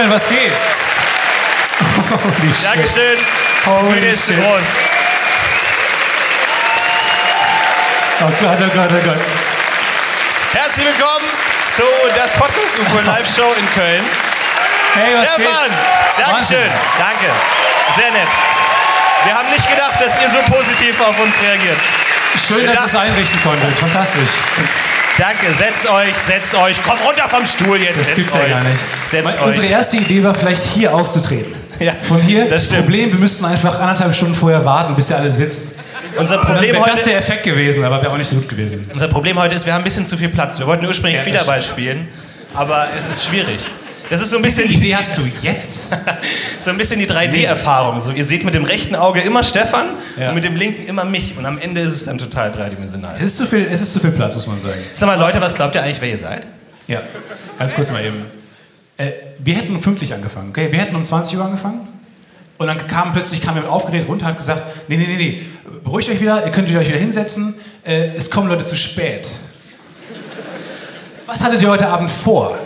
Köln, was geht? Holy shit. Dankeschön. Holy Bühne ist shit. groß. Oh Gott, oh Gott, oh Gott. Herzlich willkommen zu das Podcast UFO Live Show in Köln. Hey, was Stefan, geht? Dankeschön. Danke. Sehr nett. Wir haben nicht gedacht, dass ihr so positiv auf uns reagiert. Schön, dass ihr es einrichten konntet. Fantastisch. Danke, setzt euch, setzt euch. Kommt runter vom Stuhl jetzt. Das setzt gibt's euch. ja gar nicht. Setzt euch. Unsere erste Idee war vielleicht hier aufzutreten. Ja, Von hier, das stimmt. Problem, wir müssten einfach anderthalb Stunden vorher warten, bis ihr alle sitzt. Unser Problem, wäre das heute, der Effekt gewesen, aber wäre auch nicht so gut gewesen. unser Problem heute ist, wir haben ein bisschen zu viel Platz. Wir wollten ursprünglich Ja, Federball spielen, aber es ist schwierig. Das ist so ein bisschen Die Idee hast du jetzt? So ein bisschen die 3D-Erfahrung. So, ihr seht mit dem rechten Auge immer Stefan Ja. und mit dem linken immer mich. Und am Ende ist es dann total dreidimensional. Es ist zu viel, es ist zu viel Platz, muss man sagen. Sag mal, Leute, was glaubt ihr eigentlich, wer ihr seid? Ja, ganz kurz mal eben. Äh, wir hätten pünktlich angefangen, okay? Wir hätten um 20 Uhr angefangen. Und dann kam plötzlich kam jemand aufgeregt runter und hat gesagt, nee, nee, nee, nee, beruhigt euch wieder, ihr könnt euch wieder hinsetzen, äh, es kommen Leute zu spät. Was hattet ihr heute Abend vor?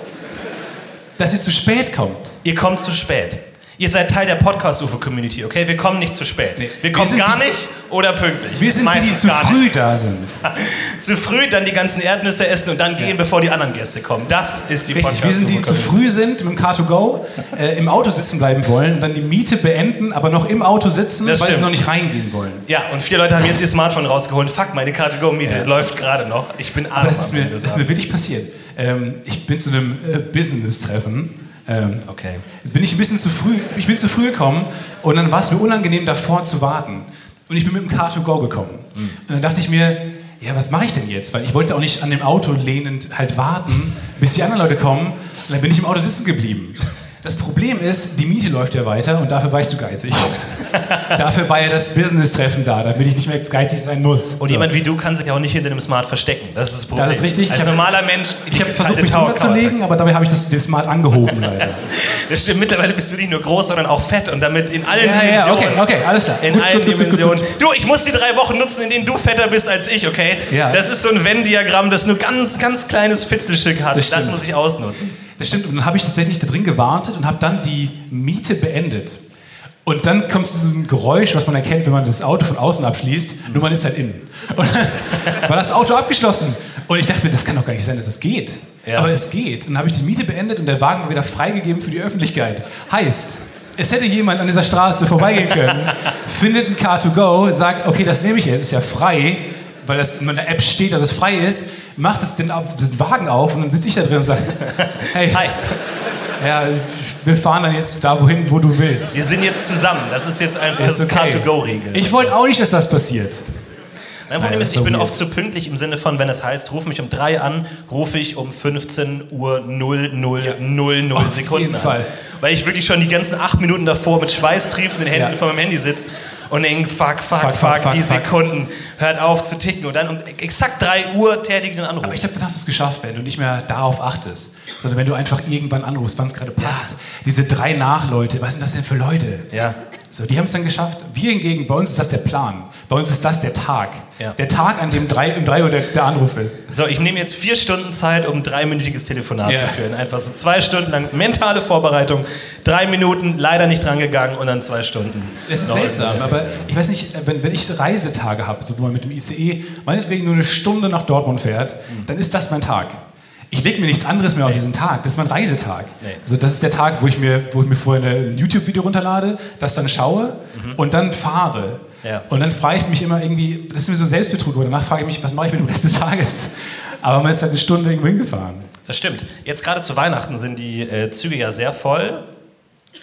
Dass ihr zu spät kommt. Ihr kommt zu spät. Ihr seid Teil der Podcast-UFO-Community, okay? Wir kommen nicht zu spät. Nee, wir wir kommen sind gar die- nicht oder pünktlich. Wir sind die, die Meistens zu früh da sind. Zu früh, dann die ganzen Erdnüsse essen und dann gehen, bevor die anderen Gäste kommen. Das ist die Richtig, wir sind die, die zu früh sind mit dem Car2Go, äh, im Auto sitzen bleiben wollen, dann die Miete beenden, aber noch im Auto sitzen, Das weil sie stimmt. noch nicht reingehen wollen. Ja, und vier Leute haben jetzt ihr Smartphone rausgeholt. Fuck, meine Car-to-Go-Miete läuft gerade noch. Ich bin arm. Aber das ist mir, das ist mir wirklich passiert. Ähm, ich bin zu einem äh, Business-Treffen. Ähm, Okay. bin ich ein bisschen zu früh, ich bin zu früh gekommen und dann war es mir unangenehm davor zu warten. Und ich bin mit dem Car2Go gekommen. Hm. Und dann dachte ich mir, ja, was mache ich denn jetzt? Weil ich wollte auch nicht an dem Auto lehnend halt warten, bis die anderen Leute kommen. Und dann bin ich im Auto sitzen geblieben. Das Problem ist, die Miete läuft ja weiter und dafür war ich zu geizig. dafür war ja das Business-Treffen da, damit ich nicht mehr geizig sein muss. Und jemand wie du kann sich auch nicht hinter dem Smart verstecken. Das ist das Problem. Das ist richtig. Als Ich hab- normaler Mensch. Ich habe versucht, mich drüber zu legen, aber dabei habe ich das, den Smart angehoben leider. Das stimmt, mittlerweile bist du nicht nur groß, sondern auch fett und damit in allen Ja, ja, Dimensionen. okay, okay, alles klar. In Gut, allen gut, gut, gut, gut, Dimensionen. Du, ich muss die drei Wochen nutzen, in denen du fetter bist als ich, okay? Ja. Das ist so ein Venn-Diagramm, das nur ganz, ganz kleines Fitzelstück hat. Das Das, muss ich ausnutzen. Das stimmt. Und dann habe ich tatsächlich da drin gewartet und habe dann die Miete beendet. Und dann kommt so ein Geräusch, was man erkennt, wenn man das Auto von außen abschließt, nur man ist halt innen. Und dann war das Auto abgeschlossen. Und ich dachte mir, das kann doch gar nicht sein, dass es geht. Ja. Aber es geht. Und dann habe ich die Miete beendet und der Wagen war wieder freigegeben für die Öffentlichkeit. Heißt, es hätte jemand an dieser Straße vorbeigehen können, findet ein Car2Go, sagt, okay, das nehme ich jetzt, ist ja frei, weil das in meiner App steht, dass es frei ist, macht es den, den Wagen auf und dann sitze ich da drin und sage, hey, Hi, ja, wir fahren dann jetzt da wohin, wo du willst. wir sind jetzt zusammen. Das ist jetzt einfach das okay. Car-to-Go-Regel. Ich wollte auch nicht, dass das passiert. Mein Problem ist, ich bin oft zu pünktlich im Sinne von, wenn es heißt, ruf mich um drei an, rufe ich um 15 Uhr 0000 Auf Sekunden jeden an. Fall. Weil ich wirklich schon die ganzen acht Minuten davor mit schweißtriefenden Händen Ja. vor meinem Handy sitze und denke, fuck, fuck, fuck, Fuck, fuck, fuck, die fuck. Sekunden, hört auf zu ticken. Und dann um exakt drei Uhr tätige den Anruf. Aber ich glaube, dann hast du es geschafft, wenn du nicht mehr darauf achtest, sondern wenn du einfach irgendwann anrufst, wann es gerade passt. Diese drei Nachleute, was sind das denn für Leute? Ja. So, die haben es dann geschafft. Wir hingegen, bei uns ist das der Plan. Bei uns ist das der Tag. Ja. Der Tag, an dem drei, um 3 Uhr der, der Anruf ist. So, ich nehme jetzt vier Stunden Zeit, um ein dreiminütiges Telefonat Ja. zu führen. Einfach so zwei Stunden lang mentale Vorbereitung, drei Minuten, leider nicht dran gegangen und dann zwei Stunden. Es ist seltsam, aber ich weiß nicht, wenn, wenn ich Reisetage habe, so wo man mit dem ICE meinetwegen nur eine Stunde nach Dortmund fährt, dann ist das mein Tag. Ich lege mir nichts anderes mehr auf diesen Tag. Das ist mein Reisetag. Nee. Also das ist der Tag, wo ich mir, wo ich mir vorher ein YouTube-Video runterlade, das dann schaue und dann fahre. Mhm. Ja. Und dann frage ich mich immer irgendwie, das ist mir so Selbstbetrug, aber danach frage ich mich, was mache ich mit dem Rest des Tages? Aber man ist halt eine Stunde irgendwo hingefahren. Das stimmt. Jetzt gerade zu Weihnachten sind die äh, Züge ja sehr voll.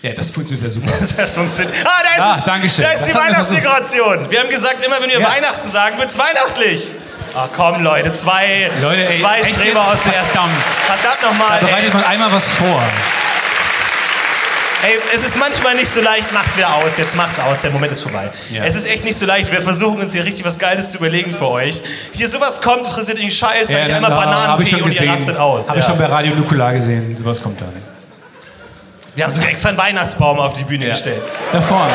Ja, das funktioniert ja super. Das funktioniert. Ah, da ist, Ah, es. Dankeschön. Da ist die Weihnachtsdekoration. Wir haben gesagt, immer wenn wir Ja. Weihnachten sagen, wird's weihnachtlich. Ah, komm, Leute, zwei, Leute, ey, zwei echt Streber jetzt? aus der ersten. Verdammt. Verdammt Da nochmal. Ey, bereitet man einmal was vor. ey, es ist manchmal nicht so leicht, macht's wieder aus. Jetzt macht's aus, der Moment ist vorbei. Ja. Es ist echt nicht so leicht. Wir versuchen uns hier richtig was Geiles zu überlegen für euch. Hier sowas kommt, interessiert euch Scheiß, sagt ihr immer hab ich Bananentee und ihr rastet aus. Habe ich Ja. schon bei Radio Nukular gesehen. Sowas kommt da nicht. Wir haben sogar extra einen Weihnachtsbaum auf die Bühne gestellt. Da vorne.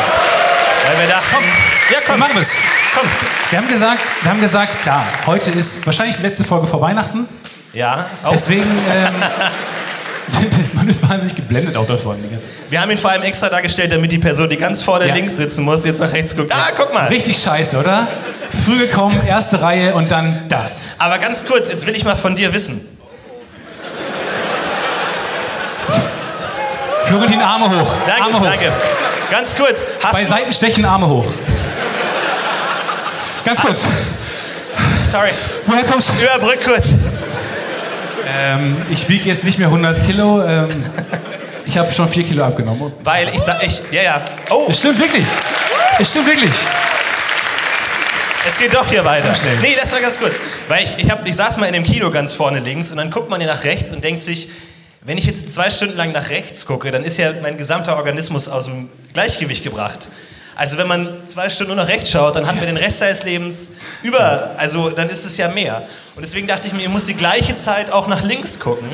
Weil wir dachten, ja komm, Dann machen wir es. komm. Wir haben gesagt, wir haben gesagt, klar, heute ist wahrscheinlich die letzte Folge vor Weihnachten. Ja, auch. Deswegen, ähm, man ist wahnsinnig geblendet auch davon. Wir haben ihn vor allem extra dargestellt, damit die Person, die ganz vorne Ja. links sitzen muss, jetzt nach rechts guckt. Ah, guck mal. Richtig scheiße, oder? Früh gekommen, erste Reihe und dann das. Aber ganz kurz, jetzt will ich mal von dir wissen. Florentin, Arme hoch. Danke, Arme hoch. danke. Ganz kurz, hast Bei. Seitenstechen Arme hoch. Ganz kurz. Sorry, Woher kommst du? überbrück kurz. Ähm, ich wiege jetzt nicht mehr 100 Kilo. Ähm, ich habe schon 4 Kilo abgenommen. Weil ich sag, ich... Ja, ja. Oh, Es stimmt wirklich. Es stimmt wirklich. es geht doch hier weiter. Schnell. Nee, das war ganz kurz. Weil ich, ich, hab, ich saß mal in dem Kino ganz vorne links und dann guckt man hier nach rechts und denkt sich, wenn ich jetzt zwei Stunden lang nach rechts gucke, dann ist ja mein gesamter Organismus aus dem Gleichgewicht gebracht. Also wenn man zwei Stunden nur nach rechts schaut, dann hat man den Rest seines Lebens über, also dann ist es ja mehr. Und deswegen dachte ich mir, ich muss die gleiche Zeit auch nach links gucken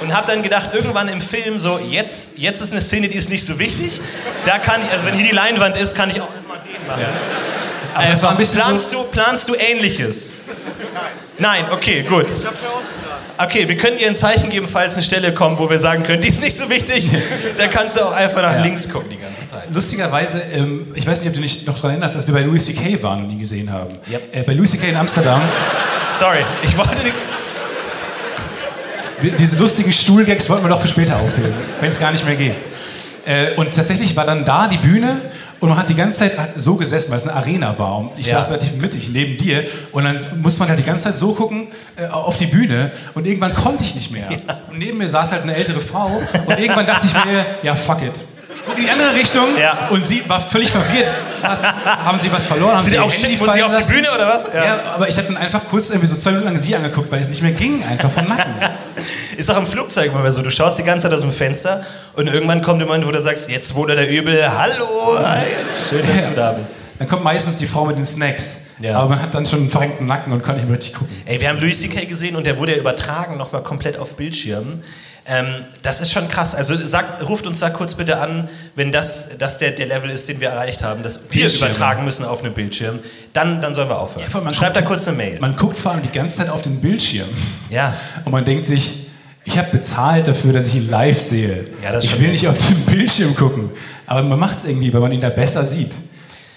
und habe dann gedacht, irgendwann im Film so, jetzt, jetzt ist eine Szene, die ist nicht so wichtig. Da kann ich, also wenn hier die Leinwand ist, kann ich auch immer den machen. Aber es war ein bisschen planst, so, du, planst du Ähnliches? Nein, okay, gut. Okay, wir können dir ein Zeichen geben, falls eine Stelle kommt, wo wir sagen können, die ist nicht so wichtig. Dann kannst du auch einfach nach Ja. links gucken die ganze Zeit. lustigerweise, ähm, ich weiß nicht, ob du dich noch daran erinnerst, als wir bei Louis C.K. waren und ihn gesehen haben. Yep. Äh, bei Louis C.K. in Amsterdam. Sorry, ich wollte die, Wir- Diese lustigen Stuhlgags wollten wir doch für später aufheben, wenn es gar nicht mehr geht. Äh, und tatsächlich war dann da die Bühne und man hat die ganze Zeit so gesessen, weil es eine Arena war. Und ich Ja. saß relativ mittig neben dir und dann muss man halt die ganze Zeit so gucken äh, auf die Bühne und irgendwann konnte ich nicht mehr. Und neben mir saß halt eine ältere Frau und irgendwann dachte ich mir, ja fuck it. guckt in die andere Richtung Ja. und sie war völlig verwirrt. Was, haben sie was verloren? Haben sie die ihr auch Handy muss fallen auf die lassen? Bühne oder was? Ja. aber ich habe dann einfach kurz irgendwie so zwei Minuten lang sie angeguckt, weil es nicht mehr ging, einfach vom Nacken. Ist auch im Flugzeug immer so. Du schaust die ganze Zeit aus dem Fenster und irgendwann kommt der Moment, wo du sagst, jetzt wurde der Übel. Hallo, hi. schön, dass du da bist. Dann kommt meistens die Frau mit den Snacks. Ja. Aber man hat dann schon einen verrenkten Nacken und kann nicht mehr richtig gucken. Ey, wir haben Louis C.K. gesehen und der wurde ja übertragen nochmal komplett auf Bildschirmen. Ähm, das ist schon krass. Also sagt, ruft uns da kurz bitte an, wenn das, das der, der Level ist, den wir erreicht haben, dass wir Bildschirme. übertragen müssen auf einen Bildschirm. Dann, dann sollen wir aufhören. man Schreibt da guckt- kurz eine Mail. Man guckt vor allem die ganze Zeit auf den Bildschirm. Ja. Und man denkt sich, ich habe bezahlt dafür, dass ich ihn live sehe. Ja, ich will nicht auf den Bildschirm gucken. Aber man macht es irgendwie, weil man ihn da besser sieht.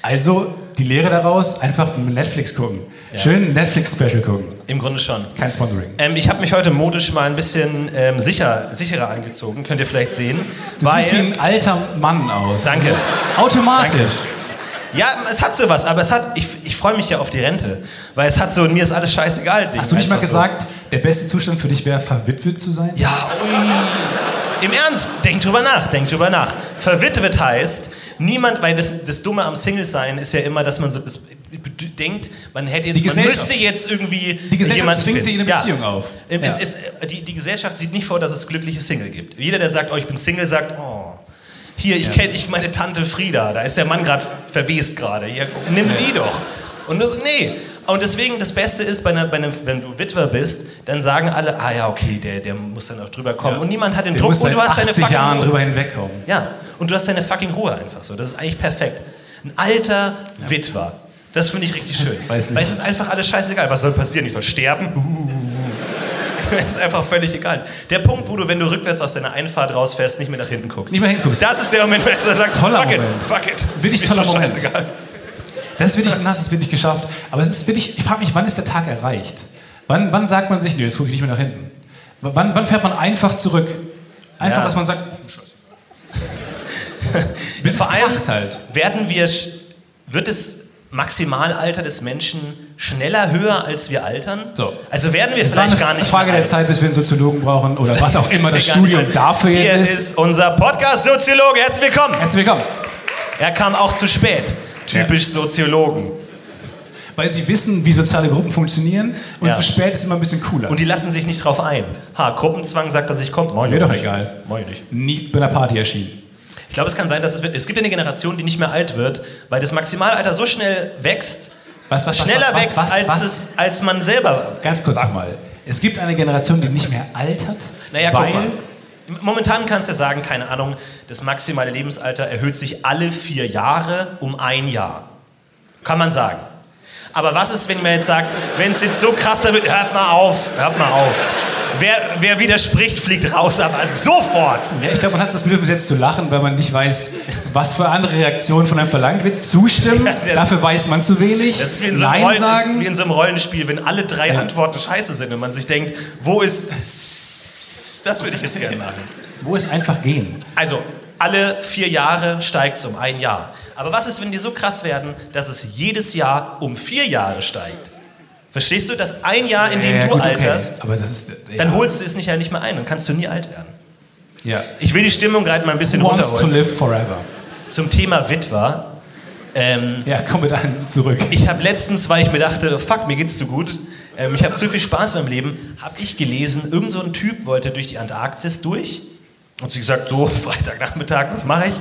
Also die Lehre daraus, einfach Netflix gucken. Schön Netflix-Special gucken. Im Grunde schon. Kein Sponsoring. Ähm, ich habe mich heute modisch mal ein bisschen ähm, sicher, sicherer angezogen, könnt ihr vielleicht sehen. Du siehst wie ein alter Mann aus. Danke. Also, automatisch. Danke. Ja, es hat sowas, aber es hat, ich, ich freue mich ja auf die Rente, weil es hat so, mir ist alles scheißegal. Hast du nicht mal einfach so. Der beste Zustand für dich wäre, verwitwet zu sein? Ja. Im Ernst, denk drüber nach, denk drüber nach. Verwitwet heißt, niemand, weil das, das Dumme am Single-Sein ist ja immer, dass man so es, denkt, man hätte jetzt, man müsste jetzt irgendwie Die Gesellschaft zwingt dir eine Beziehung auf. Es Ja. ist, die, die Gesellschaft sieht nicht vor, dass es glückliche Single gibt. Jeder, der sagt, oh, ich bin Single, sagt, oh, hier, ich kenne ich meine Tante Frieda, da ist der Mann gerade verwest gerade. Nimm die doch. Und du so, nee. Und deswegen, das Beste ist, bei einer, bei einem, wenn du Witwer bist, dann sagen alle, ah ja, okay, der, der muss dann auch drüber kommen. Und niemand hat den Der Druck und du hast deine 80 fucking Jahren Ruhe. drüber hinwegkommen. Ja, und du hast deine fucking Ruhe einfach so. Das ist eigentlich perfekt. Ein alter Witwer. Das finde ich richtig schön. weiß nicht. Weil es ist einfach alles scheißegal. Was soll passieren? Ich soll sterben? Das ist einfach völlig egal. Der Punkt, wo du, wenn du rückwärts aus deiner Einfahrt rausfährst, nicht mehr nach hinten guckst. Nicht mehr hinguckst. Das ist der Moment, wo du sagst, Toller fuck Moment. it, fuck it. Das ist mir toller Moment. scheißegal. Das ist dann hast du es wirklich geschafft. Aber es ist wirklich, ich frage mich, wann ist der Tag erreicht? Wann, wann sagt man sich, nee, jetzt gucke ich nicht mehr nach hinten? Wann, wann fährt man einfach zurück? Einfach, Ja. dass man sagt, bis Vor allem halt. werden wir, wird das Maximalalter des Menschen schneller höher, als wir altern? So. Also werden wir Es war vielleicht eine gar nicht Frage der alt. Zeit, bis wir einen Soziologen brauchen oder was auch immer das. Studium dafür jetzt Hier ist. ist unser Podcast-Soziologe. Herzlich willkommen. Herzlich willkommen. Er kam auch zu spät. Typisch Soziologen. Weil sie wissen, wie soziale Gruppen funktionieren und Ja. zu spät ist immer ein bisschen cooler. Und die lassen sich nicht drauf ein. Ha, Gruppenzwang sagt, dass ich ich Mir doch nicht. egal. Ich nicht. Nicht bei einer Party erschienen. Ich glaube, es kann sein, dass es, wird- es gibt eine Generation, die nicht mehr alt wird, weil das Maximalalter so schnell wächst, Was, was, schneller was, wächst, als? Es, als man selber. Ganz kurz nochmal. Es gibt eine Generation, die nicht mehr altert, Naja, weil guck mal. Momentan kannst du sagen, keine Ahnung, das maximale Lebensalter erhöht sich alle vier Jahre um ein Jahr. Kann man sagen. Aber was ist, wenn man jetzt sagt, wenn es jetzt so krasser wird, hört mal auf, hört mal auf. Wer, wer widerspricht, fliegt raus, aber sofort. Ja, ich glaube, man hat das Bedürfnis jetzt zu lachen, weil man nicht weiß, was für andere Reaktionen von einem verlangt wird. Zustimmen, Ja, dafür weiß man zu wenig. Das ist wie in, so einem Nein Rollen, sagen. wie in so einem Rollenspiel, wenn alle drei Ja. Antworten scheiße sind und man sich denkt, wo ist. Das würde ich jetzt gerne machen. Wo ist einfach gehen? Also, alle vier Jahre steigt es um ein Jahr. Aber was ist, wenn die so krass werden, dass es jedes Jahr um vier Jahre steigt? Verstehst du, dass ein Jahr, in dem Ja, du gut, okay. alterst, Aber das ist. Ja. dann holst du es nicht, ja nicht mehr ein und kannst du nie alt werden. Ja. Ich will die Stimmung gerade mal ein bisschen wants to runterholen. live forever. Zum Thema Witwer. Ähm, Ja, komm mit einem zurück. Ich habe letztens, weil ich mir dachte, fuck, mir geht's zu gut, ähm, ich habe zu viel Spaß beim Leben, habe ich gelesen, irgend so ein Typ wollte durch die Antarktis durch. Und sie gesagt, so, Freitagnachmittag, was mache ich?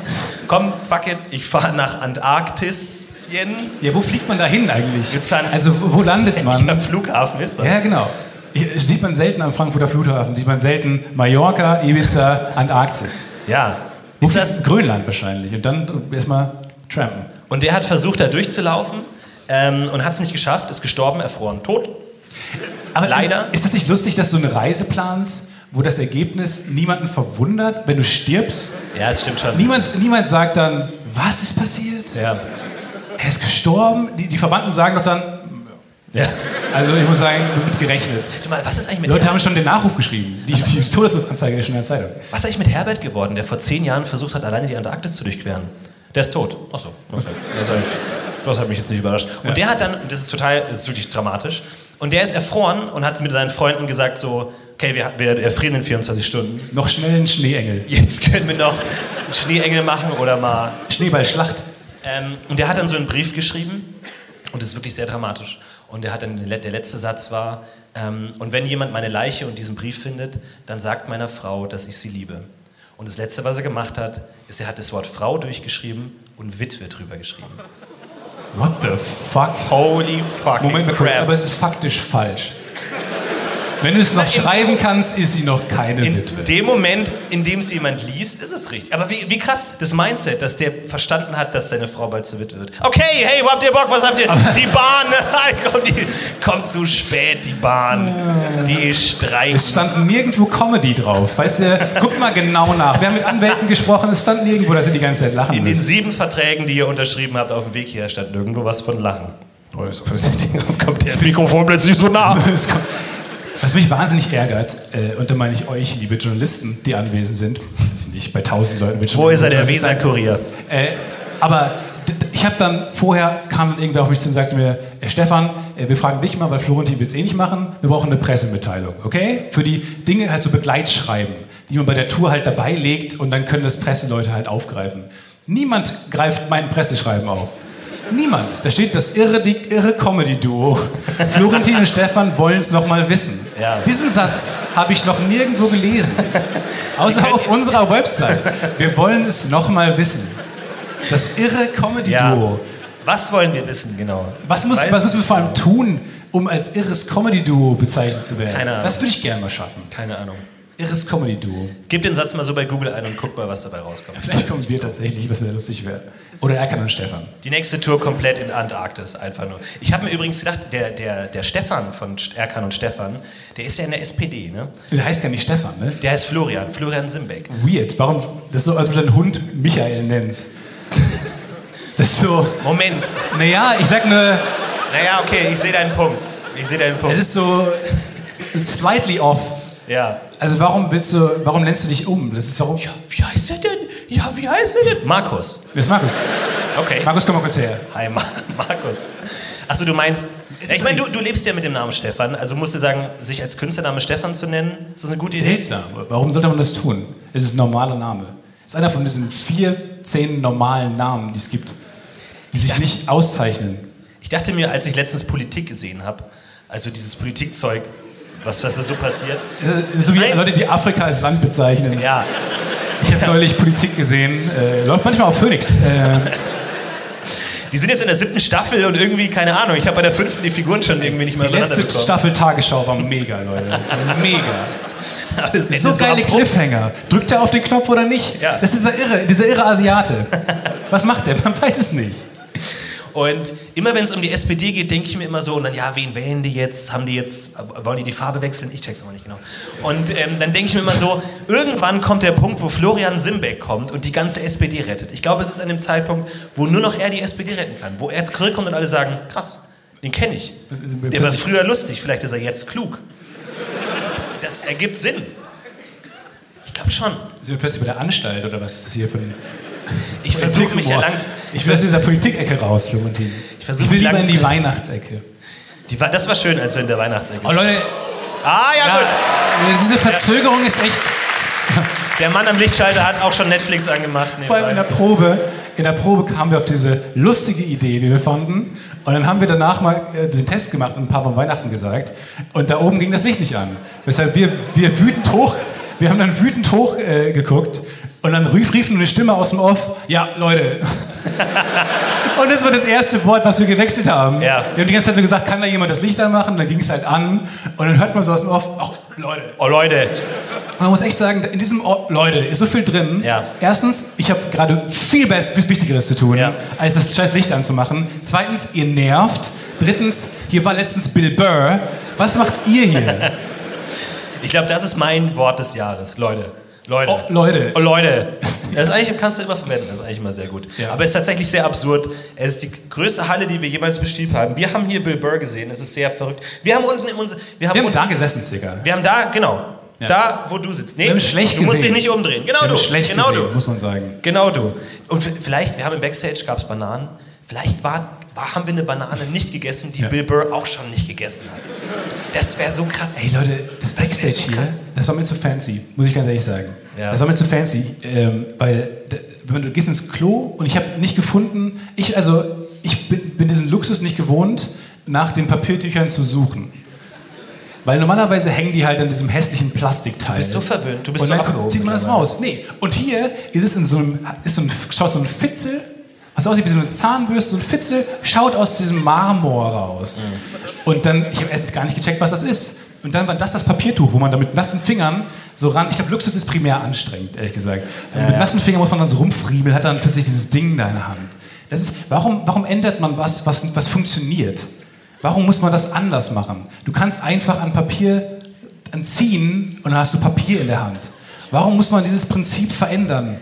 Komm, fuck it, ich fahre nach Antarktisien. Ja, wo fliegt man da hin eigentlich? An- Also, wo landet Am man? Flughafen ist das. Ja, genau. Hier Sieht man selten am Frankfurter Flughafen. Sieht man selten Mallorca, Ibiza, Antarktis. Ja. Wo Ist das, Grönland wahrscheinlich. Und dann erstmal trampen. und der hat versucht, da durchzulaufen ähm, und hat es nicht geschafft, ist gestorben, erfroren, tot. Aber Leider. Ist das nicht lustig, dass du eine Reise planst, wo das Ergebnis niemanden verwundert, wenn du stirbst? Ja, es stimmt schon. Niemand, niemand sagt dann, was ist passiert? Ja. Er ist gestorben? Die, die Verwandten sagen doch dann, ja. also ich muss sagen, damit gerechnet. Warte mal, was ist eigentlich mit Leute haben Herbert? schon den Nachruf geschrieben. Die, die Todesanzeige ist schon in der Zeitung. Was ist eigentlich mit Herbert geworden, der vor zehn Jahren versucht hat, alleine die Antarktis zu durchqueren? Der ist tot. Achso, okay. das, hat mich, das hat mich jetzt nicht überrascht. Und der hat dann, das ist total, das ist wirklich dramatisch, und der ist erfroren und hat mit seinen Freunden gesagt so, okay, wir, wir erfrieren in 24 Stunden. Noch schnell ein Schneeengel. Jetzt können wir noch einen Schneeengel machen oder mal. Schneeballschlacht. Ähm, und der hat dann so einen Brief geschrieben und das ist wirklich sehr dramatisch. Und der hat dann der letzte Satz war: ähm, Und wenn jemand meine Leiche und diesen Brief findet, dann sagt meiner Frau, dass ich sie liebe. Und das letzte, was er gemacht hat, ist, er hat das Wort Frau durchgeschrieben und Witwe drüber geschrieben. What the fuck? Holy fucking Moment mal kurz, crap. aber es ist faktisch falsch. Wenn du es noch schreiben kannst, ist sie noch keine In Witwe. dem Moment, in dem es jemand liest, ist es richtig. Aber wie, wie krass, das Mindset, dass der verstanden hat, dass seine Frau bald zur Witwe wird. Okay, hey, wo habt ihr Bock? Was habt ihr? Die Bahn, kommt, die, kommt zu spät, die Bahn. Die streiken. Es stand nirgendwo Comedy drauf. Falls ihr, guckt mal genau nach. Wir haben mit Anwälten gesprochen, es stand nirgendwo, dass ihr die ganze Zeit lachen In den müsst. sieben Verträgen, die ihr unterschrieben habt auf dem Weg hier, stand nirgendwo was von Lachen. Oh, das- Kommt der Mikrofon plötzlich so nah. Was mich wahnsinnig ärgert, äh, und da meine ich euch, liebe Journalisten, die anwesend sind, nicht, bei tausend Leuten Wo ist er, der. Weser-Kurier? Äh, aber ich habe dann vorher kam irgendwer auf mich zu und sagte mir, äh, Stefan, äh, wir fragen dich mal, weil Florentin will es eh nicht machen, wir brauchen eine Pressemitteilung, okay? Für die Dinge halt so Begleitschreiben, die man bei der Tour halt dabei legt und dann können das Presseleute halt aufgreifen. Niemand greift mein Presseschreiben auf. Niemand. Da steht das irre, irre Comedy-Duo. Florentin und Stefan wollen es nochmal wissen. Ja. Diesen Satz habe ich noch nirgendwo gelesen. Außer auf unserer Website. Wir wollen es nochmal wissen. Das irre Comedy-Duo. Was wollen wir wissen, genau? Was, muss, was müssen wir vor allem tun, um als irres Comedy-Duo bezeichnet zu werden? Keine Ahnung. Das würde ich gerne mal schaffen. Keine Ahnung. Irres Comedy-Duo. Gib den Satz mal so bei Google ein und guck mal, was dabei rauskommt. Vielleicht kommen wir tatsächlich, was wäre lustig wäre. Oder Erkan und Stefan. Die nächste Tour komplett in Antarktis, einfach nur. Ich habe mir übrigens gedacht, der, der, der Stefan von Erkan und Stefan, der ist ja in der SPD, ne? Der heißt gar nicht Stefan, ne? Der heißt Florian, Florian Simbeck. Weird. Warum? Das ist so, als ob du deinen Hund Michael nennst. Das ist so. Moment. Naja, ich sag nur, Naja, okay, ich sehe deinen Punkt. Ich sehe deinen Punkt. es ist so slightly off. ja. Also warum willst du, warum nennst du dich um? Das ist warum. ja. Wie heißt er denn? Ja, wie heißt er denn? Markus. Wer ist Markus? Okay. Markus, komm mal kurz her. Hi, Ma Markus. Achso, du meinst. Ich meine, du, du lebst ja mit dem Namen Stefan, also musst du sagen, sich als Künstlername Stefan zu nennen, ist das eine gute Idee? Seltsam. Warum sollte man das tun? Es ist ein normaler Name. Es ist einer von diesen vier, zehn normalen Namen, die es gibt, die sich nicht auszeichnen. Ich dachte mir, als ich letztens Politik gesehen habe, also dieses Politikzeug, was, was da so passiert, ist so wie Nein. Leute, die Afrika als Land bezeichnen. ja, Ich habe neulich Politik gesehen. Äh, läuft manchmal auf Phoenix. Äh, die sind jetzt in der siebten Staffel und irgendwie, keine Ahnung, ich habe bei der fünften die Figuren schon irgendwie nicht mehr die letzte. Staffel Tagesschau war mega, Leute. Mega. Das Ende So geile abrupt. Cliffhanger. Drückt er auf den Knopf oder nicht? Ja. Das ist dieser irre, dieser irre Asiate. Was macht der? Man weiß es nicht. Und immer wenn es um die SPD geht, denke ich mir immer so, und dann, ja, wen wählen die jetzt? Haben die jetzt, wollen die die Farbe wechseln? Ich check's aber nicht genau. Und ähm, dann denke ich mir immer so, irgendwann kommt der Punkt, wo Florian Simbeck kommt und die ganze SPD rettet. Ich glaube, es ist an dem Zeitpunkt, wo nur noch er die SPD retten kann. Wo er zurückkommt und alle sagen, krass, den kenne ich. Der war früher lustig, vielleicht ist er jetzt klug. Das ergibt Sinn. Ich glaube schon. Sind wir plötzlich bei der Anstalt oder was ist das hier für ein Ich versuche mich ja lang. Ich will aus dieser Politikecke raus, Florentin. Ich ich will lieber in die Weihnachtsecke. Die, das war schön, als wir in der Weihnachtsecke. Oh Leute, Ah, ja, ja, gut. diese Verzögerung ist echt. Der Mann am Lichtschalter hat auch schon Netflix angemacht. Vor allem in der. Probe. In der Probe kamen wir auf diese lustige Idee, die wir fanden. Und dann haben wir danach mal äh, den Test gemacht und ein paar von Weihnachten gesagt. Und da oben ging das Licht nicht an. Weshalb wir, wir wütend hoch, wir haben dann wütend hoch äh, geguckt. Und dann rief, rief nur eine Stimme aus dem Off, ja, Leute. und das war das erste Wort, was wir gewechselt haben. Ja. Wir haben die ganze Zeit nur gesagt, kann da jemand das Licht anmachen? Dann ging es halt an. Und dann hört man so aus dem Off, ach, Leute. Oh Leute, Und man muss echt sagen, in diesem Ort, Leute, ist so viel drin. Ja. Erstens, ich habe gerade viel Best Wichtigeres zu tun, Ja. als das scheiß Licht anzumachen. Zweitens, ihr nervt. Drittens, hier war letztens Bill Burr. Was macht ihr hier? ich glaube, das ist mein Wort des Jahres. Leute. Leute. Oh, Leute. Oh, Leute. Das ist eigentlich, kannst du immer verwenden, das ist eigentlich immer sehr gut. Ja. Aber es ist tatsächlich sehr absurd. Es ist die größte Halle, die wir jemals bestiegen haben. Wir haben hier Bill Burr gesehen, es ist sehr verrückt. Wir haben unten in uns, wir haben, Wir haben unten, da gesessen, circa. wir haben da, genau, Ja. da, wo du sitzt. Nee, Wir haben schlecht du musst dich nicht umdrehen. Genau Wir du. schlecht genau gesehen, du. muss man sagen. Genau du. Und vielleicht, wir haben im Backstage, gab es Bananen. Vielleicht war, war, haben wir eine Banane nicht gegessen, die Ja. Bill Burr auch schon nicht gegessen hat. Das wäre so krass. Ey Leute, das Backstage so hier, das war mir zu fancy, muss ich ganz ehrlich sagen. Ja. Das war mir zu fancy, ähm, weil wenn du gehst ins Klo und ich habe nicht gefunden, ich also ich bin, bin diesen Luxus nicht gewohnt, nach den Papiertüchern zu suchen. Weil normalerweise hängen die halt an diesem hässlichen Plastikteil. Du bist so verwöhnt, du bist und so dann abgehoben zieht man das raus. Nee, und hier ist es in so einem, ist so ein, schaut so ein Fitzel, was aussieht wie so eine Zahnbürste, so ein Fitzel, schaut aus diesem Marmor raus. Und dann, ich habe erst gar nicht gecheckt, was das ist. Und dann war das das Papiertuch, wo man dann mit nassen Fingern so ran. Ich glaube, Luxus ist primär anstrengend, ehrlich gesagt. mit nassen Fingern muss man dann so rumfriemeln, hat dann plötzlich dieses Ding da in der Hand. Das ist, warum, warum ändert man was, was, was funktioniert? Warum muss man das anders machen? Du kannst einfach an Papier ziehen und dann hast du Papier in der Hand. Warum muss man dieses Prinzip verändern?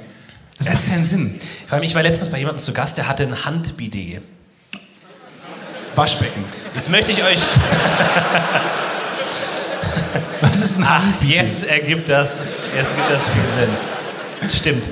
Das macht keinen Sinn. Vor allem, ich war letztens bei jemandem zu Gast, der hatte ein Handbidet. Waschbecken. Jetzt möchte ich euch. Was ist ein Ach, jetzt ergibt das, jetzt gibt das viel Sinn. Stimmt.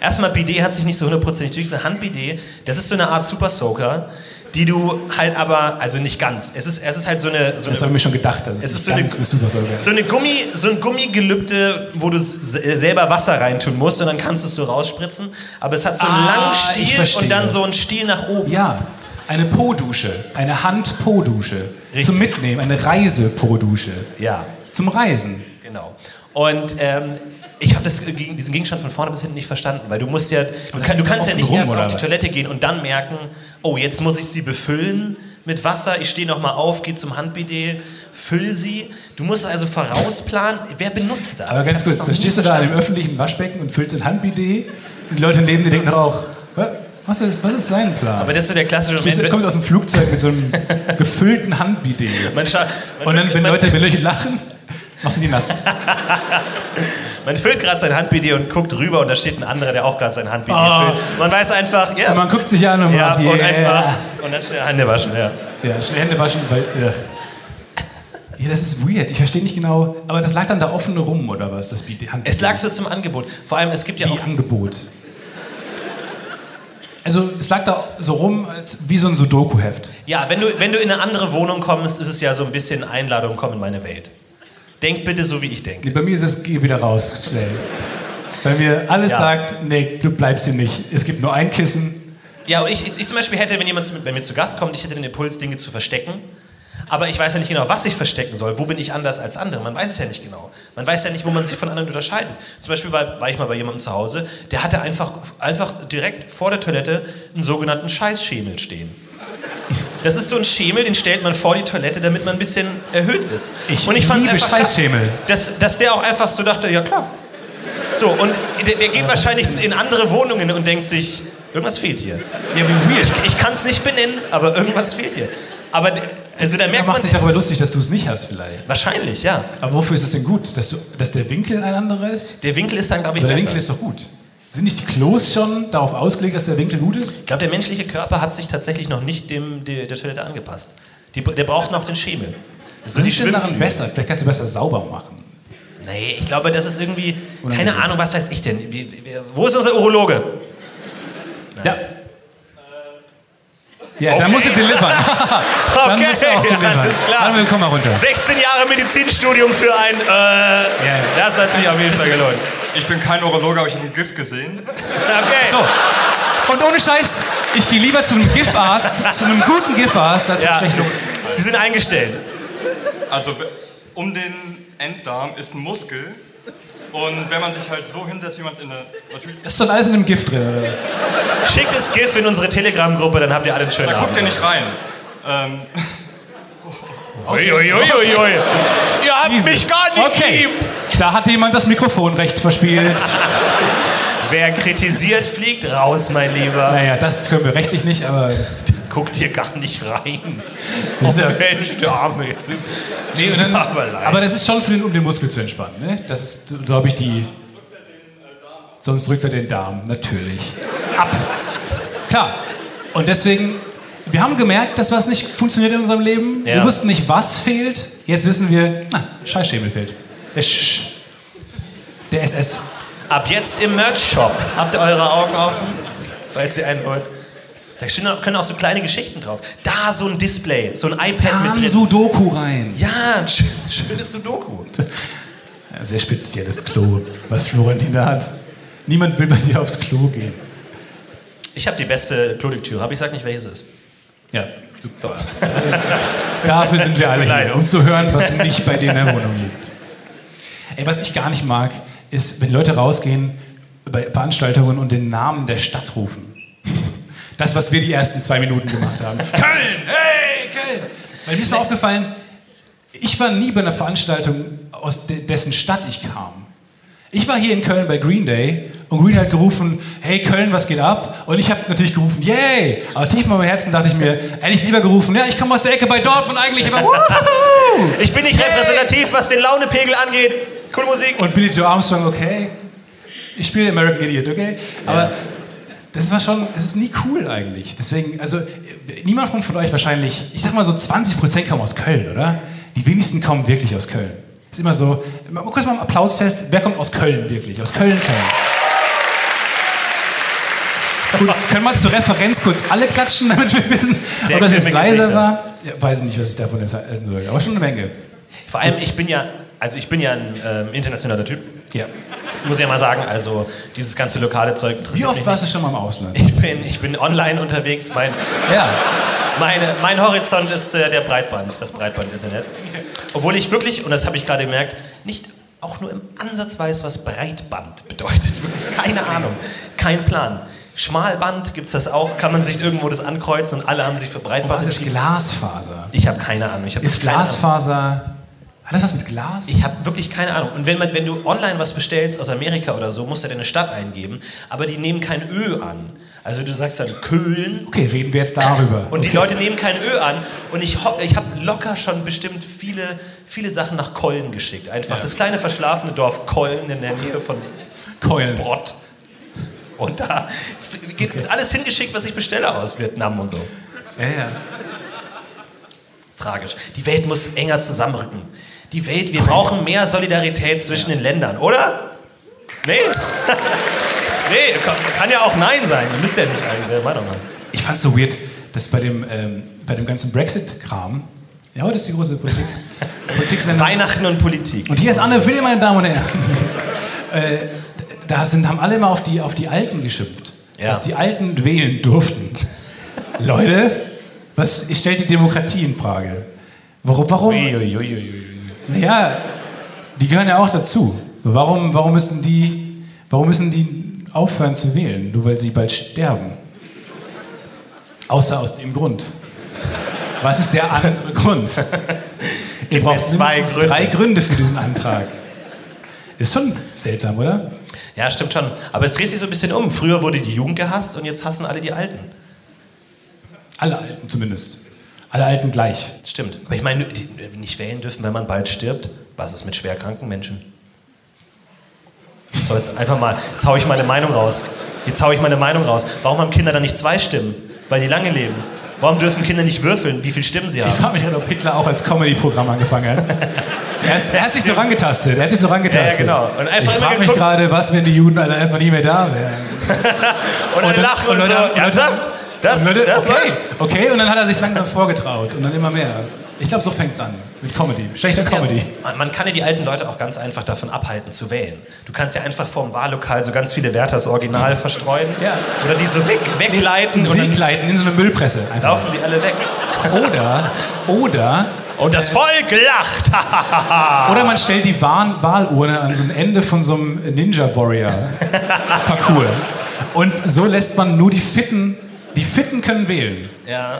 Erstmal, Bidet hat sich nicht so hundertprozentig durchgesetzt. Handbidet, das ist so eine Art Super Soaker, die du halt aber, also nicht ganz. Es ist, es ist halt so eine. So Das habe ich mir schon gedacht. Das ist, Es ist nicht so eine, eine so, eine Gummi, so ein Gummigelübde, wo du selber Wasser reintun musst und dann kannst du es so rausspritzen. Aber es hat so einen Ah, langen Stiel und dann so einen Stiel nach oben. Ja, eine Po-Dusche. Eine Hand-Po-Dusche. Zum Mitnehmen. Eine Reise-Po-Dusche. Ja, Zum Reisen. genau. Und ähm, ich habe das, gegen- diesen Gegenstand von vorne bis hinten nicht verstanden, weil du musst ja, du, kann, du kannst ja nicht rum, erst auf die was? Toilette gehen und dann merken, oh, jetzt muss ich sie befüllen mit Wasser. Ich stehe nochmal auf, gehe zum Handbidet, füll sie. Du musst also vorausplanen. Wer benutzt das? Aber ganz kurz, da stehst du da verstanden. im öffentlichen Waschbecken und füllst ein Handbidet. Und die Leute neben dir denken doch auch, "Hä? was ist, was ist sein Plan? Aber das ist so der klassische Stehst du- Moment. kommt aus dem Flugzeug mit so einem gefüllten Handbidet. Man Und dann, wenn Leute, wenn Leute lachen, machst du die nass. man füllt gerade sein Handbidet und guckt rüber und da steht ein anderer, der auch gerade sein Handbidet Oh. füllt. Man weiß einfach, ja, Und man guckt sich an und ja macht und yeah. einfach und dann schnell Hände waschen. Ja. Ja, schnell Hände waschen, weil. Ugh. Ja, das ist weird. Ich verstehe nicht genau. Aber das lag dann da offen rum, oder was? Das Bidet, Handbidet. Es lag so zum Angebot. Vor allem, es gibt ja wie auch Angebot. Also, es lag da so rum, als wie so ein Sudoku-Heft. Ja, wenn du, wenn du in eine andere Wohnung kommst, ist es ja so ein bisschen Einladung, komm in meine Welt. Denk bitte so, wie ich denke. Nee, bei mir ist es, geh wieder raus, schnell. Bei mir alles Ja. sagt, nee, du bleibst hier nicht. Es gibt nur ein Kissen. Ja, und ich, ich, ich zum Beispiel hätte, wenn jemand zu- bei mir zu Gast kommt, ich hätte den Impuls, Dinge zu verstecken. Aber ich weiß ja nicht genau, was ich verstecken soll. Wo bin ich anders als andere? Man weiß es ja nicht genau. Man weiß ja nicht, wo man sich von anderen unterscheidet. Zum Beispiel war, war ich mal bei jemandem zu Hause, der hatte einfach, einfach direkt vor der Toilette einen sogenannten Scheißschemel stehen. Das ist so ein Schemel, den stellt man vor die Toilette, damit man ein bisschen erhöht ist. Ich und ich fand's liebe einfach krass, dass, dass der auch einfach so dachte, ja klar. So, und der, der geht wahrscheinlich in andere Wohnungen und denkt sich, irgendwas fehlt hier. Ja, wie weird. Ich kann es nicht benennen, aber irgendwas fehlt hier. Aber also da Er merkt macht man sich darüber lustig, dass du es nicht hast, vielleicht. wahrscheinlich, ja. Aber wofür ist es denn gut? Dass, du, dass der Winkel ein anderer ist? Der Winkel ist dann, glaube ich, Aber der besser. Winkel ist doch gut. Sind nicht die Klos schon darauf ausgelegt, dass der Winkel gut ist? ich glaube, der menschliche Körper hat sich tatsächlich noch nicht dem, der, der Toilette angepasst. Die, der braucht noch den Schemel. Die ist denn daran besser? Vielleicht kannst du besser sauber machen. Nee, ich glaube, das ist irgendwie, keine Unangenehm. Ahnung, was weiß ich denn. Wo ist unser Urologe? Ja. Ja, dann musst du delivern. dann musst du auch delivern. alles klar. Dann komm mal runter. 16 Jahre Medizinstudium für ein, äh, das hat sich auf jeden Fall gelohnt. Ich bin kein Urologe, aber ich habe ein GIF gesehen. Okay. So. Und ohne Scheiß, ich gehe lieber zu einem GIF-Arzt, zu einem guten GIF-Arzt, als zu einem Ja. schlechten. Sie sind eingestellt. Also um den Enddarm ist ein Muskel. Und wenn man sich halt so hinsetzt, wie man es in der. Ist schon alles in einem Gift drin, oder was? Schickt das GIF in unsere Telegram-Gruppe, dann habt ihr alle einen schönen Da guckt Abend. ihr nicht rein. Ähm, Uiuiuiui. Ihr habt mich Jesus. gar nicht Okay, lieb. da hat jemand das Mikrofon recht verspielt. Wer kritisiert, fliegt raus, mein Lieber. Naja, das können wir rechtlich nicht, aber. Guckt hier gar nicht rein. Das ist ja- oh Mensch, der Arme. Jetzt Nee, dann, aber das ist schon für den, um den Muskel zu entspannen. Ne? Das ist, glaube ich, die. Sonst drückt er den Darm, natürlich. Ab. Klar. Und deswegen, wir haben gemerkt, dass was nicht funktioniert in unserem Leben. Wir Ja. wussten nicht, was fehlt. Jetzt wissen wir, na, Scheißschemel fehlt. Der, Sch der SS. Ab jetzt im Merch-Shop. Habt ihr eure Augen offen? Falls ihr einen wollt. Da können auch so kleine Geschichten drauf. Da so ein Display, so ein iPad mit Kam drin. Sudoku rein. Ja, ein schön, schönes Sudoku. Sehr spezielles Klo, was Florentin da hat. Niemand will bei dir aufs Klo gehen. Ich habe die beste Klodiktüre, aber ich sag nicht, welches es ist. Ja, super. Dafür sind wir alle hier, um zu hören, was nicht bei dir in der Wohnung liegt. Ey, was ich gar nicht mag, ist, wenn Leute rausgehen bei Veranstaltungen und den Namen der Stadt rufen. Das, was wir die ersten zwei Minuten gemacht haben. Köln! Hey, Köln! Weil mir ist mal aufgefallen, ich war nie bei einer Veranstaltung, aus de dessen Stadt ich kam. Ich war hier in Köln bei Green Day und Green hat gerufen, hey Köln, was geht ab? Und ich habe natürlich gerufen, yay! Aber tief in meinem Herzen dachte ich mir, ehrlich lieber gerufen, ja, ich komme aus der Ecke bei Dortmund eigentlich, aber! Ich bin nicht repräsentativ, was den Launepegel angeht. Coole Musik. Und Billy Joe Armstrong, okay. Ich spiele American Idiot, okay? Aber das war schon, es ist nie cool eigentlich. Deswegen, also niemand kommt von euch wahrscheinlich, ich sag mal so 20% kommen aus Köln, oder? Die wenigsten kommen wirklich aus Köln. Ist immer so, mal kurz mal einen Applaustest, wer kommt aus Köln wirklich? Aus Köln, Köln. Gut, können wir zur Referenz kurz alle klatschen, damit wir wissen, Sehr ob das jetzt leiser Gesichter. war? Ja, weiß ich nicht, was ich davon jetzt halten soll, aber schon eine Menge. Vor allem, ich bin ja, also ich bin ja ein ähm, internationaler Typ. Ja. Muss ich ja mal sagen, also dieses ganze lokale Zeug interessiert Wie oft warst du schon mal im Ausland? Ich bin, ich bin online unterwegs. Mein, Ja. meine, mein Horizont ist äh, der Breitband, das Breitband-Internet. Obwohl ich wirklich, und das habe ich gerade gemerkt, nicht auch nur im Ansatz weiß, was Breitband bedeutet. Wirklich keine Ahnung, kein Plan. Schmalband gibt es das auch, kann man sich irgendwo das ankreuzen und alle haben sich für Breitband Was ist. Glasfaser? Ich habe keine Ahnung. Ich hab Ist keine Ahnung. Glasfaser. Hat das was mit Glas? Ich habe wirklich keine Ahnung. Und wenn, man, wenn du online was bestellst aus Amerika oder so, musst du deine Stadt eingeben, aber die nehmen kein Ö an. Also du sagst dann Köln okay, reden wir jetzt darüber. und die okay. Leute nehmen kein Ö an und ich, ich habe locker schon bestimmt viele, viele Sachen nach Kollen geschickt. Einfach das kleine verschlafene Dorf Kollen in der Nähe von Keulen. Brott. Und da geht alles hingeschickt, was ich bestelle aus Vietnam und so. Ja, ja. Tragisch. Die Welt muss enger zusammenrücken. Die Welt, wir brauchen mehr Solidarität zwischen den Ländern, oder? Nee? nee, kann, kann ja auch Nein sein. Ihr müsst ja nicht alle dieselbe Meinung haben. Ich fand es so weird, dass bei dem, ähm, bei dem ganzen Brexit-Kram, ja, heute ist die große Politik. Politiksendung. Weihnachten und Politik. Und hier ist Anne Will, meine Damen und Herren. äh, da sind, haben alle immer auf die, auf die Alten geschimpft. Ja. Dass die Alten wählen durften. Leute, was, ich stelle die Demokratie in Frage. Warum? warum? Uiuiuiui. Naja, die gehören ja auch dazu. Warum, warum, müssen die, warum müssen die aufhören zu wählen? Nur weil sie bald sterben. Außer aus dem Grund. Was ist der andere Grund? Ihr braucht zwei Gründe. drei Gründe für diesen Antrag. Ist schon seltsam, oder? Ja, stimmt schon. Aber es dreht sich so ein bisschen um. Früher wurde die Jugend gehasst und jetzt hassen alle die Alten. Alle Alten zumindest. Alle Alten gleich. Stimmt. Aber ich meine, nicht wählen dürfen, wenn man bald stirbt. Was ist mit schwerkranken Menschen? So, jetzt einfach mal, jetzt hau ich meine Meinung raus. Jetzt hau ich meine Meinung raus. Warum haben Kinder dann nicht zwei Stimmen? Weil die lange leben. Warum dürfen Kinder nicht würfeln, wie viele Stimmen sie Ich haben? frage mich gerade, ob Hitler auch als Comedy-Programm angefangen hat. Er, ist, er hat sich so rangetastet. Er hat sich so rangetastet. Ja, ja, genau. Ich frage mich gerade, was, wenn die Juden alle einfach nie mehr da wären. Und dann dann- lachen und, und so. Ernsthaft? Das, Und Leute, das okay, okay, und dann hat er sich langsam vorgetraut und dann immer mehr. Ich glaube, so fängt es an. Mit Comedy. Ist Comedy. Ja, man, kann ja die alten Leute auch ganz einfach davon abhalten zu wählen. Du kannst ja einfach vorm Wahllokal so ganz viele Werthers Original verstreuen Ja. oder die so weg, wegleiten Und wegleiten in so eine Müllpresse. Einfach. laufen die alle weg. Oder, oder, Und das Volk lacht. oder man stellt die Wahl Wahlurne an so ein Ende von so einem Ninja Warrior Parcours. Und so lässt man nur die Fitten, die Fitten können wählen. ja.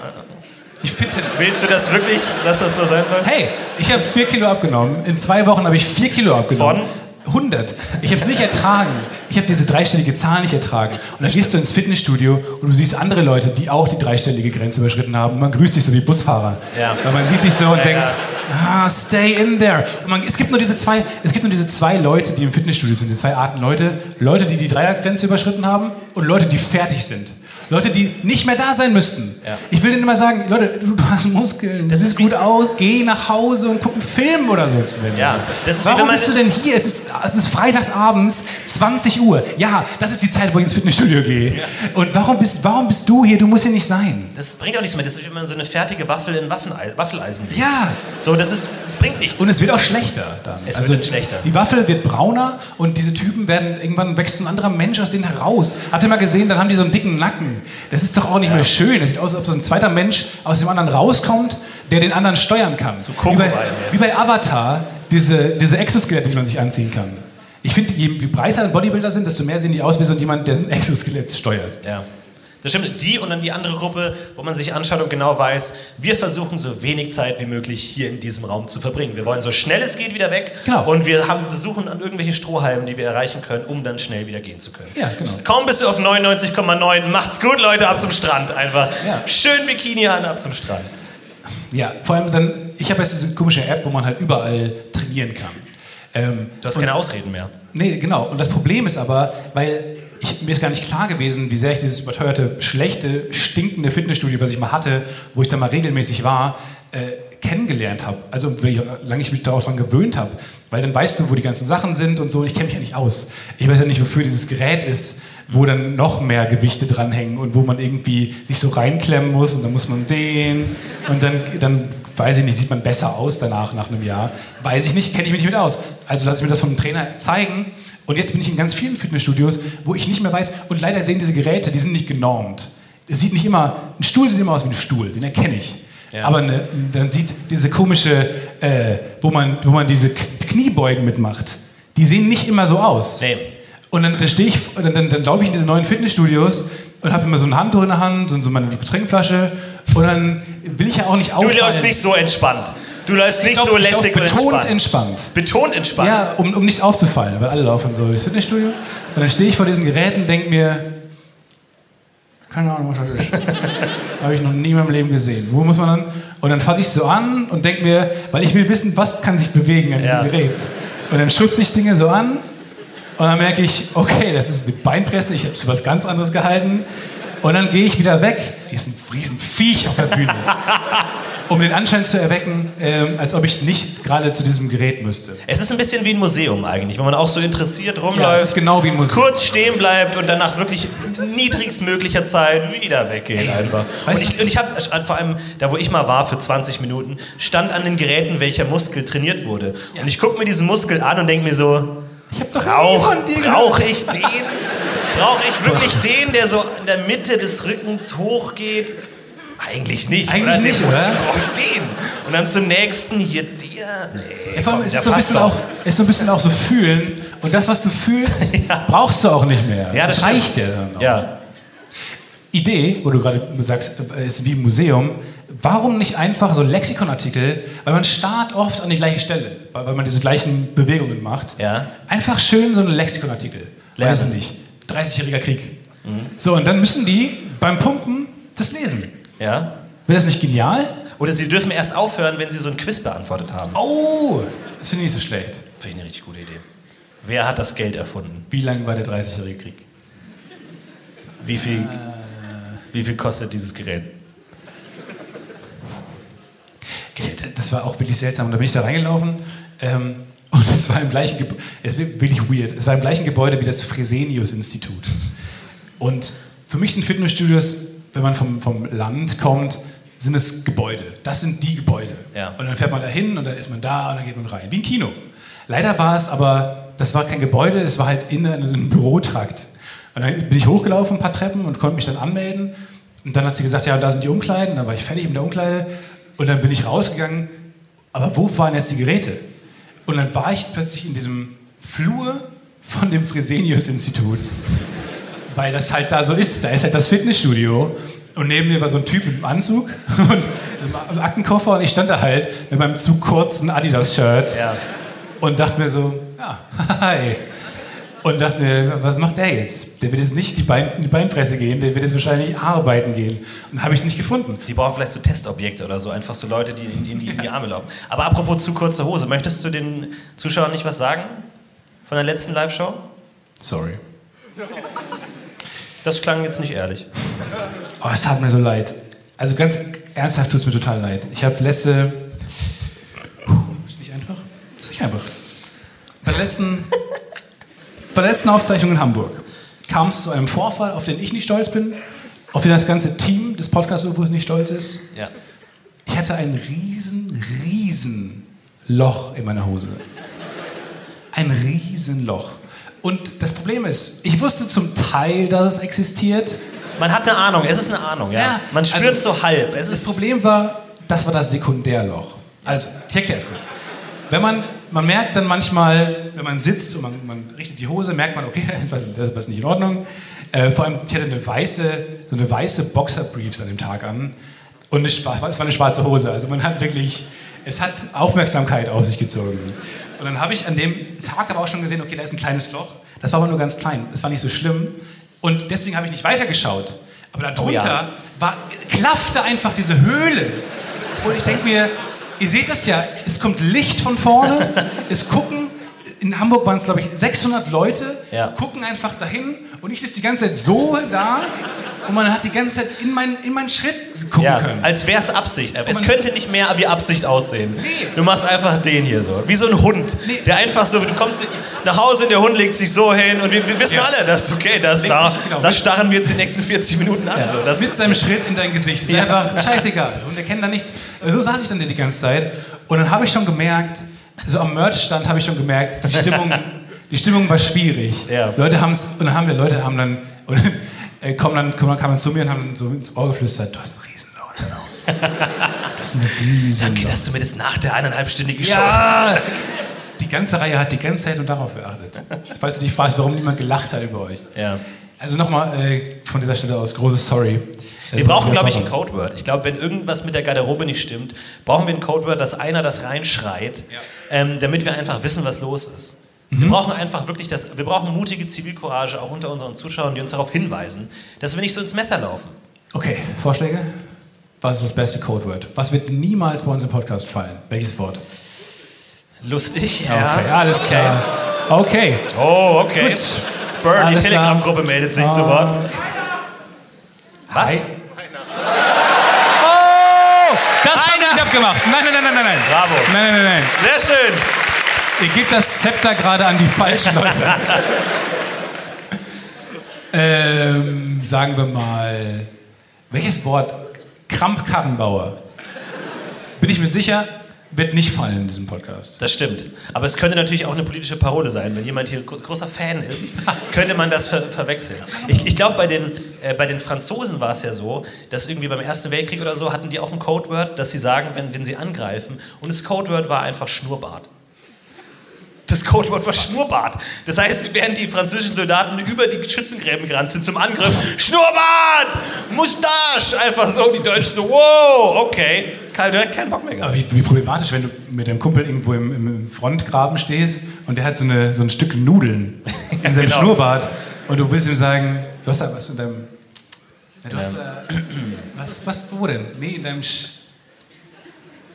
Die Fitten. Willst du das wirklich, dass das so sein soll? Hey, ich habe vier Kilo abgenommen. In zwei Wochen habe ich vier Kilo abgenommen. Von? 100. Ich habe es nicht ertragen. Ich habe diese dreistellige Zahl nicht ertragen. Und dann gehst du ins Fitnessstudio und du siehst andere Leute, die auch die dreistellige Grenze überschritten haben. Und man grüßt sich so wie Busfahrer. Ja. Weil man sieht sich so und Ja, denkt, ah, stay in there. Und man, es, gibt nur diese zwei, es gibt nur diese zwei Leute, die im Fitnessstudio sind. Die zwei Arten Leute. Leute, die die Dreiergrenze überschritten haben und Leute, die fertig sind. Leute, die nicht mehr da sein müssten. Ja. Ich will denen immer sagen, Leute, du, hast Muskeln, das sieht gut aus, geh nach Hause und guck einen Film oder so. Ja, Warum bist du denn hier? Es ist, es ist freitagsabends, 20 Uhr. Ja, das ist die Zeit, wo ich ins Fitnessstudio gehe. Und warum bist, warum bist du hier? Du musst hier nicht sein. Das bringt auch nichts mehr. Das ist wie wenn man so eine fertige Waffel in Waffeleisen legt. Ja. So, das ist, das bringt nichts. Und es wird auch schlechter dann. Also Es wird schlechter. Die Waffel wird brauner und diese Typen werden, irgendwann wächst ein anderer Mensch aus denen heraus. Habt ihr mal gesehen, dann haben die so einen dicken Nacken. Das ist doch auch nicht mehr schön. Das sieht aus, als ob so ein zweiter Mensch aus dem anderen rauskommt, der den anderen steuern kann. So wie, bei, wie bei Avatar, diese, diese Exoskelette, die man sich anziehen kann. Ich finde, je breiter Bodybuilder sind, desto mehr sehen die aus wie so jemand, der so ein Exoskelett steuert. Ja. Das stimmt. Die und dann die andere Gruppe, wo man sich anschaut und genau weiß, wir versuchen so wenig Zeit wie möglich hier in diesem Raum zu verbringen. Wir wollen so schnell es geht wieder weg Genau. und wir haben, versuchen an irgendwelche Strohhalmen, die wir erreichen können, um dann schnell wieder gehen zu können. Ja, genau. Kaum bist du auf 99,9, macht's gut, Leute, ab zum Strand einfach. Ja. Schön Bikini an, ab zum Strand. Ja, vor allem dann, ich habe jetzt diese komische App, wo man halt überall trainieren kann. Ähm, Du hast keine Ausreden mehr. Nee, genau. Und das Problem ist aber, weil ich, mir ist gar nicht klar gewesen, wie sehr ich dieses überteuerte, schlechte, stinkende Fitnessstudio, was ich mal hatte, wo ich da mal regelmäßig war, äh, kennengelernt habe. Also wie lange ich mich da auch dran gewöhnt habe. Weil dann weißt du, wo die ganzen Sachen sind und so. Ich kenne mich ja nicht aus. Ich weiß ja nicht, wofür dieses Gerät ist, wo dann noch mehr Gewichte dranhängen und wo man irgendwie sich so reinklemmen muss und dann muss man den und dann, dann weiß ich nicht, sieht man besser aus danach, nach einem Jahr. Weiß ich nicht, kenne ich mich nicht mit aus. Also lasse ich mir das vom Trainer zeigen und jetzt bin ich in ganz vielen Fitnessstudios, wo ich nicht mehr weiß und leider sehen diese Geräte, die sind nicht genormt. Es sieht nicht immer, ein Stuhl sieht immer aus wie ein Stuhl, den erkenne ich. Ja. Aber eine, dann sieht diese komische, äh, wo, man, wo man diese Kniebeugen mitmacht, die sehen nicht immer so aus. Nee. Und dann, dann stehe ich, dann, dann, dann laufe ich in diese neuen Fitnessstudios und habe immer so ein Handtuch in der Hand und so meine Getränkflasche und dann will ich ja auch nicht Du auffallen. läufst nicht so entspannt. Du läufst Ich nicht glaub- so lässig und betont entspannt. Betont entspannt. Ja, um, um nicht aufzufallen, weil alle laufen so durchs Fitnessstudio. Und dann stehe ich vor diesen Geräten und denke mir, keine Ahnung, was das ist. Habe ich noch nie in meinem Leben gesehen. Wo muss man dann? Und dann fasse ich es so an und denke mir, weil ich will wissen, was kann sich bewegen an diesem Ja. Gerät. Und dann schubse ich Dinge so an und dann merke ich, okay, das ist eine Beinpresse, ich habe es für was ganz anderes gehalten. Und dann gehe ich wieder weg. Hier ist ein riesen Viech auf der Bühne. um den Anschein zu erwecken, ähm, als ob ich nicht gerade zu diesem Gerät müsste. Es ist ein bisschen wie ein Museum eigentlich, wo man auch so interessiert rumläuft. Ja, ist genau wie ein Museum. Kurz stehen bleibt und dann nach wirklich niedrigstmöglicher Zeit wieder weggeht einfach. Und ich, und ich habe vor allem, da wo ich mal war für 20 Minuten, stand an den Geräten, welcher Muskel trainiert wurde. Und ich gucke mir diesen Muskel an und denke mir so, brauche brauch ich den? Brauche ich wirklich den, der so in der Mitte des Rückens hochgeht? Eigentlich nicht. Eigentlich oder? nicht, Wozu oder? brauche ich den? Und dann zum nächsten hier der. Nee, Ja, vor allem komm, ist es so ein bisschen doch. auch, ist so ein bisschen auch so fühlen und das, was du fühlst, brauchst du auch nicht mehr. Ja, das das reicht ja dann auch. Ja. Idee, wo du gerade sagst, ist wie ein Museum. Warum nicht einfach so Lexikonartikel, weil man starrt oft an die gleiche Stelle, weil man diese gleichen Bewegungen macht. Ja. Einfach schön so einen Lexikonartikel. Lernen. Weiß ich nicht. 30-jähriger Krieg. So, und dann müssen die beim Pumpen das lesen. Ja. Wäre das nicht genial? Oder sie dürfen erst aufhören, wenn sie so ein Quiz beantwortet haben. Oh, das finde ich nicht so schlecht. Finde ich eine richtig gute Idee. Wer hat das Geld erfunden? Wie lang war der 30-jährige Krieg? Wie viel, wie viel kostet dieses Gerät? Geld. Das war auch wirklich seltsam. Und da bin ich da reingelaufen ähm, und es war im gleichen Gebäude, es wirklich weird, es war im gleichen Gebäude wie das Fresenius-Institut. Und für mich sind Fitnessstudios, wenn man vom, vom Land kommt, sind es Gebäude. Das sind die Gebäude. Ja. Und dann fährt man da hin und dann ist man da und dann geht man rein. Wie ein Kino. Leider war es aber, das war kein Gebäude, es war halt in einem Bürotrakt. Und dann bin ich hochgelaufen, ein paar Treppen und konnte mich dann anmelden. Und dann hat sie gesagt, ja, da sind die Umkleiden. Dann war ich fertig mit der Umkleide. Und dann bin ich rausgegangen. Aber wo waren jetzt die Geräte? Und dann war ich plötzlich in diesem Flur von dem Fresenius-Institut. Weil das halt da so ist. Da ist halt das Fitnessstudio. Und neben mir war so ein Typ mit einem Anzug und einem Aktenkoffer. Und ich stand da halt mit meinem zu kurzen Adidas-Shirt Ja. und dachte mir so, ja, hi. Und dachte mir, was macht der jetzt? Der wird jetzt nicht die Bein, in die Beinpresse gehen, der wird jetzt wahrscheinlich arbeiten gehen. Und habe ich nicht gefunden. Die brauchen vielleicht so Testobjekte oder so, einfach so Leute, die in, in, die, in die Arme laufen. Aber apropos zu kurze Hose, möchtest du den Zuschauern nicht was sagen von der letzten Live-Show? Sorry. Das klang jetzt nicht ehrlich. Oh, es tat mir so leid. Also ganz ernsthaft tut es mir total leid. Ich habe letzte. Puh, ist nicht einfach? Ist nicht einfach. Bei der letzten, bei der letzten Aufzeichnung in Hamburg kam es zu einem Vorfall, auf den ich nicht stolz bin, auf den das ganze Team des Podcast-UFOs nicht stolz ist. Ja. Ich hatte ein riesen, riesen Loch in meiner Hose. Ein riesen Loch. Und das Problem ist, ich wusste zum Teil, dass es existiert. Man hat eine Ahnung, es ist eine Ahnung, ja. Ja, Man spürt also, es so halb. Es Das ist Problem war, das war das Sekundärloch. Also, ich erkläre es kurz. Wenn man, man merkt dann manchmal, wenn man sitzt und man, man richtet die Hose, merkt man, okay, das ist was nicht in Ordnung. Äh, vor allem, ich hatte eine weiße, so eine weiße Boxerbriefs an dem Tag an und eine, es war eine schwarze Hose. Also man hat wirklich, es hat Aufmerksamkeit auf sich gezogen. Und dann habe ich an dem Tag aber auch schon gesehen, okay, da ist ein kleines Loch. Das war aber nur ganz klein. Das war nicht so schlimm. Und deswegen habe ich nicht weitergeschaut. Aber darunter Oh ja. war, klaffte einfach diese Höhle. Und ich denke mir, ihr seht das ja, es kommt Licht von vorne, es gucken, in Hamburg waren es glaube ich 600 Leute, Ja. gucken einfach dahin und ich sitze die ganze Zeit so da und man hat die ganze Zeit in meinen, in meinen Schritt gucken ja, können. als wäre es Absicht. Es könnte nicht mehr wie Absicht aussehen. Nee. Du machst einfach den hier so. Wie so ein Hund, Nee. der einfach so, du kommst nach Hause, der Hund legt sich so hin und wir, wir wissen Ja. alle, das ist okay, das, da, genau, das starren wir jetzt die nächsten 40 Minuten an. So, das mit seinem Schritt in dein Gesicht. Ist Ja. einfach scheißegal. Und er kennt da nichts. So saß ich dann die ganze Zeit. Und dann habe ich schon gemerkt, so am Merchstand habe ich schon gemerkt, die Stimmung, die Stimmung war schwierig. Ja. Leute haben es, und dann haben wir, Leute haben dann, und, äh, kommen dann, kommen dann, kamen dann zu mir und haben dann so ins Ohr geflüstert, du hast ein Riesenloch. Haut. Du hast ein Riesenloch. Danke, dass du mir das nach der eineinhalbstündigen Show Ja! Die ganze Reihe hat die ganze Zeit nur darauf geachtet. Falls du dich fragst, warum niemand gelacht hat über euch. Ja. Also nochmal äh, von dieser Stelle aus, großes Sorry. Wir brauchen, glaube ich, ein Codeword. Ich glaube, wenn irgendwas mit der Garderobe nicht stimmt, brauchen wir ein Codeword, dass einer das reinschreit, ähm, damit wir einfach wissen, was los ist. Mhm. Wir brauchen einfach wirklich das, wir brauchen mutige Zivilcourage auch unter unseren Zuschauern, die uns darauf hinweisen, dass wir nicht so ins Messer laufen. Okay, Vorschläge? Was ist das beste Codeword? Was wird niemals bei uns im Podcast fallen? Welches Wort? Lustig, Okay, ja. alles klar. Okay. Oh, okay. Gut. Burn, die Alles klar. Telegram-Gruppe meldet sich zu Wort. Was? Hi. Oh! Das Einer. nicht abgemacht. Nein, nein, nein, nein, nein. nein. Bravo. Nein, nein, nein, nein. Sehr schön. Ihr gebt das Zepter gerade an die falschen Leute. ähm, sagen wir mal, welches Wort? Kramp-Karrenbauer. Bin ich mir sicher, wird nicht fallen in diesem Podcast. Das stimmt. Aber es könnte natürlich auch eine politische Parole sein. Wenn jemand hier gro- großer Fan ist, könnte man das ver verwechseln. Ich, ich glaube, bei, den, äh, bei den Franzosen war es ja so, dass irgendwie beim Ersten Weltkrieg oder so hatten die auch ein Codeword, das sie sagen, wenn, wenn sie angreifen. Und das Codeword war einfach Schnurrbart. Das Codewort war Schnurrbart. Das heißt, während die französischen Soldaten über die Schützengräben gerannt sind zum Angriff, Schnurrbart! Mustache! Einfach so, die Deutschen so, wow, okay. Du hast keinen Bock mehr gehabt. Aber wie, wie problematisch, wenn du mit deinem Kumpel irgendwo im, im Frontgraben stehst und der hat so, eine, so ein Stück Nudeln in seinem genau. Schnurrbart und du willst ihm sagen, du hast da was in deinem... Ja, du hast da... Was, was, wo denn? Nee, in deinem... Sch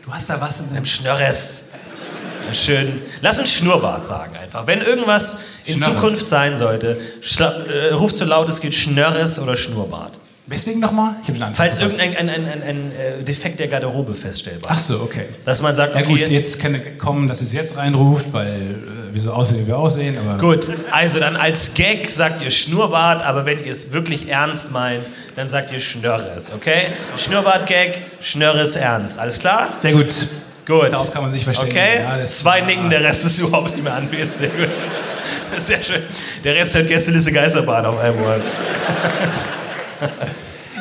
du hast da was in deinem... Schnörres. Ja, Schön. Lass uns Schnurrbart sagen einfach. Wenn irgendwas in Schnörres. Zukunft sein sollte, äh, ruf so laut es geht Schnörres oder Schnurrbart. Weswegen nochmal? Falls irgendein ein, ein, ein, äh, Defekt der Garderobe feststellbar Ach ist. so, okay. Dass man sagt, Ja okay, gut, jetzt kann kommen, dass es jetzt reinruft, weil äh, wir so aussehen, wie wir aussehen, aber... Gut, also dann als Gag sagt ihr Schnurrbart, aber wenn ihr es wirklich ernst meint, dann sagt ihr Schnörres, okay? Schnurrbart-Gag, Schnörres ernst. Alles klar? Sehr gut. Gut. Darauf kann man sich verständigen. Okay, Ja, das- zwei nicken, der Rest ist überhaupt nicht mehr anwesend. Sehr gut. Sehr schön. Der Rest hört Gästeliste Geisterbahn auf einmal.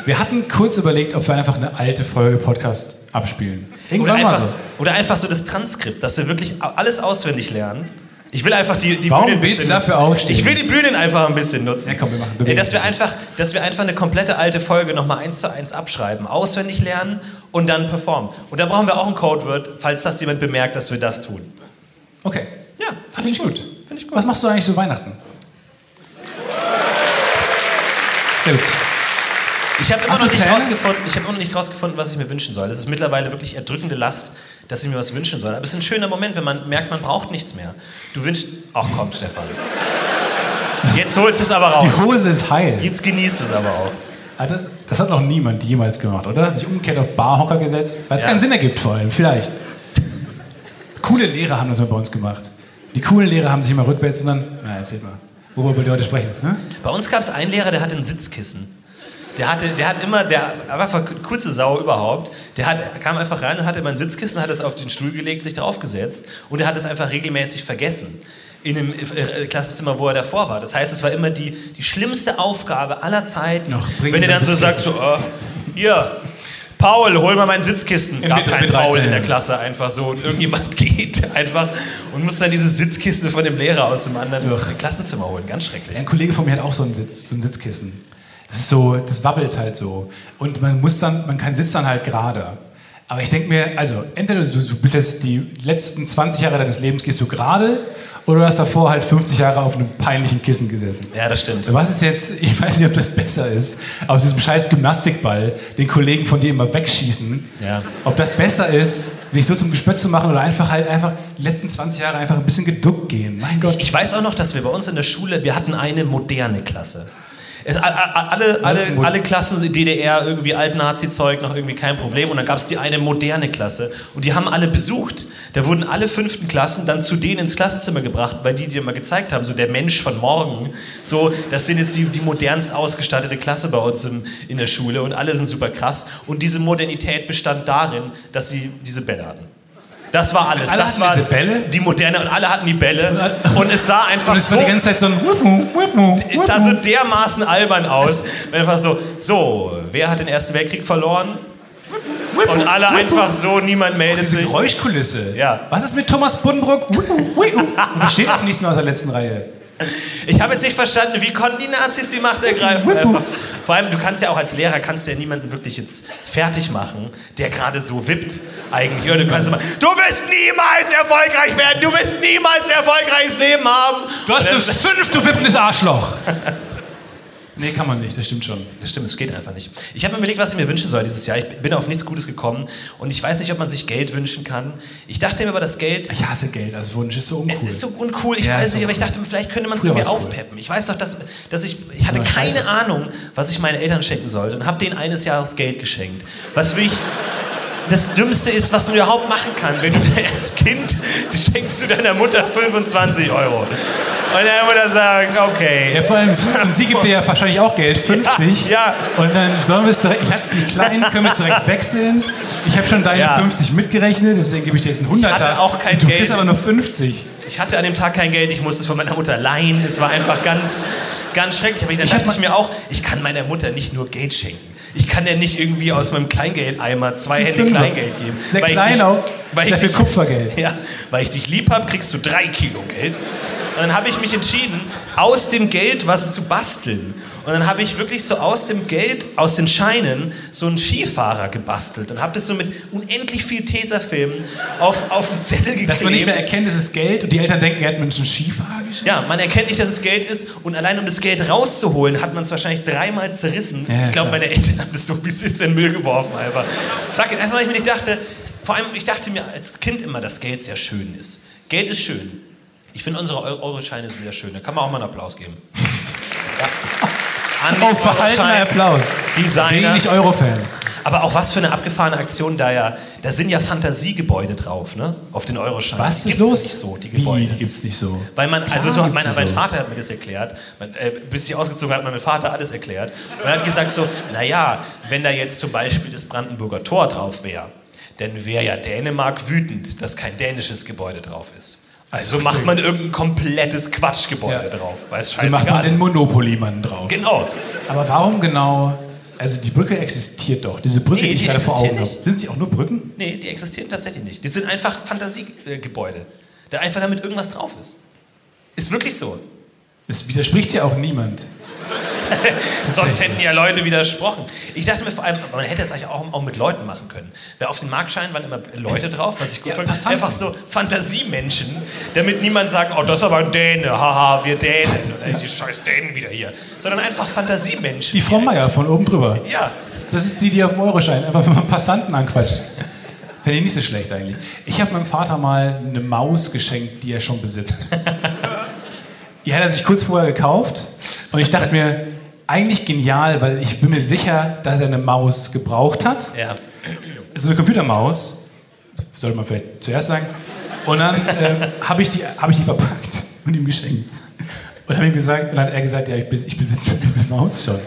Wir hatten kurz überlegt, ob wir einfach eine alte Folge Podcast abspielen. Oder Irgendwann mal einfach, so. oder einfach so das Transkript, dass wir wirklich alles auswendig lernen. Ich will einfach die, die Warum Bühne ein bisschen dafür nutzen. aufstehen? Ich will die Bühnen einfach ein bisschen nutzen. Ja, komm, wir machen- dass, wir einfach, dass wir einfach eine komplette alte Folge nochmal eins zu eins abschreiben, auswendig lernen und dann performen. Und da brauchen wir auch ein Codeword, falls das jemand bemerkt, dass wir das tun. Okay. Ja, Finde ich gut. Finde ich gut. Was machst du eigentlich so Weihnachten? Sehr gut. Ich habe immer, du noch nicht rausgefunden- ich immer noch nicht rausgefunden, was ich mir wünschen soll. Es ist mittlerweile wirklich erdrückende Last, dass ich mir was wünschen soll. Aber es ist ein schöner Moment, wenn man merkt, man braucht nichts mehr. Du wünschst. Ach komm, Stefan. Jetzt holst du es aber raus. Die Hose ist heil. Jetzt genießt es aber auch. Ah, das, das hat noch niemand jemals gemacht, oder? Sich umgekehrt auf Barhocker gesetzt, weil es Ja. keinen Sinn ergibt vor allem, vielleicht. Coole Lehrer haben das mal bei uns gemacht. Die coolen Lehrer haben sich immer rückwärts und dann, na, erzähl mal, worüber ihr heute sprechen? Ne? Bei uns gab es einen Lehrer, der hatte ein Sitzkissen. Der, hatte, der hat immer, der war einfach coolste Sau überhaupt. Der hat, kam einfach rein und hatte immer ein Sitzkissen, hat es auf den Stuhl gelegt, sich draufgesetzt und er hat es einfach regelmäßig vergessen. In dem äh, Klassenzimmer, wo er davor war. Das heißt, es war immer die, die schlimmste Aufgabe aller Zeiten, Noch wenn er dann so sagt, so, äh, hier, Paul, hol mal mein Sitzkissen. Gab mit Paul 13. in der Klasse einfach so und irgendjemand geht einfach und muss dann diese Sitzkiste von dem Lehrer aus dem anderen. Klassenzimmer holen. Ganz schrecklich. Ein Kollege von mir hat auch so ein, Sitz, so ein Sitzkissen. Das ist so, das wabbelt halt so. Und man muss dann, man kann sitzt dann halt gerade. Aber ich denke mir, also entweder du, du bist jetzt die letzten 20 Jahre deines Lebens gehst du gerade oder du hast davor halt 50 Jahre auf einem peinlichen Kissen gesessen. Ja, das stimmt. Was ist jetzt, ich weiß nicht, ob das besser ist, auf diesem scheiß Gymnastikball den Kollegen von dir immer wegschießen. Ja. Ob das besser ist, sich so zum Gespött zu machen oder einfach halt einfach die letzten 20 Jahre einfach ein bisschen geduckt gehen. Mein Gott. Ich weiß auch noch, dass wir bei uns in der Schule, wir hatten eine moderne Klasse. Es, a- a- alle, alle, alle Klassen DDR, irgendwie Alt-Nazi-Zeug, noch irgendwie kein Problem. Und dann gab es die eine moderne Klasse. Und die haben alle besucht. Da wurden alle fünften Klassen dann zu denen ins Klassenzimmer gebracht, weil die dir mal gezeigt haben, so der Mensch von morgen. So, das sind jetzt die, die modernst ausgestattete Klasse bei uns im, in der Schule und alle sind super krass. Und diese Modernität bestand darin, dass sie diese Bälle hatten. Das war alles. Alle das hatten war diese Bälle? die moderne und alle hatten die Bälle. Und es sah einfach Und es so war die ganze Zeit so ein es sah so dermaßen albern aus. Wenn einfach so, so, wer hat den Ersten Weltkrieg verloren? Und alle einfach so, niemand meldet Diese sich. Geräuschkulisse. Ja. Was ist mit Thomas Whipmu. Und da steht auch nichts mehr aus der letzten Reihe. Ich habe jetzt nicht verstanden, wie konnten die Nazis die Macht ergreifen? Einfach. Vor allem, du kannst ja auch als Lehrer, kannst du ja niemanden wirklich jetzt fertig machen, der gerade so wippt eigentlich. Oder du kannst immer, du wirst niemals erfolgreich werden, du wirst niemals ein erfolgreiches Leben haben. Du hast eine 5, du wippendes Arschloch. Nee, kann man nicht, das stimmt schon. Das stimmt, es geht einfach nicht. Ich habe mir überlegt, was ich mir wünschen soll dieses Jahr. Ich bin auf nichts Gutes gekommen und ich weiß nicht, ob man sich Geld wünschen kann. Ich dachte mir aber, das Geld, Ich hasse Geld als Wunsch, ist so uncool. es ist so uncool, ich Ja, weiß nicht, aber ich dachte, vielleicht könnte man es irgendwie cool. aufpeppen. Ich weiß doch, dass, dass ich, ich hatte keine. Ahnung, was ich meinen Eltern schenken sollte und habe denen eines Jahres Geld geschenkt. Was wirklich das Dümmste ist, was man überhaupt machen kann. Wenn du als Kind du schenkst du deiner Mutter 25 Euro. Und deine Mutter sagt, okay. Ja, vor allem, sie, und sie gibt dir ja wahrscheinlich auch Geld, 50. Ja, ja. Und dann sollen wir es direkt, ich hatte es nicht klein, können wir es direkt wechseln. Ich habe schon deine Ja. 50 mitgerechnet, deswegen gebe ich dir jetzt einen 100er. hatte auch kein du Geld. bist aber nur 50. Ich hatte an dem Tag kein Geld, ich musste es von meiner Mutter leihen. Es war einfach ganz, ganz schrecklich. Aber dann Ich dachte ich mir auch, ich kann meiner Mutter nicht nur Geld schenken. Ich kann ja nicht irgendwie aus meinem Kleingeldeimer zwei Hände Fünfer. Kleingeld geben. Sehr Weil ich klein dich- auch. Weil viel dich- Kupfergeld. Ja, weil ich dich lieb habe, kriegst du drei Kilo Geld. Und dann habe ich mich entschieden, aus dem Geld was zu basteln. Und dann habe ich wirklich so aus dem Geld, aus den Scheinen, so einen Skifahrer gebastelt und habe das so mit unendlich viel Tesafilm auf, auf einen Zettel geklebt. Dass man nicht mehr erkennt, es ist Geld und die Eltern denken, er hat mir einen Skifahrer geschenkt. Ja, man erkennt nicht, dass es Geld ist und allein um das Geld rauszuholen, hat man es wahrscheinlich dreimal zerrissen. Ja, ich glaube, meine Eltern haben das so wie es ist in den Müll geworfen einfach. Fuck it, einfach weil ich mir nicht dachte, vor allem, ich dachte mir als Kind immer, dass Geld sehr schön ist. Geld ist schön. Ich finde unsere Eu- Euroscheine sind sehr schön. Da kann man auch mal einen Applaus geben. Ja. An den Oh, verhaltener Euroschein. Applaus. Designer. Wenig Eurofans. Aber auch was für eine abgefahrene Aktion da ja. Da sind ja Fantasiegebäude drauf, ne? Auf den Euroscheinen. Was ist gibt's los? Nicht so, die Wie, Gebäude. die gibt's nicht so. Weil man, Klar also so hat mein, mein so. Vater hat mir das erklärt. Man, äh, bis ich ausgezogen hat, hat mein Vater alles erklärt. Und er hat gesagt so, naja, wenn da jetzt zum Beispiel das Brandenburger Tor drauf wäre, dann wäre ja Dänemark wütend, dass kein dänisches Gebäude drauf ist. Also macht man irgendein komplettes Quatschgebäude Ja. drauf, weil es So macht man den. Monopoly-Mann drauf. Genau. Aber warum genau? Also die Brücke existiert doch. Diese Brücke, Nee, die ich gerade vor Augen habe. Sind es die auch nur Brücken? Nee, die existieren tatsächlich nicht. Die sind einfach Fantasiegebäude. Da einfach damit irgendwas drauf ist. Ist wirklich so. Es widerspricht ja auch niemand. Sonst hätten ja Leute widersprochen. Ich dachte mir vor allem, man hätte es eigentlich auch, auch mit Leuten machen können. Weil auf den Markscheinen waren immer Leute drauf, was ich gut Ja, fand. Einfach so Fantasiemenschen, damit niemand sagt, oh, das ist aber ein Däne, haha, wir Dänen. Oder die scheiß Dänen wieder hier. Sondern einfach Fantasiemenschen. Die Frau Meier von oben drüber. Ja, Das ist die, die auf dem Euroschein einfach mal Passanten anquatscht. Fände ich nicht so schlecht eigentlich. Ich habe meinem Vater mal eine Maus geschenkt, die er schon besitzt. Die hat er sich kurz vorher gekauft. Und ich dachte mir, eigentlich genial, weil ich bin mir sicher, dass er eine Maus gebraucht hat. Ja. So eine Computermaus, sollte man vielleicht zuerst sagen. Und dann ähm, habe ich, die- hab ich die verpackt und ihm geschenkt. Und habe ihm gesagt, und dann hat er gesagt, ja, ich, ich besitze diese Maus schon.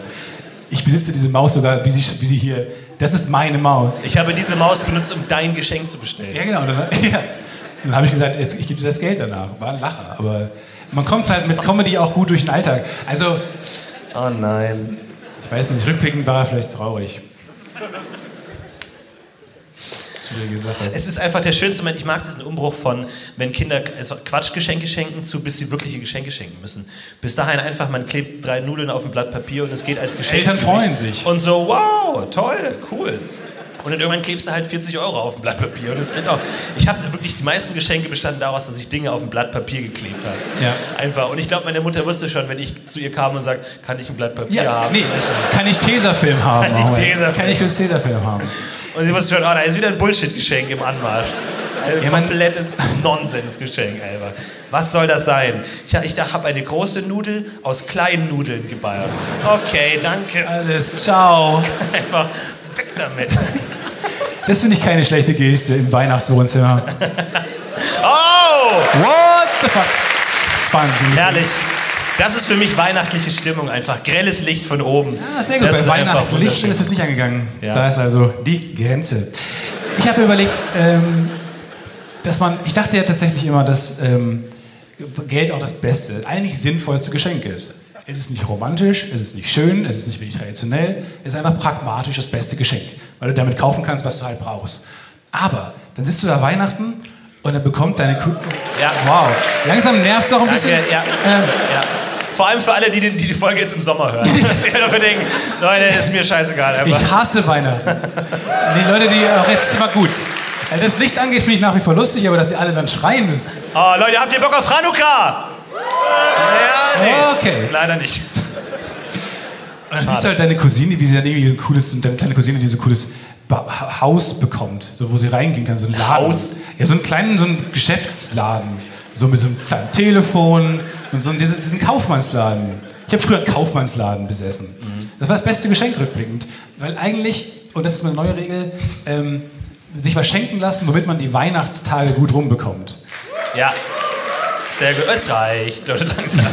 Ich besitze diese Maus sogar, wie sie, wie sie hier. Das ist meine Maus. Ich habe diese Maus benutzt, um dein Geschenk zu bestellen. Ja, genau. Dann, ja. Dann habe ich gesagt, jetzt, ich gebe dir das Geld danach. War ein Lacher. Aber man kommt halt mit Comedy auch gut durch den Alltag. Also, Oh nein. ich weiß nicht, rückblickend war er vielleicht traurig. Es ist einfach der schönste Moment. Ich mag diesen Umbruch von, wenn Kinder also Quatschgeschenke schenken, zu bis sie wirkliche Geschenke schenken müssen. Bis dahin einfach, man klebt drei Nudeln auf ein Blatt Papier und es geht als Geschenk. Eltern freuen sich. Und so, wow, toll, cool. Und dann irgendwann klebst du halt 40 Euro auf ein Blatt Papier. Und das geht auch. Ich habe wirklich, die meisten Geschenke bestanden daraus, dass ich Dinge auf ein Blatt Papier geklebt habe. Ja. Einfach. Und ich glaube, meine Mutter wusste schon, wenn ich zu ihr kam und sagt, kann ich ein Blatt Papier Ja, haben? nee, Sicher. kann ich Tesafilm haben? Kann ich. Tesafilm? Kann ich kurz Tesafilm haben? Und sie wusste schon, oh, da ist wieder ein Bullshit-Geschenk im Anmarsch. Ein Ja, komplettes Nonsensgeschenk, einfach. Was soll das sein? Ich, ich habe eine große Nudel aus kleinen Nudeln geballt. Okay, danke. Alles, ciao. Einfach weg damit. Das finde ich keine schlechte Geste im Weihnachtswohnzimmer. Oh, What the fuck? Das war herrlich. Das ist für mich weihnachtliche Stimmung einfach. Grelles Licht von oben. Ah, sehr gut. Das Bei ist einfach Weihnachten Licht wunderschön. ist es nicht angegangen. Ja. Da ist also die Grenze. Ich habe überlegt, ähm, dass man, ich dachte ja tatsächlich immer, dass ähm, Geld auch das beste, eigentlich sinnvollste Geschenk ist. Es ist nicht romantisch, es ist nicht schön, es ist nicht wirklich traditionell, es ist einfach pragmatisch das beste Geschenk, weil du damit kaufen kannst, was du halt brauchst. Aber dann sitzt du da Weihnachten und dann bekommt deine Kunden. Ja. Wow. Langsam nervt es auch ein Danke, bisschen. ja. Ähm, ja. Vor allem für alle, die, die die Folge jetzt im Sommer hören. Sie einfach denken, Leute, ist mir scheißegal. Einfach. Ich hasse Weihnachten. Die Leute, die auch jetzt immer gut. Äh, Das Licht angeht, finde ich nach wie vor lustig, aber dass ihr alle dann schreien müsst. Oh, Leute, habt ihr Bock auf Hanukkah? Ja, nee. Okay. Leider nicht. Und dann siehst du halt deine Cousine, wie sie dann irgendwie ein cooles, deine kleine Cousine, die so ein cooles ba Ha- Haus bekommt, so wo sie reingehen kann, so ein Laden. Haus? Ja, so einen kleinen, so einen Geschäftsladen, so mit so einem kleinen Telefon und so diese, diesen Kaufmannsladen. Ich habe früher einen Kaufmannsladen besessen. Das war das beste Geschenk rückblickend, weil eigentlich, und das ist meine neue Regel, ähm, sich was schenken lassen, womit man die Weihnachtstage gut rumbekommt. Ja. Sehr gut. Es reicht, Leute, langsam.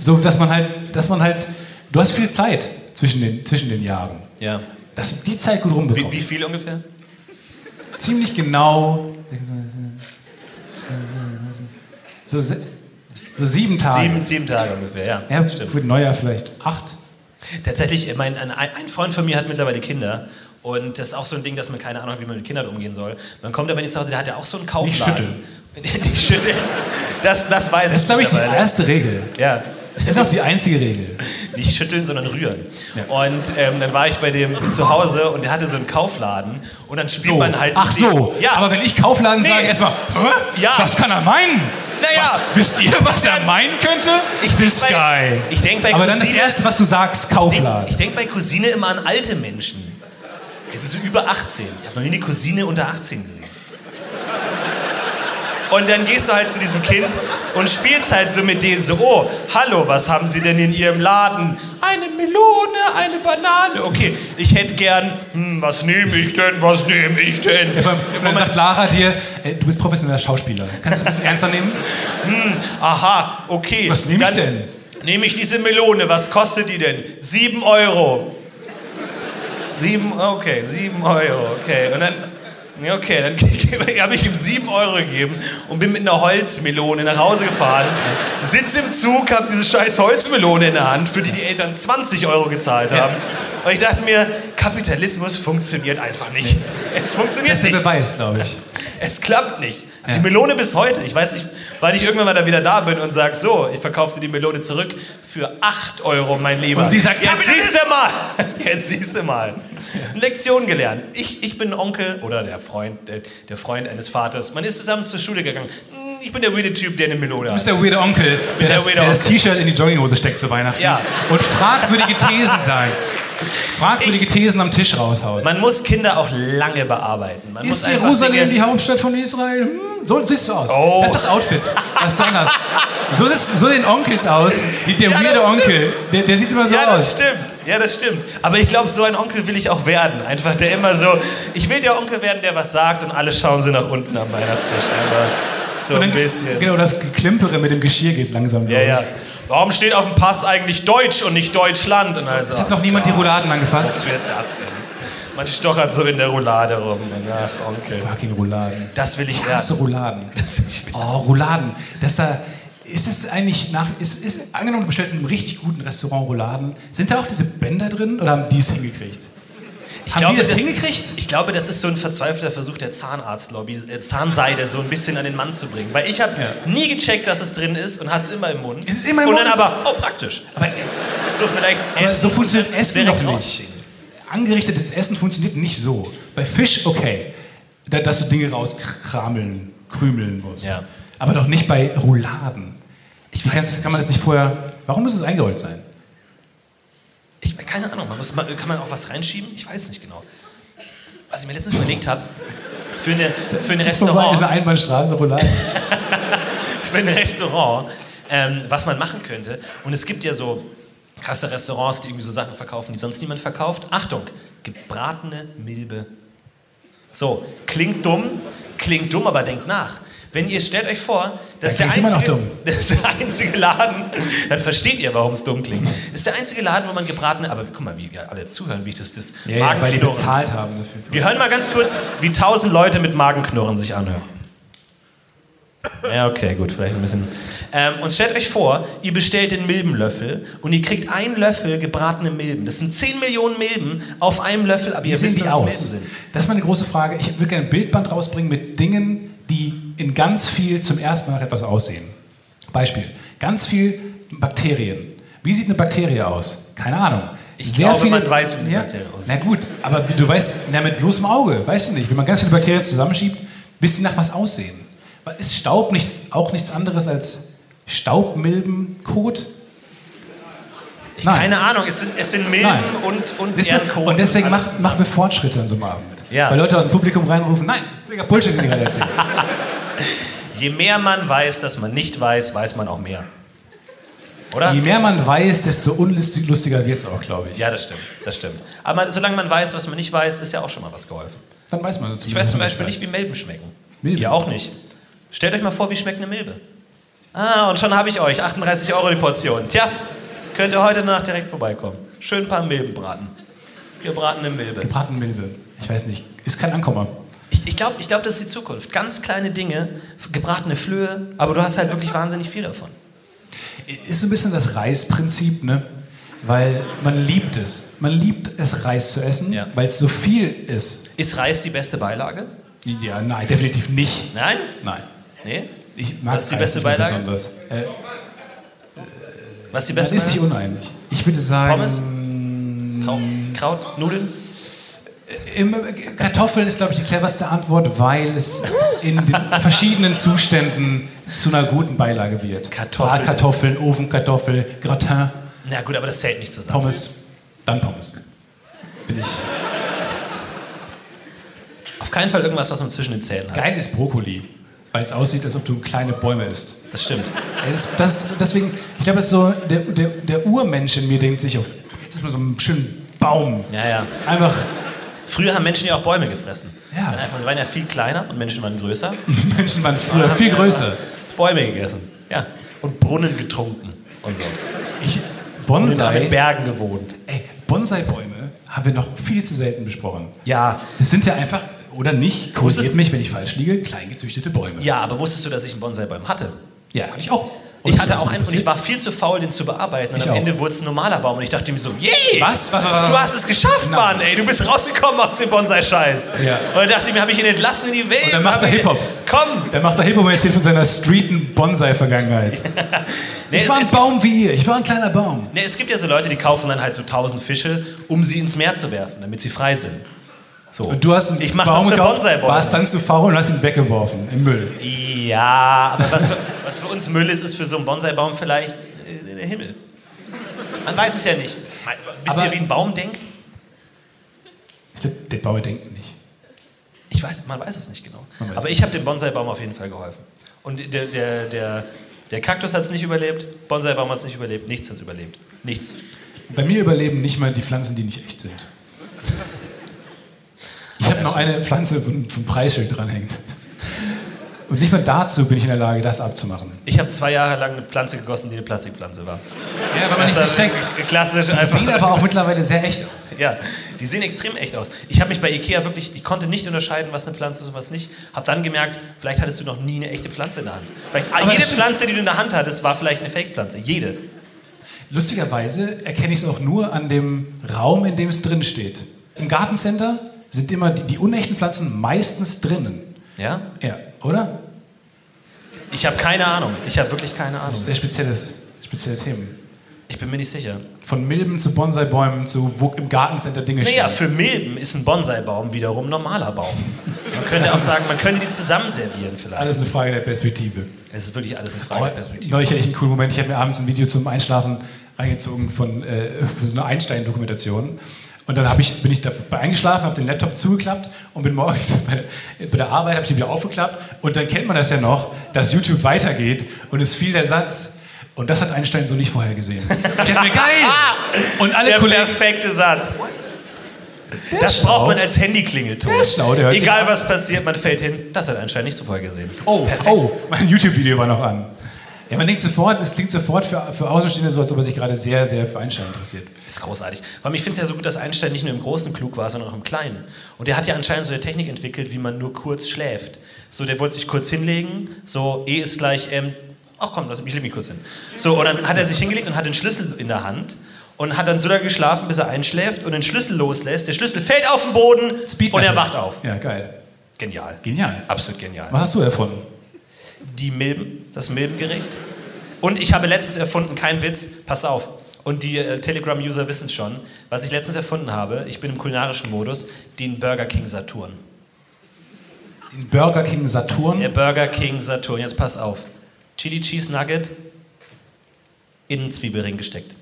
So, dass man halt, dass man halt, du hast viel Zeit zwischen den, zwischen den Jahren. Ja. Dass du die Zeit gut rumbekommst. Wie, wie viel ungefähr? Ziemlich genau. So, so sieben Tage. Sieben, sieben Tage ungefähr, ja. Ja, stimmt. gut, Neujahr vielleicht. Acht. Tatsächlich, mein, ein, ein Freund von mir hat mittlerweile Kinder. Und das ist auch so ein Ding, dass man keine Ahnung hat, wie man mit Kindern umgehen soll. Man kommt aber nicht zu Hause, der hat ja auch so einen Kaufladen. Nicht schütteln. Die schütteln. Das, das weiß Das ist, glaube ich, die erste Regel. Ja. Das ist auch die einzige Regel. Nicht schütteln, sondern rühren. Und ähm, dann war ich bei dem zu Hause und der hatte so einen Kaufladen und dann spielt So. man halt. Ach so. Ja. Aber wenn ich Kaufladen Nee. sage, erstmal? Ja. Was kann er meinen? Naja. Was, wisst ihr, was er Ja. meinen könnte? Ich This bei- guy. ich denk bei Aber dann das Cousine- Erste, was du sagst, Ich denke Kaufladen. denk bei Cousine immer an alte Menschen. Es ist so über 18. Ich habe noch nie eine Cousine unter 18 gesehen. Und dann gehst du halt zu diesem Kind und spielst halt so mit denen so, oh, hallo, was haben Sie denn in Ihrem Laden? Eine Melone, eine Banane. Okay, ich hätte gern, hm, was nehme ich denn, was nehme ich denn? Und dann sagt Lara dir, äh, du bist professioneller Schauspieler. Kannst du es ein bisschen ernster nehmen? Aha, okay. Was nehme ich Dann denn? Nehme ich diese Melone, was kostet die denn? Sieben Euro. Sieben, okay, sieben Euro, okay. Und dann, ja, okay, dann habe ich ihm sieben Euro gegeben und bin mit einer Holzmelone nach Hause gefahren. Sitz im Zug, habe diese scheiß Holzmelone in der Hand, für die die Eltern 20 Euro gezahlt haben. Und ich dachte mir, Kapitalismus funktioniert einfach nicht. Es funktioniert Das ist der nicht. Beweis, glaube ich. Es klappt nicht. Die Melone bis heute. Ich weiß nicht, weil ich irgendwann mal da wieder da bin und sage, so, ich verkaufte die Melone zurück für 8 Euro, mein Lieber. Und sie sagt, jetzt siehst du mal. Jetzt siehst du mal. Lektion gelernt. Ich, ich bin Onkel oder der Freund, der, der Freund eines Vaters. Man ist zusammen zur Schule gegangen. Hm, Ich bin der weirde Typ, der eine Melone Du bist hat. der weirde Onkel, der, der das, der das. T-Shirt in die Jogginghose steckt zu Weihnachten Ja. und fragwürdige Thesen sagt. Fragwürdige Thesen am Tisch raushaut. Man muss Kinder auch lange bearbeiten. Man Ist Jerusalem Dinge, die Hauptstadt von Israel? Hm, So siehst du aus. Oh. Das ist das Outfit, was du anhast. So, ist, so sehen Onkels aus, wie der Ja, das weirde. Onkel. Der, der sieht immer so ja, das aus. stimmt. Ja, das stimmt. Aber ich glaube, so ein Onkel will ich auch werden. Einfach der immer so, ich will der Onkel werden, der was sagt und alle schauen so nach unten am Weihnachtstisch. Einfach so Und ein dann, bisschen. genau, das Geklimpere mit dem Geschirr geht langsam Ja, los. ja. Warum steht auf dem Pass eigentlich Deutsch und nicht Deutschland? Und also, Es hat noch niemand die Rouladen angefasst. was wird das denn? Man stochert so in der Roulade rum. Ach, Onkel. Fucking Rouladen. Das will ich werden. Rouladen. Das will ich werden. Oh, Rouladen. Das da, ist es eigentlich nach, ist, ist, angenommen, du bestellst in einem richtig guten Restaurant Rouladen, sind da auch diese Bänder drin oder haben die es hingekriegt? Ich Haben glaube, die das das- hingekriegt? Ich glaube, das ist so ein verzweifelter Versuch der Zahnarztlobby, äh, Zahnseide so ein bisschen an den Mann zu bringen. Weil ich habe Ja. nie gecheckt, dass es drin ist und hat es immer im Mund. Es ist immer im und Mund? dann aber, oh, praktisch. Aber, So vielleicht aber essen so funktioniert und Essen doch nicht. Angerichtetes Essen funktioniert nicht so. Bei Fisch okay, da, dass du Dinge rauskrameln, krümeln musst. Ja. Aber doch nicht bei Rouladen. Ich weiß kann, man das nicht vorher... Warum muss es eingerollt sein? Ich, keine Ahnung, man muss, kann man auch was reinschieben? Ich weiß es nicht genau. Was ich mir letztens überlegt habe, für, eine, für ein vorbei, Restaurant, ist eine Einbahnstraße, für ein Restaurant ähm, was man machen könnte. Und es gibt ja so krasse Restaurants, die irgendwie so Sachen verkaufen, die sonst niemand verkauft. Achtung, gebratene Milbe. So, klingt dumm, klingt dumm, aber denkt nach. Wenn ihr stellt euch vor, das ist, der einzige, dumm. das ist der einzige Laden, dann versteht ihr, warum es dumm klingt. Das ist der einzige Laden, wo man gebratene, aber guck mal, wie ja, alle zuhören, wie ich das, das Ja, ja, weil die Magenknurren- bezahlt haben dafür. wir hören mal ganz kurz, wie tausend Leute mit Magenknurren sich anhören. Ja, okay, gut, vielleicht ein bisschen. Ähm, und stellt euch vor, ihr bestellt den Milbenlöffel und ihr kriegt einen Löffel gebratene Milben. Das sind 10 Millionen Milben auf einem Löffel, aber Wie ihr sehen wisst, die dass es Milben aus? sind. Das ist meine große Frage. Ich würde gerne ein Bildband rausbringen mit Dingen, die in ganz viel zum ersten Mal nach etwas aussehen. Beispiel. Ganz viel Bakterien. Wie sieht eine Bakterie aus? Keine Ahnung. Ich glaube, man weiß, wie eine Bakterie aussieht. Na gut, aber du weißt, na, mit bloßem Auge, weißt du nicht. Wenn man ganz viele Bakterien zusammenschiebt, bis sie nach was aussehen. Ist Staub nichts, auch nichts anderes als Staubmilbenkot? Ich, Nein. keine Ahnung, es sind, es sind Milben Nein. und, und Das ist, Ehrenkot und deswegen mach, machen wir Fortschritte an so einem Abend. Ja. Weil Leute aus dem Publikum reinrufen, nein, das ist Bullshit, den die gerade erzählen. Je mehr man weiß, dass man nicht weiß, weiß man auch mehr. Oder? Je mehr man weiß, desto unlustiger wird es auch, glaube ich. Ja, das stimmt, das stimmt. Aber man, solange man weiß, was man nicht weiß, ist ja auch schon mal was geholfen. Dann weiß man. Ich weiß zum Beispiel nicht, wie Milben schmecken. Milben? Ihr auch nicht. Stellt euch mal vor, wie schmeckt eine Milbe. Ah, und schon habe ich euch. 38 Euro die Portion. Tja, könnt ihr heute Nacht direkt vorbeikommen. Schön ein paar Milben braten. Gebratene Milbe. Gebratene Milbe. Ich weiß nicht. Ist kein Ankommer. Ich, ich glaube, ich glaub, das ist die Zukunft. Ganz kleine Dinge, gebratene Flöhe, aber du hast halt wirklich wahnsinnig viel davon. Ist so ein bisschen das Reisprinzip, ne? Weil man liebt es. Man liebt es, Reis zu essen, Ja. weil es so viel ist. Ist Reis die beste Beilage? Ja, nein, definitiv nicht. Nein? Nein. Nee? Ich mag Was ist die beste Beilage? Besonders. Äh, Was ist die man beste ist sich Beilage? uneinig. Ich würde sagen, Pommes? Kraut, Nudeln? Im, Kartoffeln ist, glaube ich, die cleverste Antwort, weil es in den verschiedenen Zuständen zu einer guten Beilage wird. Kartoffeln. Bratkartoffeln, Ofenkartoffel, Gratin, Na gut, aber das zählt nicht zusammen. Pommes, dann Pommes. Bin ich. Auf keinen Fall irgendwas, was man zwischen den Zähnen hat. Geil ist Brokkoli, weil es aussieht, als ob du kleine Bäume isst. Das stimmt. Ist, das, deswegen, ich glaube, das so, der, der, der Urmensch in mir denkt sich, oh, jetzt ist mal so ein schöner Baum. Ja, ja. Einfach, Früher haben Menschen ja auch Bäume gefressen. Ja. Einfach, sie waren ja viel kleiner und Menschen waren größer. Menschen waren früher viel größer. Bäume gegessen. Ja. Und Brunnen getrunken und so. Ich, Und haben in Bonsai, Bergen gewohnt. ey, Bonsai-Bäume haben wir noch viel zu selten besprochen. Ja. Das sind ja einfach, oder nicht, korrigiert mich, wenn ich falsch liege, klein gezüchtete Bäume. Ja, aber wusstest du, dass ich einen Bonsai-Baum hatte? Ja, hatte ich auch. Ich Und hatte auch einen und ich war viel zu faul, den zu bearbeiten. Und Ich am auch. Ende wurde es ein normaler Baum und ich dachte mir so, yay! Was? Du hast es geschafft, Nein. Mann, ey. Du bist rausgekommen aus dem Bonsai-Scheiß. Ja. Und dann dachte ich mir, habe ich ihn entlassen in die Welt. Und dann macht er Hip-Hop. Komm! Der macht der Hip-Hop erzählt von seiner streeten Bonsai-Vergangenheit. Nee, ich war ein Baum wie ihr, ich war ein kleiner Baum. nee, es gibt ja so Leute, die kaufen dann halt so tausend Fische, um sie ins Meer zu werfen, damit sie frei sind. So. Und du hast einen ich mach Baum das für gekauft, warst dann zu faul und hast ihn weggeworfen im Müll. Ja, aber was für, was für uns Müll ist, ist für so einen Bonsai-Baum vielleicht äh, der Himmel. Man weiß es ja nicht. Wisst Aber- ihr, wie ein Baum denkt? Ich glaub, der Bauer denkt nicht. Ich Ich weiß, man weiß es nicht genau. Aber ich habe dem Bonsai-Baum auf jeden Fall geholfen. Und der, der, der, der Kaktus hat es nicht überlebt, Bonsai-Baum hat es nicht überlebt, nichts hat es überlebt. Nichts. Bei mir überleben nicht mal die Pflanzen, die nicht echt sind. Noch eine Pflanze, wo ein Preisschild dranhängt. Und nicht mal dazu bin ich in der Lage, das abzumachen. Ich habe zwei Jahre lang eine Pflanze gegossen, die eine Plastikpflanze war. Ja, weil man nicht Das so war checkt. klassisch Die einfach. sehen aber auch mittlerweile sehr echt aus. Ja, die sehen extrem echt aus. Ich habe mich bei Ikea wirklich, ich konnte nicht unterscheiden, was eine Pflanze ist und was nicht. Habe dann gemerkt, vielleicht hattest du noch nie eine echte Pflanze in der Hand. Vielleicht, Aber jede. Pflanze, die du in der Hand hattest, war vielleicht eine Fake-Pflanze. Jede. Lustigerweise erkenne ich es auch nur an dem Raum, in dem es drin steht. Im Gartencenter sind immer die, die unechten Pflanzen meistens drinnen. Ja? Ja, oder? Ich habe keine Ahnung. Ich habe wirklich keine Das Ahnung. ist sehr spezielles, spezielle Themen. Ich bin mir nicht sicher. Von Milben zu Bonsai-Bäumen zu wo im Gartencenter Dinge Naja, stehen. für Milben ist ein Bonsai-Baum wiederum ein normaler Baum. Man könnte auch sagen, man könnte die zusammen servieren vielleicht. Alles eine Frage der Perspektive. Es ist wirklich alles eine Frage Aber der Perspektive. neulich hatte ich einen coolen Moment. Ich habe mir abends ein Video zum Einschlafen reingezogen von, äh, von so einer Einstein-Dokumentation. Und dann ich, bin ich dabei eingeschlafen, habe den Laptop zugeklappt und bin morgens bei der, bei der Arbeit, habe ich ihn wieder aufgeklappt. Und dann kennt man das ja noch, dass YouTube weitergeht und es fiel der Satz, und das hat Einstein so nicht vorher gesehen. Ich dachte mir, geil! Und alle Der Kollegen, perfekte Satz. der Das schlau. braucht man als Handyklingelton. Der ist schlau, der hört Egal was passiert, man fällt hin. Das hat anscheinend nicht so vorher gesehen. Oh, Perfekt. oh, mein YouTube-Video war noch an. Ja, man denkt sofort, es klingt sofort für, für Außenstehende so, als ob er sich gerade sehr, sehr für Einstein interessiert. Ist großartig. Vor allem, ich finde es ja so gut, dass Einstein nicht nur im Großen klug war, sondern auch im Kleinen. Und der hat ja anscheinend so eine Technik entwickelt, wie man nur kurz schläft. So, der wollte sich kurz hinlegen, so E ist gleich M. Ach komm, lass mich leg mich kurz hin. So, und dann hat er sich hingelegt und hat den Schlüssel in der Hand und hat dann so lange geschlafen, bis er einschläft und den Schlüssel loslässt. Der Schlüssel fällt auf den Boden Speed und er wacht auf. Ja, geil. Genial. Genial. Absolut genial. Was hast du erfunden? Die Milben, das Milbengericht. Und ich habe letztens erfunden, kein Witz, pass auf. Und die äh, Telegram-User wissen es schon, was ich letztens erfunden habe, ich bin im kulinarischen Modus, den Burger King Saturn. Den Burger King Saturn. Der Burger King Saturn, jetzt pass auf. Chili Cheese Nugget in einen Zwiebelring gesteckt.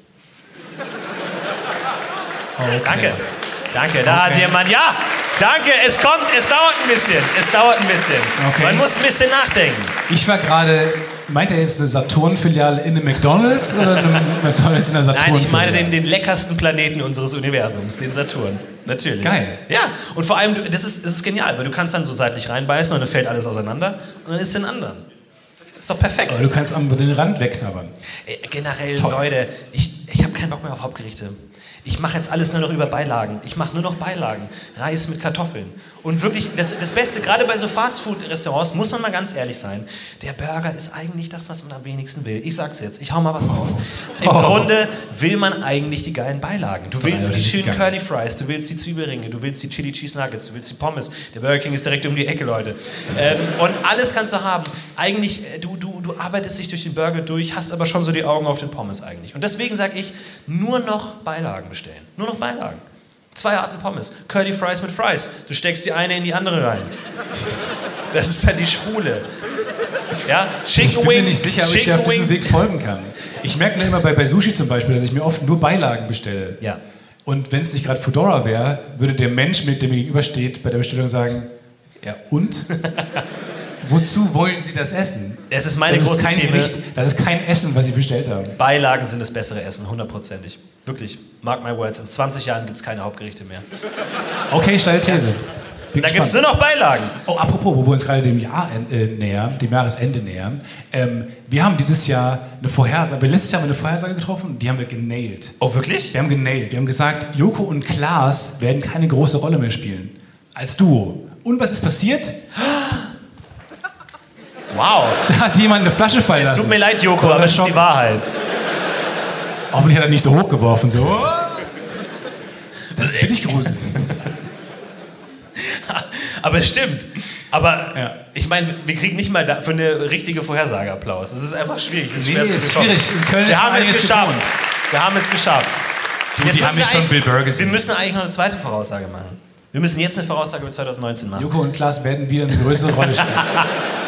Okay. Danke. Danke, da hat Okay. jemand, ja, danke, es kommt, es dauert ein bisschen, es dauert ein bisschen. Okay. Man muss ein bisschen nachdenken. Ich war gerade, meint er jetzt eine Saturn-Filiale in einem McDonalds oder eine McDonalds in der saturn Nein, ich meine den, den leckersten Planeten unseres Universums, den Saturn. Natürlich. Geil. Ja, und vor allem, das ist, das ist genial, weil du kannst dann so seitlich reinbeißen und dann fällt alles auseinander und dann ist es den anderen. Ist doch perfekt. Aber du kannst am den Rand wegknabbern. Äh, Generell, Leute, ich, ich habe keinen Bock mehr auf Hauptgerichte. Ich mache jetzt alles nur noch über Beilagen. Ich mache nur noch Beilagen. Reis mit Kartoffeln. Und wirklich, das, das Beste, gerade bei so Fastfood-Restaurants, muss man mal ganz ehrlich sein, der Burger ist eigentlich das, was man am wenigsten will. Ich sag's jetzt, ich hau mal was raus. Im Oh. Grunde will man eigentlich die geilen Beilagen. Du willst die schönen. Curly Fries, du willst die Zwiebelringe, du willst die Chili Cheese Nuggets, du willst die Pommes. Der Burger King ist direkt um die Ecke, Leute. Ähm, und alles kannst du haben. Eigentlich, äh, du, du, du arbeitest dich durch den Burger durch, hast aber schon so die Augen auf den Pommes eigentlich. Und deswegen sage ich, nur noch Beilagen bestellen. Nur noch Beilagen. Zwei Arten Pommes. Curly Fries mit Fries. Du steckst die eine in die andere rein. Das ist dann die Spule. Ja, Chicken Ich bin Wing. mir nicht sicher, ob ich dir Chicken auf diesem. Weg folgen kann. Ich merke nur immer bei, bei Sushi zum Beispiel, dass ich mir oft nur Beilagen bestelle. Ja. Und wenn es nicht gerade Fedora wäre, würde der Mensch, mit dem mir gegenübersteht, bei der Bestellung sagen, ja und? Wozu wollen Sie das essen? Das ist meine das große ist. Gericht, das ist kein Essen, was Sie bestellt haben. Beilagen sind das bessere Essen, hundertprozentig. Wirklich, mark my words, in 20 Jahren gibt es keine Hauptgerichte mehr. Okay, steile These. Bin Da gibt es nur noch Beilagen. Oh, apropos, wo wir uns gerade dem Jahr äh, nähern, dem Jahresende nähern. Ähm, wir haben dieses Jahr eine Vorhersage, wir letztes Jahr haben wir eine Vorhersage getroffen, die haben wir genailt. Oh, wirklich? Wir haben genailt. Wir haben gesagt, Joko und Klaas werden keine große Rolle mehr spielen. Als Duo. Und was ist passiert? Wow. Da hat jemand eine Flasche fallen Es lassen. tut mir leid, Joko, aber es ist die Wahrheit. Hoffentlich hat er nicht so hochgeworfen. So. Das finde ich gruselig. Aber es stimmt. Aber Ja. ich meine, wir kriegen nicht mal für eine richtige Vorhersage Applaus. Das ist einfach schwierig. Das ist Nee, ist schwierig. In Köln ist wir haben es geschafft. gewohnt. Wir haben es geschafft. die müssen haben wir nicht schon Bill Burr Wir gesehen. müssen eigentlich noch eine zweite Voraussage machen. Wir müssen jetzt eine Voraussage für 2019 machen. Joko und Klaas werden wieder eine größere Rolle spielen.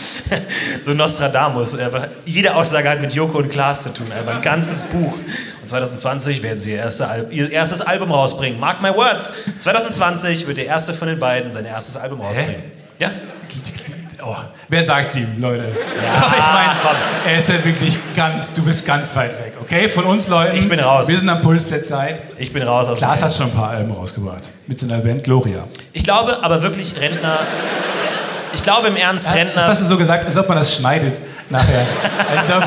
so Nostradamus. Jede Aussage hat mit Joko und Klaas zu tun. Einfach ein ganzes Buch. Und 2020 werden sie ihr, erste Al ihr erstes Album rausbringen. Mark my words. 2020 wird der erste von den beiden sein erstes Album rausbringen. Ja? Oh, wer sagt ihm, Leute? Ja, ich meine, komm. er ist ja wirklich ganz, du bist ganz weit weg, okay? Von uns Leuten. Ich bin raus. Wir sind am Puls der Zeit. Ich bin raus aus Klaas hat schon ein paar Alben rausgebracht. Mit seiner Band Gloria. Ich glaube aber wirklich Rentner. Ich glaube im Ernst, Das Rentner. hast du so gesagt, als ob man das schneidet nachher. als ob,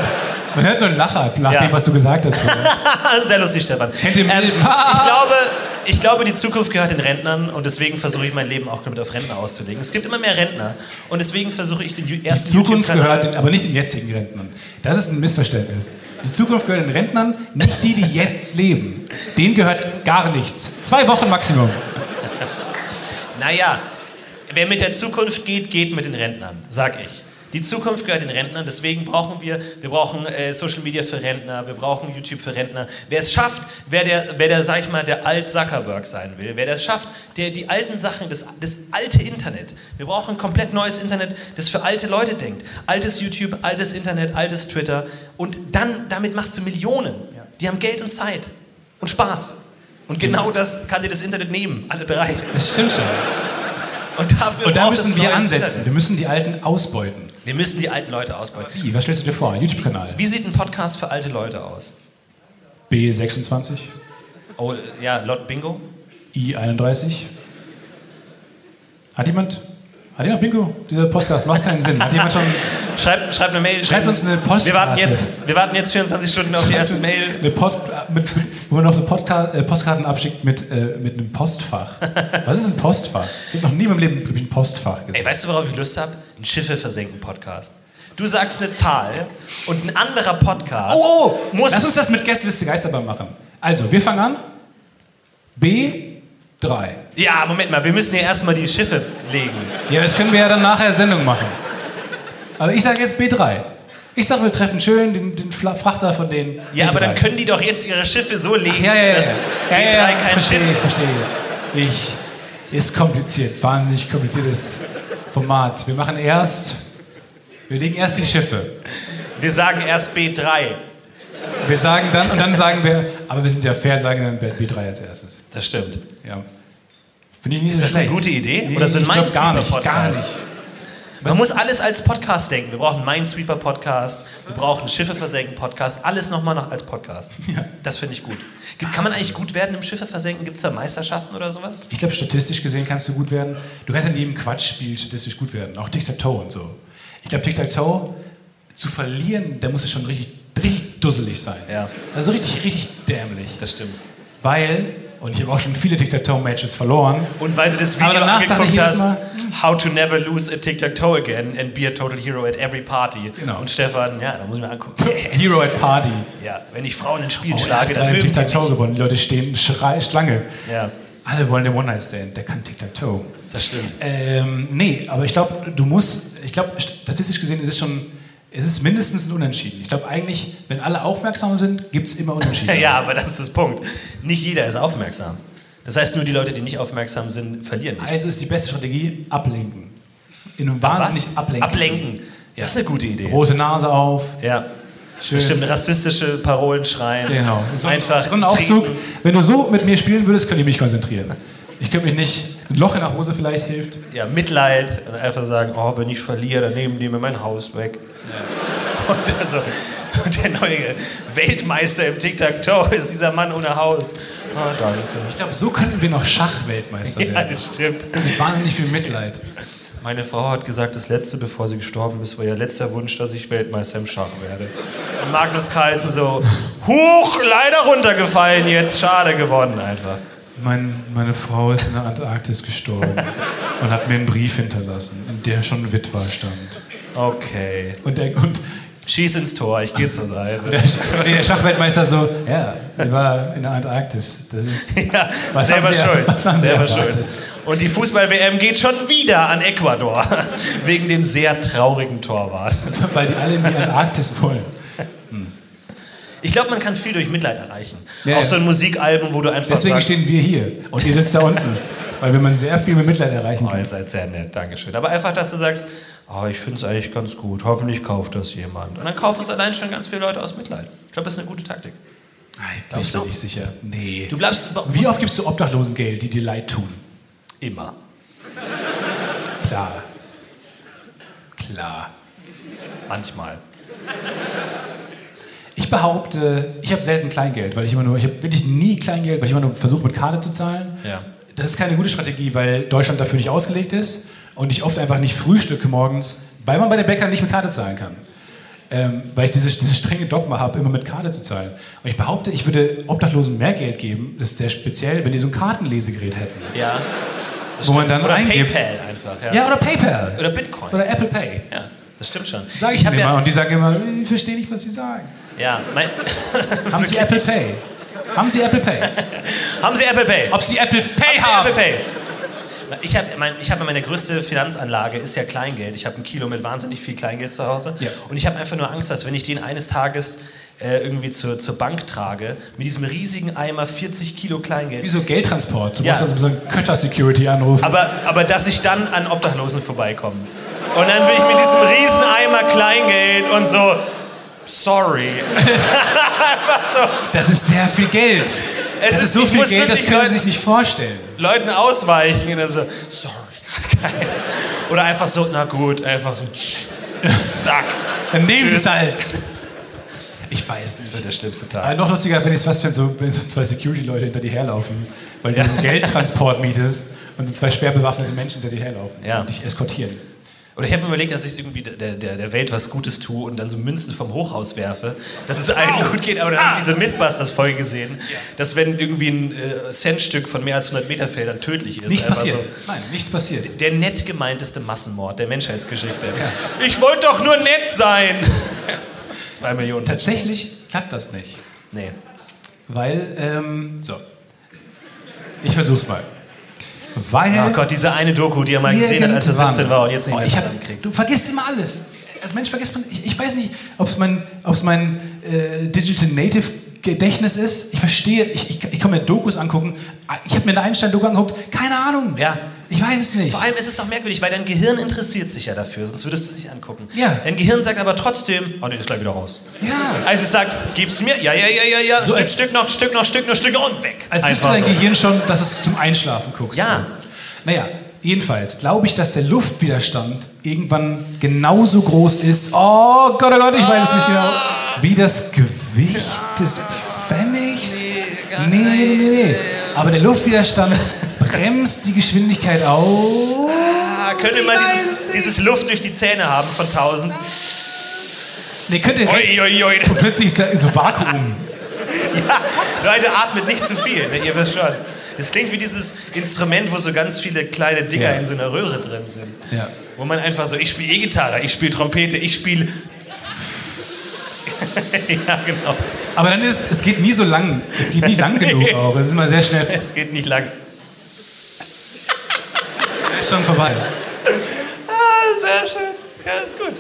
man hört nur einen Lacher nach Ja. dem, was du gesagt hast. Sehr lustig, Stefan. Ähm, ich, glaube, ich glaube, die Zukunft gehört den Rentnern und deswegen versuche ich mein Leben auch komplett auf Rentner auszulegen. Es gibt immer mehr Rentner und deswegen versuche ich den ju- Die ersten Zukunft gehört, den, aber nicht den jetzigen Rentnern. Das ist ein Missverständnis. Die Zukunft gehört den Rentnern, nicht die, die jetzt leben. Denen gehört gar nichts. Zwei Wochen Maximum. Naja, wer mit der Zukunft geht, geht mit den Rentnern, sag ich. Die Zukunft gehört den Rentnern, deswegen brauchen wir, wir brauchen äh, Social Media für Rentner, wir brauchen YouTube für Rentner. Wer es schafft, wer der, wer der sag ich mal, der Alt-Zuckerberg sein will, wer das schafft, der die alten Sachen, das, das alte Internet. Wir brauchen ein komplett neues Internet, das für alte Leute denkt. Altes YouTube, altes Internet, altes Twitter. Und dann, damit machst du Millionen. Die haben Geld und Zeit und Spaß. Und genau das kann dir das Internet nehmen, alle drei. Das stimmt schon. Und dafür Und da müssen wir ansetzen. Internet. Wir müssen die Alten ausbeuten. Wir müssen die alten Leute ausbeuten. Wie? Was stellst du dir vor? Ein YouTube-Kanal? Wie sieht ein Podcast für alte Leute aus? B26? Oh, ja, Lot Bingo? I31? Hat jemand? Hat jemand Bingo? Dieser Podcast macht keinen Sinn. Hat jemand schon. Schreibt, schreibt eine Mail. Schreibt uns eine Postkarte. Wir warten, jetzt, wir warten jetzt 24 Stunden auf die erste Mail. Eine Pod, mit, wo man noch so Podka äh, Postkarten abschickt mit, äh, mit einem Postfach. Was ist ein Postfach? Ich habe noch nie in meinem Leben ein Postfach gesehen. Ey, weißt du, worauf ich Lust habe? Ein Schiffe versenken Podcast. Du sagst eine Zahl und ein anderer Podcast Oh, muss. lass uns das mit Gästeliste Geisterbahn machen. Also, wir fangen an. B3. Ja, Moment mal, wir müssen hier erstmal die Schiffe legen. Ja, das können wir ja dann nachher Sendung machen. Aber ich sage jetzt B3. Ich sage, wir treffen schön den, den Frachter von den. Ja, B3. aber dann können die doch jetzt ihre Schiffe so legen, Ja, ja, ja. dass ja, ja, B3 ja, kein verstehe, Schiff ich ist. verstehe. Ich. Ist kompliziert. Wahnsinnig kompliziertes Format. Wir machen erst. Wir legen erst die Schiffe. Wir sagen erst B3. Wir sagen dann, und dann sagen wir, aber wir sind ja fair, sagen dann B3 als erstes. Das stimmt. Ja. Finde ich nicht Ist so das eine schlecht. gute Idee? Nee, Oder so ein gar nicht, gar nicht. Man muss alles als Podcast denken. Wir brauchen einen Minesweeper-Podcast, wir brauchen Schiffe versenken Podcast, alles nochmal noch als Podcast. Das finde ich gut. Kann man eigentlich gut werden im Schiffe versenken? Gibt es da Meisterschaften oder sowas? Ich glaube, statistisch gesehen kannst du gut werden. Du kannst in jedem Quatschspiel statistisch gut werden. Auch Tic-Tac-Toe und so. Ich glaube, Tic-Tac-Toe zu verlieren, da muss es schon richtig, richtig dusselig sein. Ja. Also richtig, richtig dämlich. Das stimmt. Weil, und ich habe auch schon viele Tic-Tac-Toe-Matches verloren. Und weil du das Video angeguckt hast, How to never lose a Tic-Tac-Toe again and be a total hero at every party. Genau. Und Stefan, ja, da muss ich mir angucken. Hero at Party. ja, wenn ich Frauen in Spielen Oh, schlage, dann mögen Tic-Tac-Toe gewonnen. Die Leute stehen Schrei, Schlange. Ja, Alle wollen den One-Night-Stand. Der kann Tic-Tac-Toe. das stimmt. Ähm, nee, aber ich glaube, du musst, ich glaube, statistisch gesehen ist es schon, es ist mindestens ein Unentschieden. Ich glaube eigentlich, wenn alle aufmerksam sind, gibt es immer Unentschieden. Ja, aber das ist das Punkt. Nicht jeder ist aufmerksam. Das heißt, nur die Leute, die nicht aufmerksam sind, verlieren nicht. Also ist die beste Strategie ablenken. In einem wahnsinnig ablenken. Ablenken. Das ist eine gute Idee. Rote Nase auf. Ja. Schön. Bestimmt rassistische Parolen schreien. Genau. So, Einfach so ein Aufzug. trinken. Wenn du so mit mir spielen würdest, könnte ich mich konzentrieren. Ich könnte mich nicht. Ein Loch in der Hose vielleicht hilft. Ja, Mitleid. Und einfach sagen, oh, wenn ich verliere, dann nehmen die mir mein Haus weg. Und, also, und der neue Weltmeister im Tic-Tac-Toe ist dieser Mann ohne Haus. Ah, danke. Ich glaube, so könnten wir noch Schachweltmeister Ja, werden. das stimmt. Mit wahnsinnig viel Mitleid. Meine Frau hat gesagt, das letzte, bevor sie gestorben ist, war ihr letzter Wunsch, dass ich Weltmeister im Schach werde. Und Magnus Carlsen so, huch, leider runtergefallen jetzt, schade gewonnen einfach. Mein, meine Frau ist in der Antarktis gestorben und hat mir einen Brief hinterlassen, in der schon Witwer stand. Okay. Und der, und Schieß ins Tor, ich gehe zur Seite. der, der Schachweltmeister so, ja, sie war in der Antarktis. Das ist, Ja, Was selber haben Sie- schuld. was haben Sie selber schuld. Und die Fußball-WM geht schon wieder an Ecuador. Wegen dem sehr traurigen Torwart. weil die alle in die Antarktis wollen. Ich glaube, man kann viel durch Mitleid erreichen. Ja, Auch so ein Musikalbum, wo du einfach Deswegen sagst, stehen wir hier und ihr sitzt da unten, weil wir man sehr viel mit Mitleid erreichen oh, ihr kann. seid sehr nett, Dankeschön. Aber einfach, dass du sagst, oh, ich finde es eigentlich ganz gut, hoffentlich kauft das jemand. Und dann kaufen es allein schon ganz viele Leute aus Mitleid. Ich glaube, das ist eine gute Taktik. Ah, Ich bin mir nicht sicher. Nee. Du bleibst Wie oft gibst du Obdachlosen Geld, die dir leid tun? immer. Klar. Klar. Manchmal. Ich behaupte, ich habe selten Kleingeld, weil ich immer nur, ich habe wirklich nie Kleingeld, weil ich immer nur versuche, mit Karte zu zahlen. Ja. Das ist keine gute Strategie, weil Deutschland dafür nicht ausgelegt ist und ich oft einfach nicht frühstücke morgens, weil man bei den Bäckern nicht mit Karte zahlen kann. Ähm, weil ich dieses, dieses strenge Dogma habe, immer mit Karte zu zahlen. Und ich behaupte, ich würde Obdachlosen mehr Geld geben, das ist sehr speziell, wenn die so ein Kartenlesegerät hätten. Ja. das Wo man dann Oder eingibt. PayPal einfach. Ja. Ja, oder PayPal. Oder Bitcoin. Oder Apple Pay. ja, das stimmt schon. Sage ich, ihnen immer ja, und die sagen immer, ich verstehe nicht, was sie sagen. ja, mein, Haben Sie Apple Pay? Haben Sie Apple Pay? haben Sie Apple Pay? Ob Sie Apple Pay Haben haben? Sie Apple Pay? Ich habe mein, ich hab meine größte Finanzanlage ist ja Kleingeld. Ich habe ein Kilo mit wahnsinnig viel Kleingeld zu Hause. Ja. Und ich habe einfach nur Angst, dass wenn ich den eines Tages äh, irgendwie zur, zur Bank trage, mit diesem riesigen Eimer 40 Kilo Wie Kleingeld, so Geldtransport. Du Ja. musst also so einen Kötter-Security anrufen. aber, aber dass ich dann an Obdachlosen vorbeikomme. Und dann will ich mit diesem riesen Eimer Kleingeld und so, sorry. so. Das ist sehr viel Geld. Es das ist- ist so viel Geld, das können Sie sich nicht vorstellen. Leuten ausweichen und dann so, sorry, geil. Oder einfach so, na gut, einfach so, zack. Dann nehmen Sie es halt. Ich weiß Das wird der schlimmste Tag. Aber noch lustiger finde ich es fast, wenn so, wenn so zwei Security-Leute hinter dir herlaufen, weil du einen Geldtransport mietest und so zwei schwer bewaffnete Menschen hinter dir herlaufen Ja. und dich eskortieren. Oder ich habe mir überlegt, dass ich irgendwie der, der, der Welt was Gutes tue und dann so Münzen vom Hochhaus werfe, dass es allen gut geht. Aber dann habe ich diese Mythbusters-Folge gesehen, dass wenn irgendwie ein äh, Centstück von mehr als 100 Meter fällt, dann tödlich ist. Nichts passiert. So. Nein, nichts passiert. Der nett gemeinteste Massenmord der Menschheitsgeschichte. Ich wollte doch nur nett sein. Zwei Millionen. Tatsächlich klappt das nicht. Nee. Weil, ähm, so. Ich versuch's mal. Weil. Oh Gott, diese eine Doku, die er mal gesehen hat, als er Irgendwann- 17 war und jetzt nicht Oh, mehr ich hab. Du vergisst immer alles. Als Mensch vergisst man. Ich, ich weiß nicht, ob es mein, ob's mein äh, Digital Native Gedächtnis ist. Ich verstehe. Ich, ich, ich kann mir Dokus angucken. Ich habe mir eine Einstein-Doku angeguckt. Keine Ahnung. Ja. Ich weiß es nicht. Vor allem ist es doch merkwürdig, weil dein Gehirn interessiert sich ja dafür, sonst würdest du es sich angucken. Ja. Dein Gehirn sagt aber trotzdem, oh nee, ist gleich wieder raus. Ja. Also es sagt, gib's mir, ja, ja, ja, ja, ja, So Stück, als- Stück noch, Stück noch, Stück noch, Stück noch und weg. Als wüsste dein so. Gehirn schon, dass es zum Einschlafen guckst. Ja. Naja, jedenfalls glaube ich, dass der Luftwiderstand irgendwann genauso groß ist. Oh Gott, oh Gott, ich weiß es nicht genau. Wie das Gewicht des Pfennigs. Nee, nee, nee, nee. Aber der Luftwiderstand bremst die Geschwindigkeit aus. Ah, könnte man dieses, dieses Luft durch die Zähne haben von 1000. Nee, könnt ihr rechts. Ui, ui, ui. Und plötzlich ist da so Vakuum. Ja, Leute, atmet nicht zu viel, ne, ihr wisst schon. Das klingt wie dieses Instrument, wo so ganz viele kleine Dinger Ja. in so einer Röhre drin sind. Ja. Wo man einfach so, ich spiele E-Gitarre, ich spiele Trompete, ich spiele... ja, genau. Aber dann ist, es geht nie so lang. Es geht nie lang genug auch. Es ist immer sehr schnell. Es geht nicht lang. Ist schon vorbei. Ah, sehr schön. Ja, ist gut.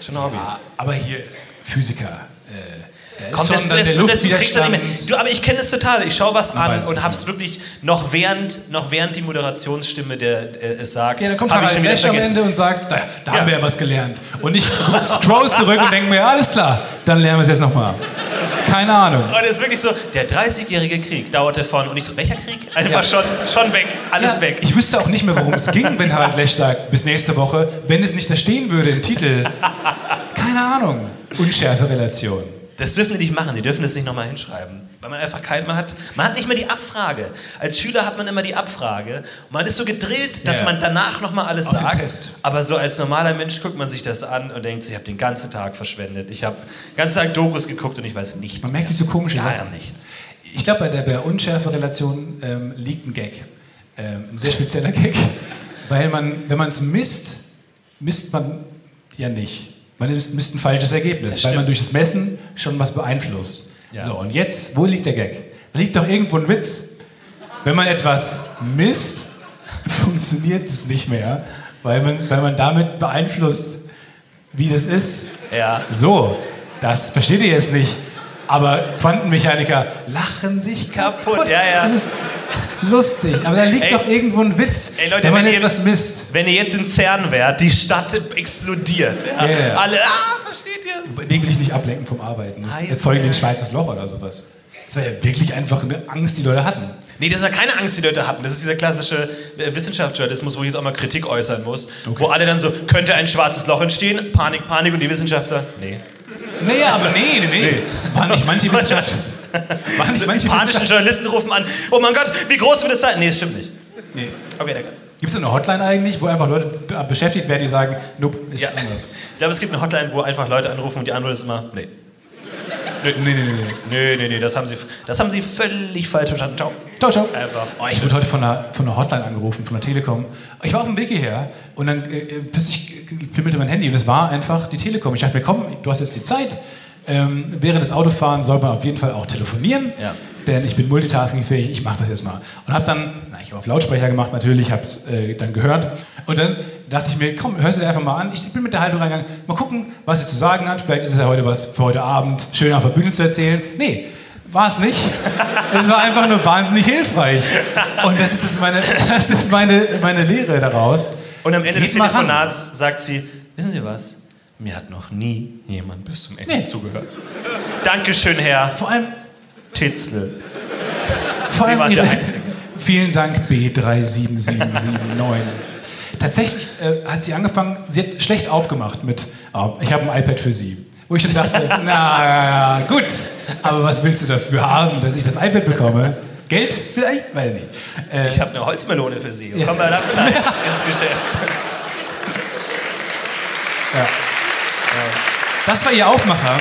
Schon Hobbys. Aber hier, Physiker. Äh, da ist Komm, schon das, das, das, du kriegst das nicht mehr. Du, aber ich kenne es total. Ich schaue was Man an es und nicht hab's wirklich noch während, noch während die Moderationsstimme der, äh, es sagt. Ja, dann kommt Harald Lesch am. Ende und sagt, naja, da Ja. haben wir ja was gelernt. Und ich scroll zurück und denke mir, alles klar, dann lernen wir es jetzt nochmal. Keine Ahnung. Und es ist wirklich so, der 30-jährige Krieg dauerte von, und ich so, welcher Krieg? Einfach schon, schon weg, alles Ja, weg. Ich wüsste auch nicht mehr, worum es ging, wenn Harald Lesch sagt, bis nächste Woche, wenn es nicht da stehen würde im Titel. Keine Ahnung. Unschärfe Relation. Das dürfen die nicht machen, die dürfen das nicht nochmal hinschreiben. Weil man einfach kein, man hat, man hat nicht mehr die Abfrage. Als Schüler hat man immer die Abfrage. Man ist so gedrillt, dass Ja. man danach nochmal alles Auf sagt. Aber so als normaler Mensch guckt man sich das an und denkt ich habe den ganzen Tag verschwendet. Ich habe den ganzen Tag Dokus geguckt und ich weiß nichts Man merkt sich so komische Gar Sachen. nichts. Ich glaube, bei der, der Unschärfe-Relation ähm, liegt ein Gag. Ähm, ein sehr spezieller Gag. Weil man, wenn man es misst, misst man ja nicht. Man ist, misst ein falsches Ergebnis, weil man durch das Messen schon was beeinflusst. Ja. So, und jetzt, wo liegt der Gag? Da liegt doch irgendwo ein Witz. Wenn man etwas misst, funktioniert es nicht mehr, weil man, weil man damit beeinflusst, wie das ist. Ja. So, das versteht ihr jetzt nicht. Aber Quantenmechaniker lachen sich kaputt. Ja, ja. Das ist lustig. Aber da liegt Ey. doch irgendwo ein Witz, Ey, Leute, wenn man wenn ihr- etwas misst. Wenn ihr jetzt in CERN wärt, die Stadt explodiert. Ja. Ja. Alle, ah, versteht ihr? Den will ich nicht ablenken vom Arbeiten. Das Heiß, erzeugen ein schwarzes Loch oder sowas. Das war ja wirklich einfach eine Angst, die Leute hatten. Nee, das ist ja keine Angst, die Leute hatten. Das ist dieser klassische äh, Wissenschaftsjournalismus, wo ich jetzt auch mal Kritik äußern muss. Wo alle dann so, könnte ein schwarzes Loch entstehen? Panik, Panik und die Wissenschaftler? Nee. Nee, aber nee, nee, nee. Waren nicht manche Wissenschaftler. Waren nicht die manche panischen Wissenschaftler. Journalisten rufen an, oh mein Gott, wie groß wird es sein? Nee, das stimmt nicht. Nee. Okay, danke. Gibt es eine Hotline eigentlich, wo einfach Leute beschäftigt werden, die sagen, nope, ist Ja. anders? Ich glaube, es gibt eine Hotline, wo einfach Leute anrufen und die Antwort ist immer, nee. Nee, nee, nee, nee. Nee, nee, nee, das haben sie, das haben sie völlig falsch verstanden. Ciao. Ciao, ciao. Oh, ich wurde heute von einer, von einer Hotline angerufen, von der Telekom. Ich war auf dem Weg hierher und dann äh, äh, plötzlich pimmelte mein Handy und es war einfach die Telekom. Ich dachte mir, komm, du hast jetzt die Zeit. Ähm, während des Autofahrens soll man auf jeden Fall auch telefonieren. Ja. Denn ich bin multitaskingfähig, ich mache das jetzt mal. Und habe dann, na, ich habe auf Lautsprecher gemacht natürlich, habe es äh, dann gehört. Und dann dachte ich mir, komm, hörst du dir einfach mal an. Ich bin mit der Haltung reingegangen, mal gucken, was sie zu sagen hat. Vielleicht ist es ja heute was für heute Abend schön auf der Bühne zu erzählen. Nee, war es nicht. Es war einfach nur wahnsinnig hilfreich. Und das ist, meine, das ist meine, meine Lehre daraus. Und am Ende Geht des. Telefonats sagt sie, wissen Sie was? Mir hat noch nie jemand bis zum Ende Nee. zugehört. Dankeschön, Herr Vor allem, Titzle. vor Sie allem waren der ihre, Einzige. Vielen Dank, B37779. Tatsächlich äh, hat sie angefangen, sie hat schlecht aufgemacht mit, oh, ich habe ein iPad für Sie. Wo ich dann dachte, na gut, aber was willst du dafür haben, dass ich das iPad bekomme? Geld vielleicht? Weiß nicht. Äh, Ich habe eine Holzmelone für Sie. Kommen wir da vielleicht ins Geschäft. Das war ihr Aufmacher.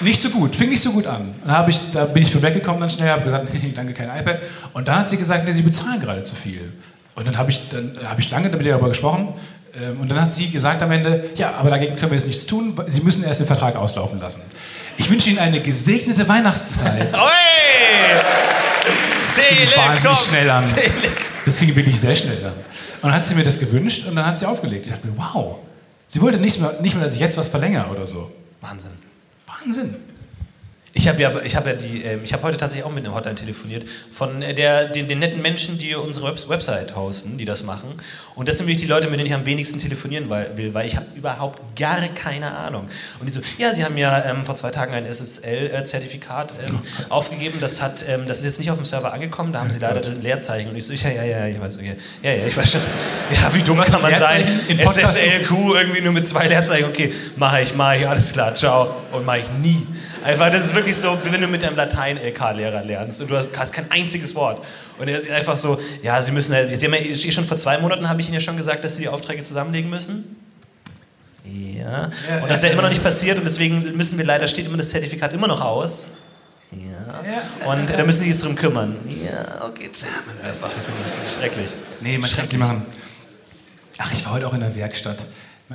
Nicht so gut, fing nicht so gut an. Dann ich, da bin ich von weggekommen dann schnell, habe gesagt, nee, danke, kein iPad. Und dann hat sie gesagt, nee, sie bezahlen gerade zu viel. Und dann habe ich, dann hab ich lange mit ihr darüber gesprochen. Ähm, Und dann hat sie gesagt am Ende, ja, aber dagegen können wir jetzt nichts tun. Sie müssen erst den Vertrag auslaufen lassen. Ich wünsche Ihnen eine gesegnete Weihnachtszeit. Telekom! schnell an. Das ging wirklich sehr schnell an. Und dann hat sie mir das gewünscht und dann hat sie aufgelegt. Ich dachte mir, wow. Sie wollte nicht mehr, nicht mehr dass ich jetzt was verlängere oder so. Wahnsinn. Wahnsinn. Ich habe ja, ich habe ja die, ähm, ich habe heute tatsächlich auch mit einer Hotline telefoniert von äh, der, den, den netten Menschen, die unsere Webs Website hosten, die das machen. Und das sind wirklich die Leute, mit denen ich am wenigsten telefonieren will, weil ich habe überhaupt gar keine Ahnung. Und die so, ja, Sie haben ja ähm, vor zwei Tagen ein SSL-Zertifikat ähm, aufgegeben. Das hat, ähm, das ist jetzt nicht auf dem Server angekommen. Da haben Sie leider das Leerzeichen. Und ich so, ja, ja, ja, ich weiß, okay. ja, ja, ich weiß schon. Ja, wie dumm kann man sein? SSLQ irgendwie nur mit zwei Leerzeichen. Okay, mache ich, mache ich, alles klar, ciao. Und mache ich nie. Einfach, das ist wirklich so, wenn du mit deinem Latein-LK-Lehrer lernst und du hast kein einziges Wort. Und er ist einfach so, ja, sie müssen, ja- sie haben ja eh schon vor zwei Monaten, habe ich Ihnen ja schon gesagt, dass Sie die Aufträge zusammenlegen müssen. Ja. Und das ist ja immer noch nicht passiert und deswegen müssen wir leider, steht immer das Zertifikat immer noch aus. Ja. Und da müssen Sie sich jetzt drum kümmern. Ja, okay, tschüss. Das ist schrecklich. Nee, man kann es nicht machen. Ach, ich war heute auch in der Werkstatt.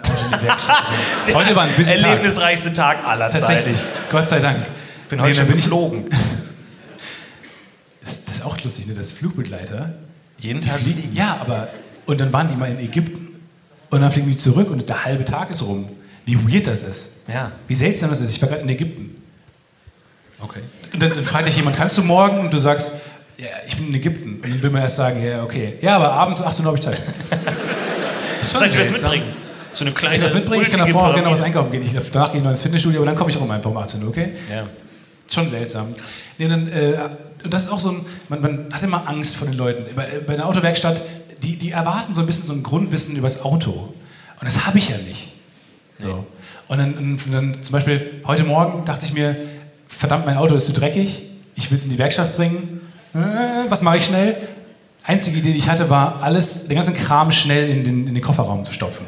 Heute war ein Tag. Erlebnisreichste Tag aller Tatsächlich. Zeiten. Gott sei Dank. Bin heute Nee, schon bin ich- geflogen. Das, das ist auch lustig, ne? Das Flugbegleiter. Jeden Tag fliegen. fliegen. Ja, aber. Und dann waren die mal in Ägypten. Und dann fliegen die zurück und der halbe Tag ist rum. Wie weird das ist. Ja. Wie seltsam das ist. Ich war gerade in Ägypten. Okay. Und dann, dann fragt dich jemand, kannst du morgen? Und du sagst, ja, ich bin in Ägypten. Und dann will man erst sagen, ja, okay. Ja, aber abends um 18 Uhr habe ich Zeit. Das ich dir was seltsam. mitbringen? So eine Wenn kleine ich das mitbringe, ich kann davor auch gerne was einkaufen gehen. Ich danach gehe ich noch ins Fitnessstudio, aber dann komme ich auch um einfach um 18 Uhr, okay? Ja. Schon seltsam. Nee, dann, äh, und das ist auch so ein, man, man hat immer Angst vor den Leuten. Bei, bei einer Autowerkstatt, die, die erwarten so ein bisschen so ein Grundwissen über das Auto. Und das habe ich ja nicht. So. Und dann, und dann zum Beispiel heute Morgen dachte ich mir, verdammt, mein Auto ist zu dreckig, ich will es in die Werkstatt bringen. Äh, was mache ich schnell? Einzige Idee, die ich hatte, war, alles, den ganzen Kram schnell in den, in den Kofferraum zu stopfen.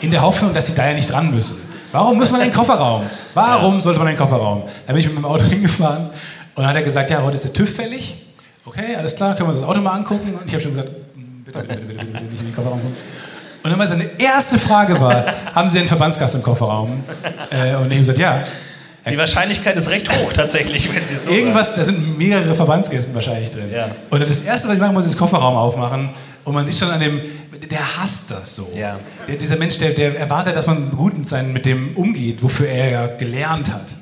In der Hoffnung, dass sie da ja nicht dran müssen. Warum muss man in den Kofferraum? Warum sollte man in den Kofferraum? Da bin ich mit meinem Auto hingefahren und dann hat er gesagt, ja, heute ist der TÜV fällig. Okay, alles klar, können wir uns das Auto mal angucken? Und ich habe schon gesagt, "Hm, bitte, bitte, bitte, bitte, bitte, bitte nicht in den Kofferraum gucken. Und dann war seine erste Frage war, haben Sie einen Verbandskasten im Kofferraum? Äh, und ich habe gesagt, ja. Die Wahrscheinlichkeit ist recht hoch tatsächlich, wenn sie es so Irgendwas, da sind mehrere Verbandskisten wahrscheinlich drin. Ja. Und das Erste, was ich machen muss, ist den Kofferraum aufmachen. Und man sieht schon an dem, der hasst das so. Ja. Der, dieser Mensch, der, der erwartet, dass man gut mit, seinen, mit dem umgeht, wofür er ja gelernt hat.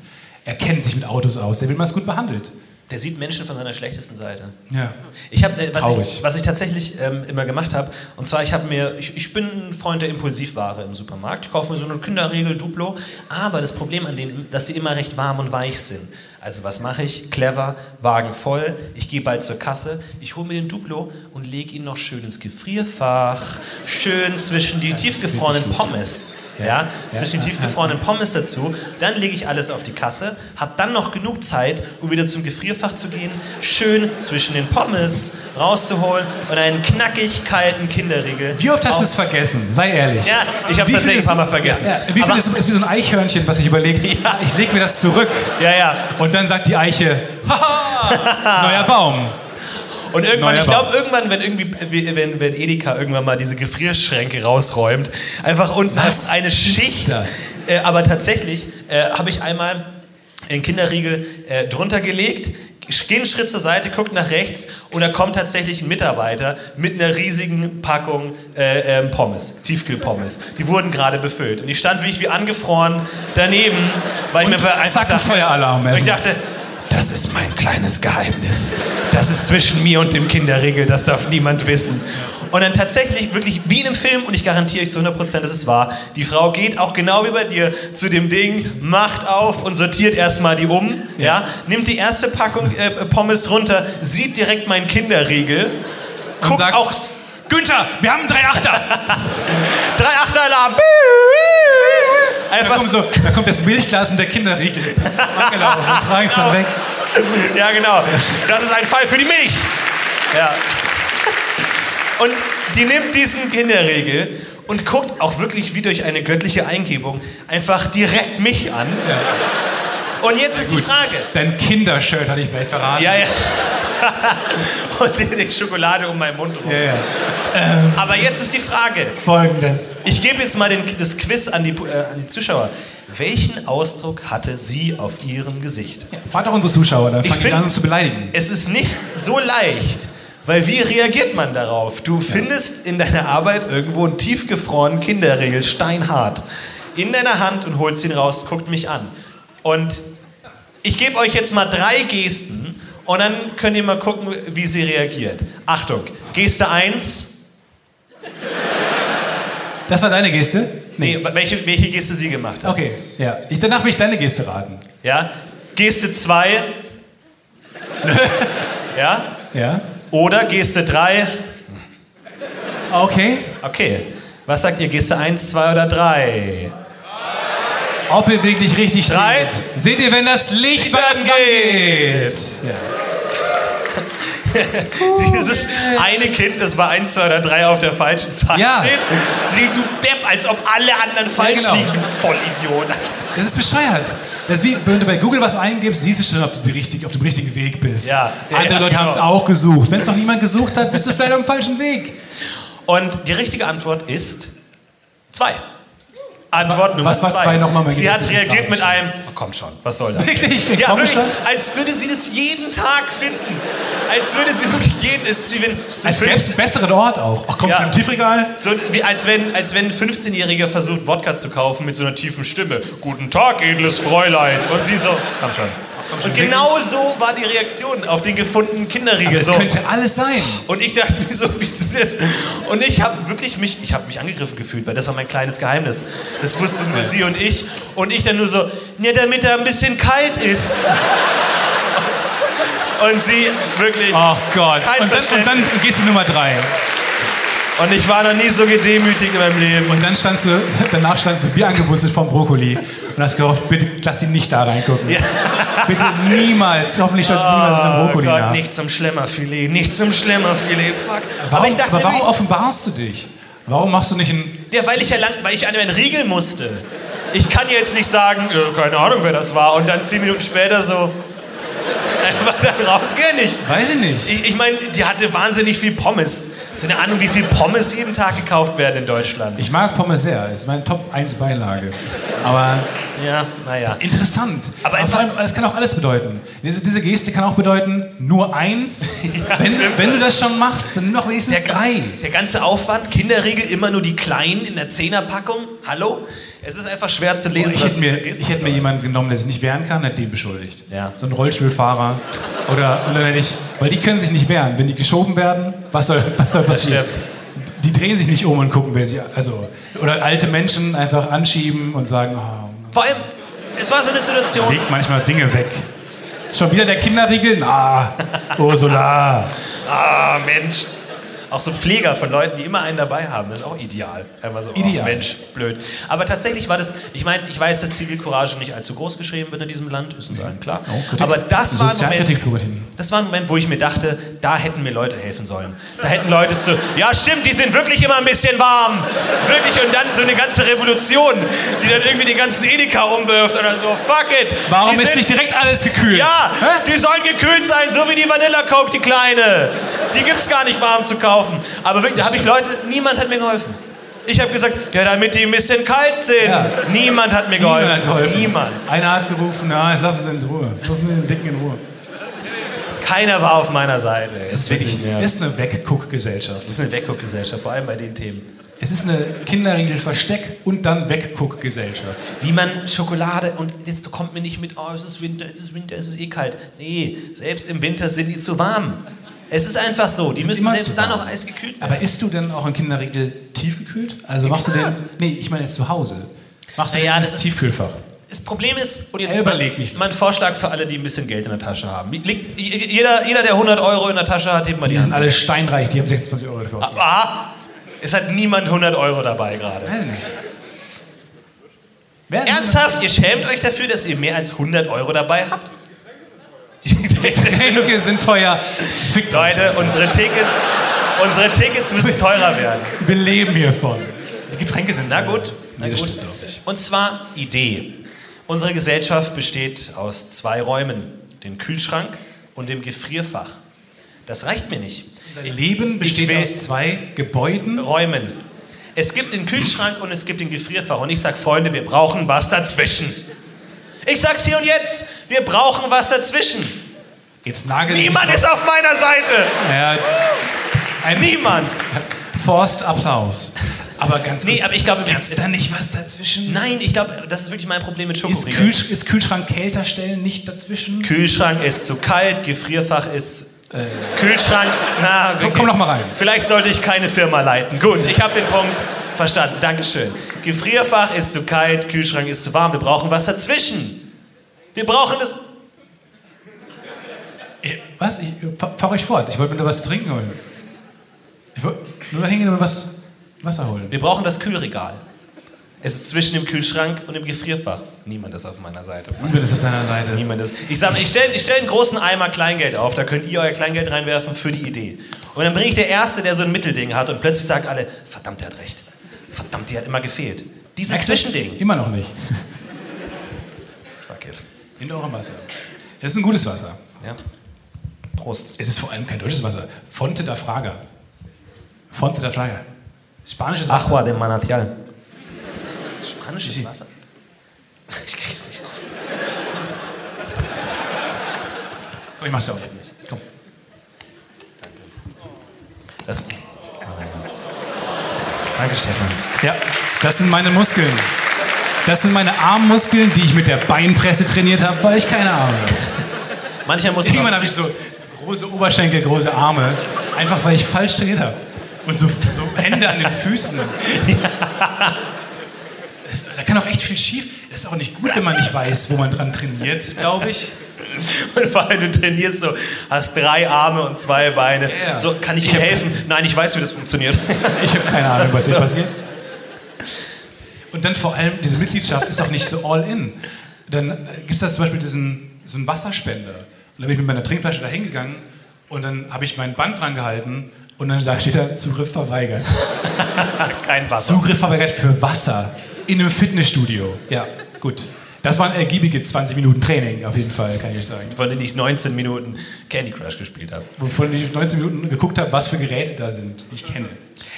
Er kennt sich mit Autos aus, der will mal gut behandelt. Der sieht Menschen von seiner schlechtesten Seite. Ja. Ich habe, äh, was, Traurig. ich, was ich tatsächlich ähm, immer gemacht habe, und zwar ich habe mir, ich, ich bin ein Freund der Impulsivware im Supermarkt. Ich kaufe mir so eine Kinderriegel, Duplo. Aber das Problem an denen, dass sie immer recht warm und weich sind. Also was mache ich? Clever, Wagen voll. Ich gehe bald zur Kasse. Ich hole mir den Duplo und lege ihn noch schön ins Gefrierfach, schön zwischen die Das tiefgefrorenen. Pommes. Ja, zwischen die tiefgefrorenen Pommes dazu. Dann lege ich alles auf die Kasse, habe dann noch genug Zeit, um wieder zum Gefrierfach zu gehen, schön zwischen den Pommes rauszuholen und einen knackig kalten Kinderriegel. Wie oft hast du es vergessen? Sei ehrlich. Ja, ich Wie viel tatsächlich ein paar Mal vergessen. Ja, ja. Wie viel ist, ist wie so ein Eichhörnchen, was sich überlegt, Ja. ich lege mir das zurück. Ja, ja. Und dann sagt die Eiche, haha, neuer Baum. Und irgendwann, Neuer ich glaube, irgendwann, wenn irgendwie, wenn, wenn Edeka irgendwann mal diese Gefrierschränke rausräumt, einfach unten eine ist Schicht. das? Äh, aber tatsächlich äh, habe ich einmal einen Kinderriegel äh, drunter gelegt, gehe einen Schritt zur Seite, guckt nach rechts und da kommt tatsächlich ein Mitarbeiter mit einer riesigen Packung äh, ähm, Pommes, Tiefkühlpommes. Die wurden gerade befüllt. Und ich stand wirklich wie angefroren daneben, weil ich mir einfach zack, ein Feueralarm und ich dachte, das ist mein kleines Geheimnis. Das ist zwischen mir und dem Kinderriegel, das darf niemand wissen. Und dann tatsächlich, wirklich wie in einem Film, und ich garantiere euch zu 100%, dass es wahr, die Frau geht auch genau wie bei dir zu dem Ding, macht auf und sortiert erstmal die um, ja. nimmt die erste Packung äh, Pommes runter, sieht direkt meinen Kinderriegel, guckt sagt- auch Günther, wir haben drei Achter. drei Achteralarm. Da Einfach kommt, so, da kommt das Milchglas und der Kinderriegel. Angelaufen und tragen es dann weg. Ja, genau. Das ist ein Fall für die Milch. Ja. Und die nimmt diesen Kinderriegel und guckt auch wirklich wie durch eine göttliche Eingebung einfach direkt mich an. Und jetzt ist die. Frage. Dein Kindershirt hatte ich vielleicht verraten. Ja, ja. Und die, Schokolade um meinen Mund rum. Ja, ja. Aber jetzt ist die Frage. Folgendes. Ich gebe jetzt mal den, das Quiz an die, äh, an die Zuschauer. Welchen Ausdruck hatte sie auf ihrem Gesicht? Frag doch unsere Zuschauer, dann fangen die an, uns zu beleidigen. Es ist nicht so leicht, weil wie reagiert man darauf? Du findest in deiner Arbeit irgendwo einen tiefgefrorenen Kinderriegel, steinhart, in deiner Hand und holst ihn raus, guckt mich an. Und ich gebe euch jetzt mal drei Gesten und dann könnt ihr mal gucken, wie sie reagiert. Achtung, Geste 1. Das war deine Geste? Nee, welche, welche Geste sie gemacht hat. Okay, ja. Ich, danach will ich deine Geste raten. Ja? Geste 2. ja? Ja? Oder Geste 3. Okay. Okay. Was sagt ihr? Geste 1, 2 oder 3? Ob ihr wirklich richtig Drei. steht. Seht ihr, wenn das Licht angeht. Ja. Dieses eine Kind, das bei 1, 2 oder 3 auf der falschen Zahl Ja. steht. Sie denkt, du Depp, als ob alle anderen falsch genau. liegen. Vollidiot. Das ist bescheuert. Das ist wie, wenn du bei Google was eingibst, siehst du schon, ob du richtig, auf dem richtigen Weg bist. Ja. Ja, Andere ja, Leute genau. haben es auch gesucht. Wenn es noch niemand gesucht hat, bist du vielleicht auf dem falschen Weg. Und die richtige Antwort ist 2. Antwort Nummer was war zwei. zwei nochmal, mein Sie hat reagiert mit einem, oh, komm schon, was soll das? Wirklich? Ja, wirklich, schon? als würde sie das jeden Tag finden. Als würde sie wirklich jeden, es ist wie wenn so Als gäbe es einen besseren Ort auch. Ach komm, Ja. schon im Tiefregal. So wie als wenn, als wenn ein 15-Jähriger versucht, Wodka zu kaufen mit so einer tiefen Stimme. Guten Tag, edles Fräulein. Und sie so, komm schon. Und genau so war die Reaktion auf den gefundenen Kinderriegel. Das So. könnte alles sein. Und ich dachte mir so, wie ist das jetzt? Und ich habe wirklich mich, ich habe mich angegriffen gefühlt, weil das war mein kleines Geheimnis. Das wusste nur sie und ich. Und ich dann nur so, ja, damit er ein bisschen kalt ist. Und sie wirklich. Ach Gott. Kein Und dann, und dann gehst du Nummer drei. Und ich war noch nie so gedemütigt in meinem Leben. Und dann standst du, danach standst du wie angewurzelt vom Brokkoli und hast gehofft, bitte lass ihn nicht da reingucken. Bitte niemals. Hoffentlich schaut es niemand mit dem Oh Brokkoli Gott, nach. nicht zum Schlemmerfilet, nicht zum Schlemmerfilet, fuck. Warum, aber dachte aber warum offenbarst du dich? Warum machst du nicht ein. ja, weil ich ja lang, weil ich an einen Riegel musste. Ich kann jetzt nicht sagen, äh, keine Ahnung, wer das war, und dann zehn Minuten später so einfach dann rausgehen nicht. Weiß ich nicht. Ich, ich meine, die hatte wahnsinnig viel Pommes. Hast du eine Ahnung, wie viel Pommes jeden Tag gekauft werden in Deutschland? Ich mag Pommes sehr. Das ist meine Top 1 Beilage. Aber Ja, naja. interessant. Aber es vor allem, es kann auch alles bedeuten. Diese, diese Geste kann auch bedeuten, nur eins. wenn, stimmt. wenn du das schon machst, dann nimm doch wenigstens Der, drei. der ganze Aufwand, Kinderriegel, immer nur die kleinen in der Zehnerpackung. Hallo? Es ist einfach schwer zu lesen, Ich was hätte, mir, ich hätte mir jemanden genommen, der sich nicht wehren kann, hätte den beschuldigt. Ja. So ein Rollstuhlfahrer. Oder, hätte ich, weil die können sich nicht wehren. Wenn die geschoben werden, was soll, was soll passieren? Die drehen sich nicht um und gucken, wer sie. Also, oder alte Menschen einfach anschieben und sagen, oh, Vor allem, es war so eine Situation. legt manchmal Dinge weg. Schon wieder der Kinderriegel? Na, Ursula. Ah, Mensch. Auch so Pfleger von Leuten, die immer einen dabei haben, das ist auch ideal. Einfach so, Ideal. Oh, Mensch, blöd. Aber tatsächlich war das, ich meine, ich weiß, dass Zivilcourage nicht allzu groß geschrieben wird in diesem Land, ist uns allen klar. Oh. Aber das war, ein Moment, das war ein Moment, wo ich mir dachte, da hätten mir Leute helfen sollen. Da hätten Leute zu, ja stimmt, die sind wirklich immer ein bisschen warm. Wirklich, und dann so eine ganze Revolution, die dann irgendwie den ganzen Edeka umwirft und dann so, fuck it. Warum die ist sind- nicht direkt alles gekühlt? ja, Hä? die sollen gekühlt sein, so wie die Vanilla Coke, die kleine. Die gibt's gar nicht warm zu kaufen. Aber wirklich, da habe ich Leute, niemand hat mir geholfen. Ich habe gesagt, ja, damit die ein bisschen kalt sind. Ja. Niemand hat mir geholfen. Niemand geholfen. Niemand. Einer hat gerufen, na, jetzt lassen Sie in Ruhe. Lassen Sie den Dicken in Ruhe. Keiner war auf meiner Seite. Das ist wirklich das ist eine Wegguckgesellschaft. Das ist eine Wegguckgesellschaft, vor allem bei den Themen. Es ist eine Kinderriegel-Versteck- und dann Wegguckgesellschaft. Wie man Schokolade und jetzt kommt mir nicht mit, oh, es ist Winter, es ist Winter, es ist eh kalt. Nee, selbst im Winter sind die zu warm. Es ist einfach so. Die müssen selbst dann noch eisgekühlt werden. Aber isst du denn auch einen Kinderriegel tiefgekühlt? Also machst du den. Nee, ich meine jetzt zu Hause. Machst du ja, den das ins ist- Tiefkühlfach? Das Problem ist, und jetzt Er überlegt nicht. mein Vorschlag für alle, die ein bisschen Geld in der Tasche haben. Jeder, jeder, der 100 Euro in der Tasche hat, hebt mal die, Die sind Hand. alle steinreich, die haben 26 Euro dafür ausgegeben. Ah, es hat niemand 100 Euro dabei gerade. Weiß ich nicht. Wer Ernsthaft? Ihr schämt euch dafür, dass ihr mehr als 100 Euro dabei habt? Getränke sind teuer. Fickt euch. Leute, unsere Tickets, unsere Tickets müssen teurer werden. Wir leben hiervon. Die Getränke sind Na teuer. gut, na gut. stimmt auch nicht. Und zwar Idee. Unsere Gesellschaft besteht aus zwei Räumen, dem Kühlschrank und dem Gefrierfach. Das reicht mir nicht. Unser Leben besteht aus zwei Gebäuden. Räumen. Es gibt den Kühlschrank und es gibt den Gefrierfach. Und ich sag, Freunde, wir brauchen was dazwischen. Ich sag's hier und jetzt, wir brauchen was dazwischen. Jetzt nagel Niemand ist auf meiner Seite. Ja, Niemand. Forst Applaus. Aber ganz kurz. Nee, aber ich glaube, Ernst- da nicht was dazwischen? Nein, ich glaube, das ist wirklich mein Problem mit Ist, Schokoriegeln. Kühl, ist Kühlschrank Kälterstellen nicht dazwischen? Kühlschrank ist zu kalt, Gefrierfach ist. Kühlschrank, na, okay. Komm, komm noch mal rein. Vielleicht sollte ich keine Firma leiten. Gut, ich habe den Punkt verstanden. Dankeschön. Gefrierfach ist zu kalt, Kühlschrank ist zu warm. Wir brauchen was dazwischen. Wir brauchen das. Was? Ich fahr, euch fort. Ich wollte mir nur was zu trinken holen. Ich wollte nur hingehen und was Wasser holen. Wir brauchen das Kühlregal. Es ist zwischen dem Kühlschrank und dem Gefrierfach. Niemand ist auf meiner Seite. Niemand ist auf deiner Seite. Niemand ist. Ich ich stelle ich stell einen großen Eimer Kleingeld auf, da könnt ihr euer Kleingeld reinwerfen für die Idee. Und dann bin ich der Erste, der so ein Mittelding hat und plötzlich sagen alle, verdammt, der hat recht. Verdammt, die hat immer gefehlt. Dieses Zwischending. Immer noch nicht. Fuck it. Nehmt auch ein Wasser. Es ist ein gutes Wasser. Ja. Prost. Es ist vor allem kein deutsches Wasser. Fonte da Fraga. Fonte da Fraga. Spanisches Wasser. Agua de Manantial. Spanisches Wasser. Ich krieg's nicht auf. Komm, ich mach's auf. Komm. Das. Danke, Stefan. Ja, das sind meine Muskeln. Das sind meine Armmuskeln, die ich mit der Beinpresse trainiert habe, weil ich keine Arme habe. Mancher muss Irgendwann noch- habe ich so große Oberschenkel, große Arme, einfach weil ich falsch trainiert habe. Und so, so Hände an den Füßen. Das, da kann auch echt viel schief. Das ist auch nicht gut, wenn man nicht weiß, wo man dran trainiert, glaube ich. Und vor allem, du trainierst so, hast drei Arme und zwei Beine. Ja. So, kann ich Ich dir helfen? Nein, ich weiß, wie das funktioniert. Ich habe keine Ahnung, was hier passiert. Und dann vor allem, diese Mitgliedschaft ist auch nicht so all in. Dann gibt es da zum Beispiel diesen, so einen Wasserspender. Und da bin ich mit meiner Trinkflasche da hingegangen und dann habe ich mein Band dran gehalten und dann steht da Zugriff verweigert. Kein Wasser. Zugriff verweigert für Wasser in einem Fitnessstudio. Ja, gut. Das waren ergiebige 20 Minuten Training, auf jeden Fall, kann ich euch sagen. Von denen ich 19 Minuten Candy Crush gespielt habe. Wovon ich 19 Minuten geguckt habe, was für Geräte da sind, die ich kenne.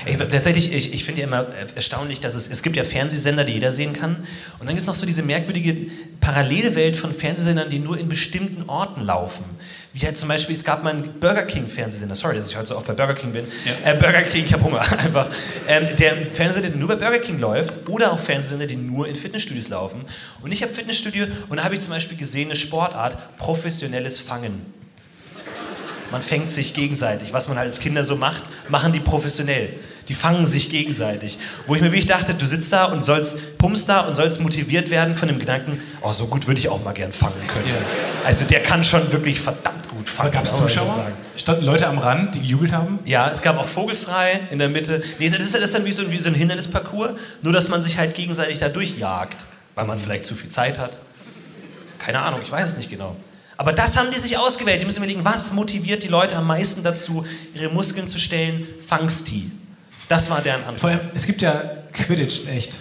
Ey, tatsächlich, ich, ich finde ja immer erstaunlich, dass es, es gibt ja Fernsehsender, die jeder sehen kann. Und dann gibt es noch so diese merkwürdige Parallelwelt von Fernsehsendern, die nur in bestimmten Orten laufen. Wie halt zum Beispiel, es gab mal einen Burger King Fernsehsender, sorry, dass ich heute so oft bei Burger King bin. Äh, Burger King, ich habe Hunger, einfach. Ähm, der Fernsehsender, der nur bei Burger King läuft, oder auch Fernsehsender, die nur in Fitnessstudios laufen. Und ich habe Fitnessstudio und da habe ich zum Beispiel gesehen, eine Sportart, professionelles Fangen. Man fängt sich gegenseitig. Was man halt als Kinder so macht, machen die professionell. Die fangen sich gegenseitig. Wo ich mir wirklich dachte, du sitzt da und sollst, pumpst da und sollst motiviert werden von dem Gedanken, oh, so gut würde ich auch mal gern fangen können. Also der kann schon wirklich verdammt gut fangen. Gab es Zuschauer? Standen Leute am Rand, die gejubelt haben? Ja, es gab auch Vogelfrei in der Mitte. Nee, das ist, das ist dann wie so, wie so ein Hindernisparcours, nur dass man sich halt gegenseitig da durchjagt, weil man vielleicht zu viel Zeit hat. Keine Ahnung, ich weiß es nicht genau. Aber das haben die sich ausgewählt. Die müssen überlegen, was motiviert die Leute am meisten dazu, ihre Muskeln zu stellen? Fangsti. Das war deren Antwort. Vor allem, es gibt ja Quidditch, echt.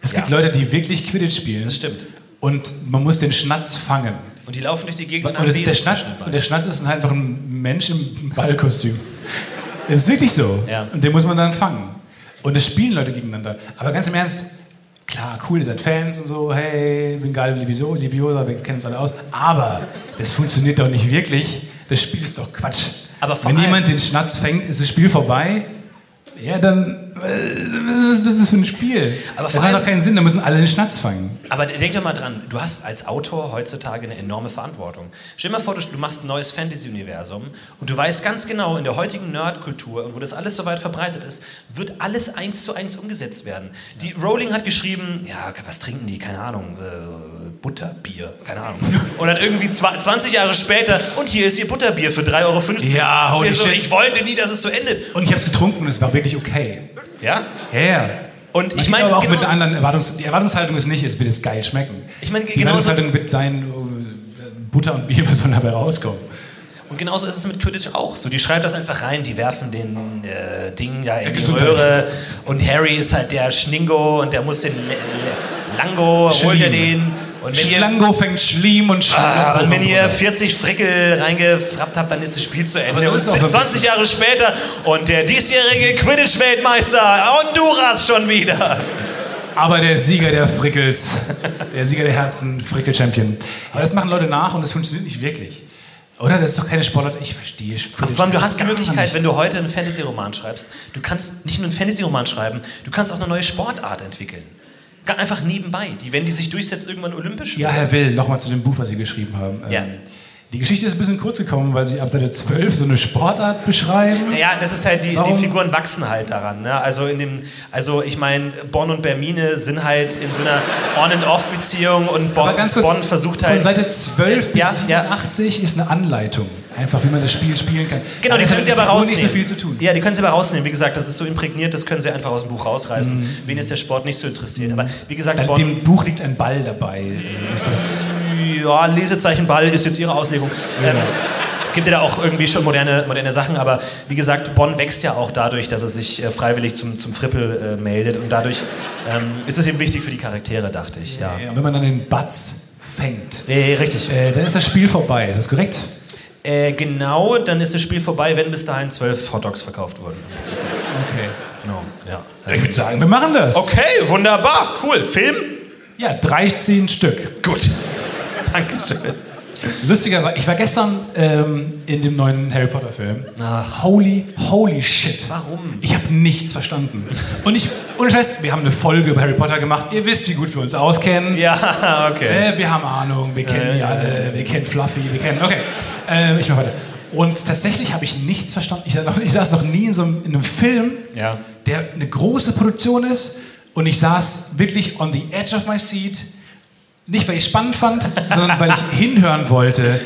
Es gibt Ja. Leute, die wirklich Quidditch spielen. Das stimmt. Und man muss den Schnatz fangen. Und die laufen durch die Gegend Und das ist der Schnatz. Und der Schnatz ist einfach ein Mensch im Ballkostüm. Es ist wirklich so. Ja. Und den muss man dann fangen. Und das spielen Leute gegeneinander. Aber ganz im Ernst, klar, cool, ihr seid Fans und so, hey, bin geil im Liviosa, Liviosa, wir kennen uns alle aus. Aber das funktioniert doch nicht wirklich. Das Spiel ist doch Quatsch. Wenn jemand den Schnatz fängt, ist das Spiel vorbei. Ja, dann, was ist das für ein Spiel? Aber das hat doch keinen Sinn, da müssen alle den Schnatz fangen. Aber denk doch mal dran, du hast als Autor heutzutage eine enorme Verantwortung. Stell dir mal vor, du, du machst ein neues Fantasy-Universum und du weißt ganz genau, in der heutigen Nerdkultur und wo das alles so weit verbreitet ist, wird alles eins zu eins umgesetzt werden. Die Rowling hat geschrieben, ja, was trinken die? Keine Ahnung, äh, Butterbier, keine Ahnung. Und dann irgendwie zwa- 20 Jahre später, und hier ist ihr Butterbier für 3,50 Euro. Ja, holy so, shit. Ich wollte nie, dass es so endet. Und ich habe es getrunken und es war wirklich okay. Ja? Ja, ja. Und ich Ich meine, auch genau- mit einer anderen Erwartungs die Erwartungshaltung ist nicht, es wird es geil schmecken. Ich meine, die Erwartungshaltung wird sein, äh, Butter und Bier, was soll dabei rauskommen? Und genauso ist es mit Quidditch auch. So, die schreiben das einfach rein, die werfen den äh, Ding da in die. Röhre und Harry ist halt der Schningo und der muss den Le- Le- Lango, holt er den. Und wenn ihr, Schlango fängt Schlim und Schlim. ah, und wenn ihr 40 Frickel reingefrappt habt, dann ist das Spiel zu Ende. Und ist es auch so ein 20 Jahre später und der diesjährige Quidditch-Weltmeister Honduras schon wieder. Aber der Sieger der Frickels, der Sieger der Herzen, Frickel-Champion. Aber das machen Leute nach und das funktioniert nicht wirklich. Oder? Das ist doch keine Sportart. Ich verstehe vor allem, du hast die Möglichkeit, nicht. wenn du heute einen Fantasy-Roman schreibst, du kannst nicht nur einen Fantasy-Roman schreiben, du kannst auch eine neue Sportart entwickeln. Einfach nebenbei, die, wenn die sich durchsetzt, irgendwann olympisch Ja. Herr Will, nochmal zu dem Buch, was Sie geschrieben haben. Ja. Ähm, Die Geschichte ist ein bisschen kurz gekommen, weil Sie ab Seite 12 so eine Sportart beschreiben. Ja, das ist halt, die, die? Figuren wachsen halt daran. Ne? Also, in dem, also ich meine, Bonn und Bermine sind halt in so einer On-and-Off-Beziehung und Bonn, Aber kurz, Bonn versucht von halt... Seite 12 bis Ja, ja. 87 ist eine Anleitung. Einfach, wie man das Spiel spielen kann. Genau, die das können sie aber rausnehmen. nicht so viel zu tun. Ja, die können sie aber rausnehmen. Wie gesagt, das ist so imprägniert, das können sie einfach aus dem Buch rausreißen. Mhm. Wen ist der Sport nicht so interessiert. Aber wie gesagt, Bonn, dem Buch liegt ein Ball dabei. Ist das ja, Lesezeichen Ball ist jetzt ihre Auslegung. Ähm, gibt ja da auch irgendwie schon moderne, moderne Sachen, aber wie gesagt, Bonn wächst ja auch dadurch, dass er sich äh, freiwillig zum, zum Frippel äh, meldet und dadurch ähm, ist es eben wichtig für die Charaktere, dachte ich. Ja. Ja, wenn man dann den Batz fängt, Nee, richtig. äh, dann ist das Spiel vorbei. Ist das korrekt? Äh, genau, dann ist das Spiel vorbei, wenn bis dahin zwölf Hotdogs verkauft wurden. Okay. Genau, ja. Ich würde sagen, wir machen das. Okay, wunderbar, cool. Film? Ja, 13 Stück. Gut. Dankeschön. Lustigerweise, ich war gestern ähm, in dem neuen Harry Potter Film. Ach. Holy, holy shit. Warum? Ich habe nichts verstanden. Und ich, ohne Scheiß, wir haben eine Folge über Harry Potter gemacht. Ihr wisst, wie gut wir uns auskennen. Ja, okay. Äh, wir haben Ahnung, wir kennen die alle, wir kennen Fluffy, wir kennen. Okay, äh, ich mach weiter. Und tatsächlich habe ich nichts verstanden. Ich, saß noch- ich saß noch nie in so einem, in einem Film, Ja. der eine große Produktion ist. Und ich saß wirklich on the edge of my seat. Nicht, weil ich spannend fand, sondern weil ich hinhören wollte.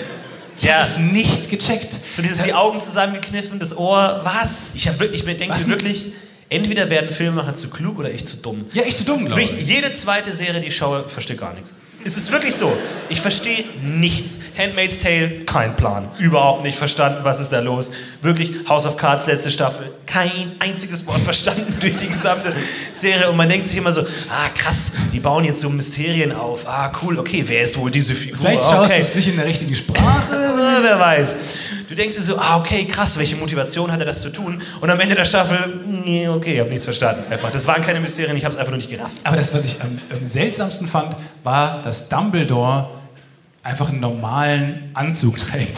Ich Ja. habe es nicht gecheckt. So dieses die Augen zusammengekniffen, das Ohr, was? Ich habe wirklich, ich denke mir wirklich, entweder werden Filmemacher zu klug oder ich zu dumm. Ja, ich zu dumm, glaube ich. jede zweite Serie, die ich schaue, verstehe gar nichts. Es ist wirklich so. Ich verstehe nichts. Handmaid's Tale, kein Plan. Überhaupt nicht verstanden, was ist da los. Wirklich, House of Cards, letzte Staffel, kein einziges Wort verstanden durch die gesamte Serie. Und man denkt sich immer so, ah krass, die bauen jetzt so Mysterien auf. Ah cool, okay, wer ist wohl diese Figur? Vielleicht schaust okay. du es nicht in der richtigen Sprache. Wer weiß. Du denkst dir so, ah, okay, krass, welche Motivation hat er das zu tun? Und am Ende der Staffel, nee, okay, ich habe nichts verstanden. Einfach, das waren keine Mysterien, ich habe es einfach nur nicht gerafft. Aber das, was ich am, am seltsamsten fand, war, dass Dumbledore einfach einen normalen Anzug trägt.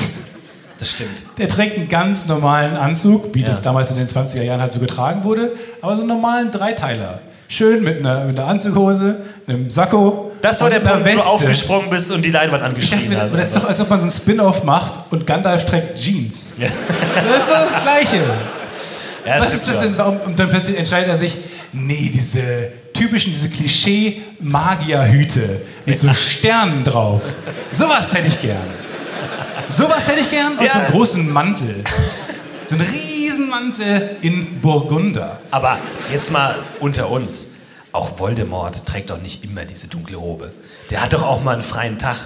Das stimmt. Der trägt einen ganz normalen Anzug, wie Ja. das damals in den 20er Jahren halt so getragen wurde, aber so einen normalen Dreiteiler. Schön mit einer, mit einer Anzughose, einem Sakko. Das war der Punkt, wo du aufgesprungen bist und die Leinwand Ich dachte hast. das ist doch, als ob man so ein Spin-off macht und Gandalf trägt Jeans. Ja. Das ist doch das Gleiche. Ja, Was stimmt ist das denn? Und dann plötzlich entscheidet er sich, nee, diese typischen, diese Klischee-Magierhüte mit so Sternen drauf. Sowas hätte ich gern. Sowas hätte ich gern und Ja. so einen großen Mantel. So einen Riesenmantel in Burgunder. Aber jetzt mal unter uns. Auch Voldemort trägt doch nicht immer diese dunkle Robe. Der hat doch auch mal einen freien Tag.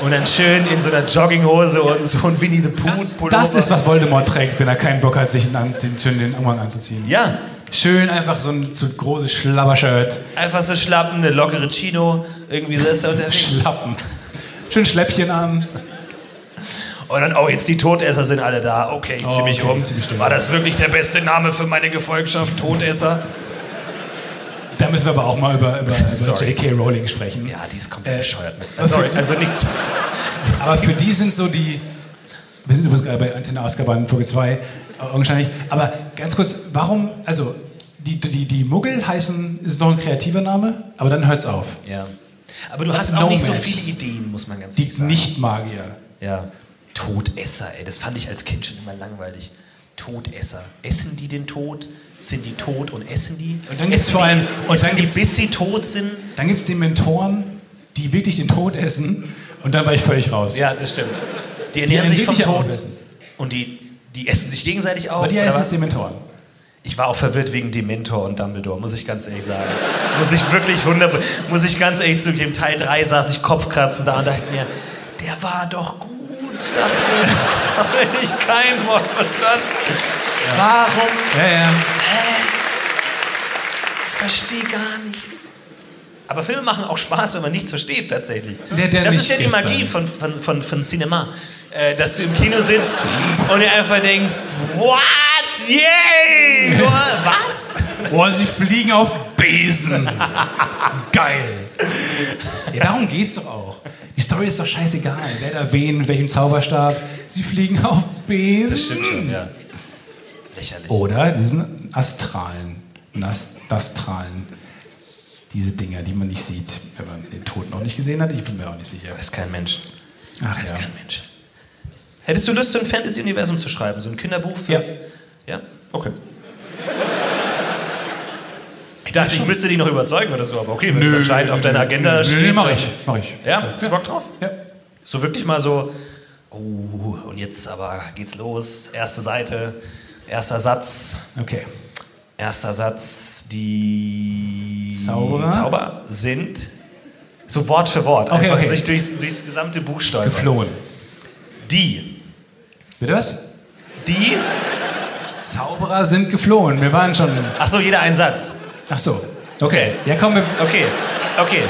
Und dann schön in so einer Jogginghose und so ein Winnie the Pooh Das, das ist, was Voldemort trägt, wenn er keinen Bock hat, sich den, den, schön den Umhang anzuziehen. Ja, Schön einfach so ein ein großes Schlabbershirt. einfach so schlappen, eine lockere Chino. Irgendwie so ist er unterwegs. Schlappen. Schön Schläppchen an. Und dann, oh, jetzt die Todesser sind alle da. Okay, ich zieh Oh, mich okay, um. War das wirklich der beste Name für meine Gefolgschaft, Todesser? Da müssen wir aber auch mal über, über, über. J.K. Rowling sprechen. Ja, die ist komplett Äh, bescheuert mit. was Sorry, also nichts. Aber für die sind so die. Wir sind übrigens gerade bei Antenne Azkaban, Folge 2, äh, wahrscheinlich. Aber ganz kurz, warum. Also, die, die, die Muggel heißen. Ist noch ein kreativer Name, aber dann hört's auf. Ja. Aber du hast No auch nicht so viele Ideen, muss man ganz Die ehrlich sagen. Nicht-Magier. Ja. Todesser, ey, das fand ich als Kind schon immer langweilig. Todesser. Essen die den Tod? Sind die tot und essen die? Und dann gibt's essen vor allem- die, und essen dann die, bis sie tot sind? Dann gibt es Dementoren, die wirklich den Tod essen. Und dann war ich völlig raus. Ja, das stimmt. Die ernähren Die sich vom auch Tod. essen. Und die, die essen sich gegenseitig auf. Aber die was? es Dementoren. Ich war auch verwirrt wegen Dementor und Dumbledore, muss ich ganz ehrlich sagen. Muss ich wirklich 100, muss ich ganz ehrlich zugeben, Teil 3 saß ich kopfkratzend da und dachte mir, der war doch gut, dachte ich. Habe ich kein Wort verstanden. Warum? Ja, ja. Ich verstehe gar nichts. Aber Filme machen auch Spaß, wenn man nichts versteht, tatsächlich. Der, der das ist ja die. Magie von, von, von, von Cinema. Äh, dass du im Kino sitzt und dir einfach denkst, what? Yay! Was? Boah, sie fliegen auf Besen. Geil. Ja, darum geht's doch auch. Die Story ist doch scheißegal. Wer da wen, mit welchem Zauberstab. Sie fliegen auf Besen. Das stimmt schon, ja. Lächerlich. Oder diesen astralen, astralen, diese Dinger, die man nicht sieht, wenn man den Tod noch nicht gesehen hat. Ich bin mir auch nicht sicher. Weiß kein Mensch. Ach Weiß ja. kein Mensch. Hättest du Lust, so ein Fantasy-Universum zu schreiben? So ein Kinderbuch für. Ja. Ja? Okay. Ich dachte, ich müsste dich noch überzeugen oder so, aber okay, wenn es anscheinend auf deiner Agenda nö, steht. Nö, mach ich, mach ich. Ja, hast du Bock drauf? Ja. So wirklich mal so, oh, und jetzt aber geht's los. Erste Seite, erster Satz, Okay. erster Satz. Die Zauberer? Zauber sind so Wort für Wort, Okay, einfach okay. sich durchs, durchs gesamte Buch stolpern. Geflohen. Die, Bitte was? die, Zauberer sind geflohen. Wir waren schon. ach so, jeder ein Satz. Ach so. Okay, Ja, komm, wir. okay, okay.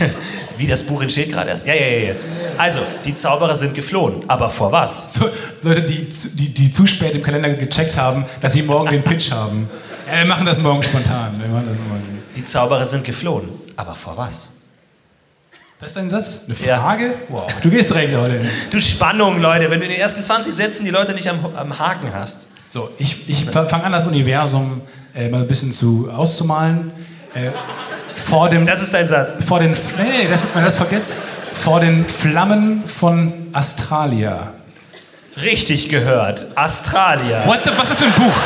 Wie das Buch entsteht gerade erst? Ja, ja, ja, ja. Also, die Zauberer sind geflohen, aber vor was? So, Leute, die, zu- die, die zu spät im Kalender gecheckt haben, dass sie morgen den Pitch haben. Ja, wir machen das morgen spontan. Wir machen das morgen. Die Zauberer sind geflohen, aber vor was? Das ist dein Satz? Eine Ja. Frage? Wow. Du gehst direkt heute hin. Du Spannung, Leute, wenn du in den ersten 20 Sätzen die Leute nicht am, am Haken hast. So, ich, ich fange an, das Universum äh, mal ein bisschen zu auszumalen. Äh, vor dem. Das ist dein Satz. vor den. Nee, das, das folgt jetzt. Vor den Flammen von Astralia. Richtig gehört. The, was ist das für ein Buch?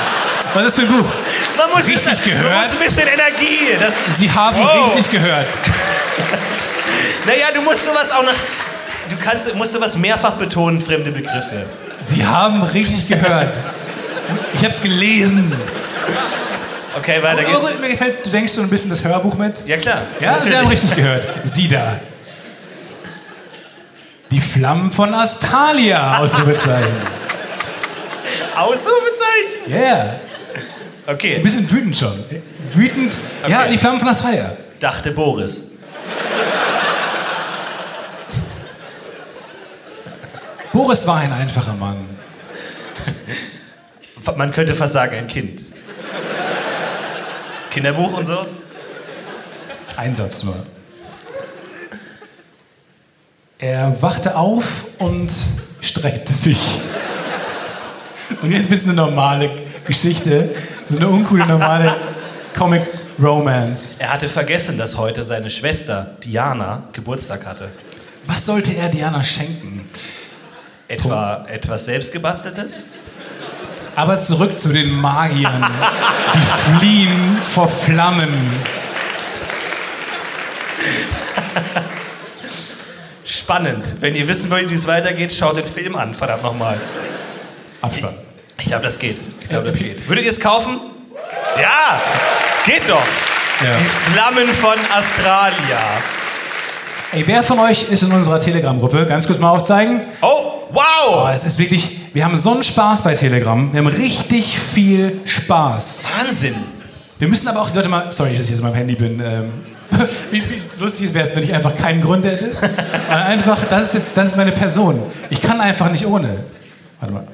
Was ist das für ein Buch? Man muss Richtig Man gehört? muss ein bisschen Energie. Das, Sie haben Oh. richtig gehört. naja, du musst sowas auch noch. Du kannst, musst sowas mehrfach betonen, fremde Begriffe. Sie haben richtig gehört. Ich habe es gelesen. Okay, weiter Oh, geht's. mir gefällt, du denkst so ein bisschen das Hörbuch mit. Ja, klar. Ja, Sie haben natürlich. richtig gehört. Sie da. Die Flammen von Astralia, Ausrufezeichen. Ausrufezeichen. Yeah. Ein Okay, bisschen wütend schon. Wütend. Ja, Okay. die Flammen von Astralia. dachte Boris. Boris war ein einfacher Mann. Man könnte fast sagen, ein Kind. Kinderbuch und so? Ein Satz nur. Er wachte auf und streckte sich. Und jetzt bist du eine normale Geschichte, so eine uncoole normale Comic Romance. Er hatte vergessen, dass heute seine Schwester Diana Geburtstag hatte. Was sollte er Diana schenken? Etwa etwas selbstgebasteltes? Aber zurück zu den Magiern, die fliehen vor Flammen. Spannend. Wenn ihr wissen wollt, wie es weitergeht, schaut den Film an, verdammt nochmal. Abspann. Ich glaube, das geht. Ich glaube, das geht. Würdet ihr es kaufen? Ja! Geht doch! Ja. Die Flammen von Australia. Ey, wer von euch ist in unserer Telegram-Gruppe? Ganz kurz mal aufzeigen. Oh, Oh, wow! es ist wirklich, wir haben so einen Spaß bei Telegram. Wir haben richtig viel Spaß. Wahnsinn! Wir müssen aber auch Leute mal, sorry, dass ich jetzt in meinem Handy bin. Ähm, wie, wie lustig wäre es, wenn ich einfach keinen Grund hätte. Aber einfach, das ist jetzt, das ist meine Person. Ich kann einfach nicht ohne. Warte mal.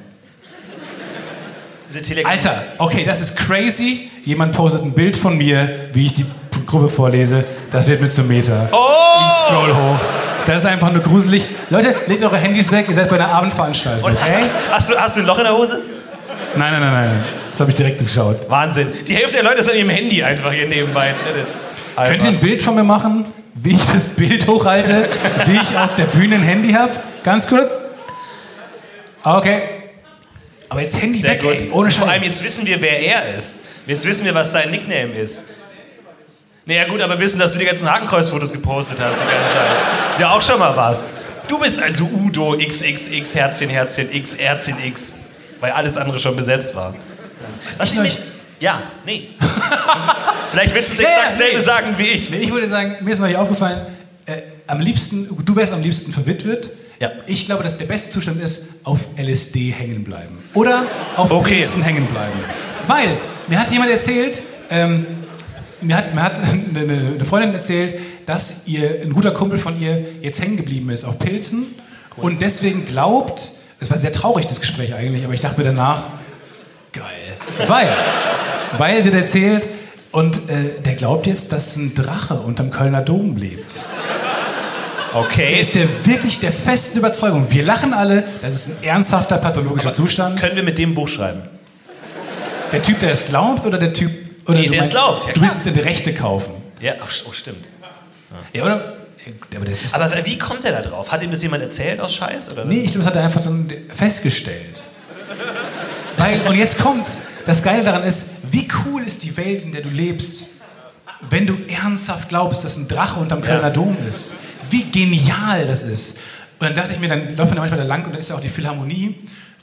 Alter, okay, das ist crazy. Jemand postet ein Bild von mir, wie ich die Gruppe vorlese. Das wird mir zum Meter. Oh! Ich scroll hoch. Das ist einfach nur gruselig. Leute, legt eure Handys weg, ihr seid bei einer Abendveranstaltung. Und Okay? hast, du, hast du ein Loch in der Hose? Nein, nein, nein, nein. Das habe ich direkt geschaut. Wahnsinn. Die Hälfte der Leute ist an ihrem Handy einfach hier nebenbei. Alter. Könnt ihr ein Bild von mir machen, wie ich das Bild hochhalte, wie ich auf der Bühne ein Handy habe? Ganz kurz. Okay. Aber jetzt Handy Sehr weg, gut. ey. Ohne Vor allem Scheiß. jetzt wissen wir, wer er ist. Jetzt wissen wir, was sein Nickname ist. Naja gut, aber wissen, dass du die ganzen Hakenkreuzfotos gepostet hast die ganze Zeit. Ist ja auch schon mal was. Du bist also Udo XXX Herzchen Herzchen X Herzchen X, weil alles andere schon besetzt war. Was ich mich, ja, nee. Vielleicht willst du es Ja, exakt ja, selbe nee. sagen wie ich. Nee, ich würde sagen, mir ist neulich aufgefallen, äh, am liebsten, du wärst am liebsten verwitwet. Ja. Ich glaube, dass der beste Zustand ist, auf LSD hängen bleiben. Oder auf Okay. Pilzen hängen bleiben. Weil, mir hat jemand erzählt, ähm, mir hat, mir hat eine, Freundin erzählt, dass ihr, ein guter Kumpel von ihr jetzt hängen geblieben ist auf Pilzen und deswegen glaubt, es war sehr traurig, das Gespräch eigentlich, aber ich dachte mir danach, geil. Weil, weil sie erzählt, und äh, der glaubt jetzt, dass ein Drache unterm Kölner Dom lebt. Der Okay. ist der wirklich der festen Überzeugung. Wir lachen alle, das ist ein ernsthafter pathologischer Zustand. Können wir mit dem Buch schreiben? Der Typ, der es glaubt, oder der Typ. Oder Nee, du der es meinst, glaubt, ja, du willst jetzt die Rechte kaufen. Ja, oh, stimmt. Ja, oder? Ja, Aber das ist. Aber wie kommt er da drauf? Hat ihm das jemand erzählt aus Scheiß? Oder? nee, ich glaube, das hat er einfach so festgestellt. Weil, und jetzt kommt's. Das Geile daran ist, wie cool ist die Welt, in der du lebst, wenn du ernsthaft glaubst, dass ein Drache unterm Kölner Ja. Dom ist. Wie genial das ist. Und dann dachte ich mir, dann läuft man da manchmal da lang und da ist ja auch die Philharmonie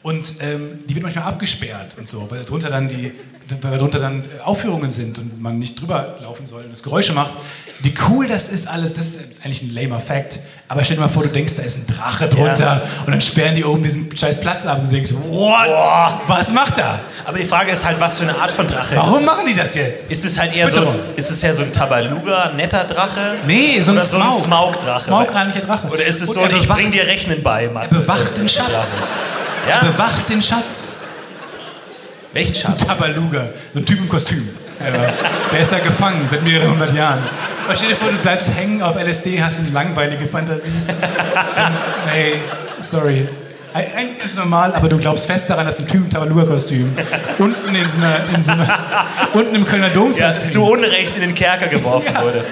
und ähm, die wird manchmal abgesperrt und so, weil darunter dann die darunter dann Aufführungen sind und man nicht drüber laufen soll und es Geräusche macht. Wie cool das ist alles, das ist eigentlich ein lamer Fact. Aber stell dir mal vor, du denkst, da ist ein Drache drunter Ja. und dann sperren die oben diesen scheiß Platz ab und du denkst, what? Boah. Was macht er? Aber die Frage ist halt, was für eine Art von Drache Warum ist machen die das jetzt? Ist es halt eher so, ist es ja so ein Tabaluga, netter Drache? Nee, so ein Oder so ein Smaug. Smaug-Drache. Smaugreiniger Drache. Oder ist es Und so, er ich bring dir Rechnen bei, Mann? Er bewacht den Schatz. Ja? Bewacht den Schatz. Welchen Schatz? Tabaluga, so ein Typ im Kostüm. Ja, der ist da gefangen seit mehreren hundert Jahren. Aber stell dir vor, du bleibst hängen auf LSD, hast eine langweilige Fantasie. So, hey, sorry. Eigentlich ist es normal, aber du glaubst fest daran, dass ein Typ im Tabaluga-Kostüm unten, in so einer, in so einer, unten im Kölner Dom Ja, zu Unrecht in den Kerker geworfen wurde.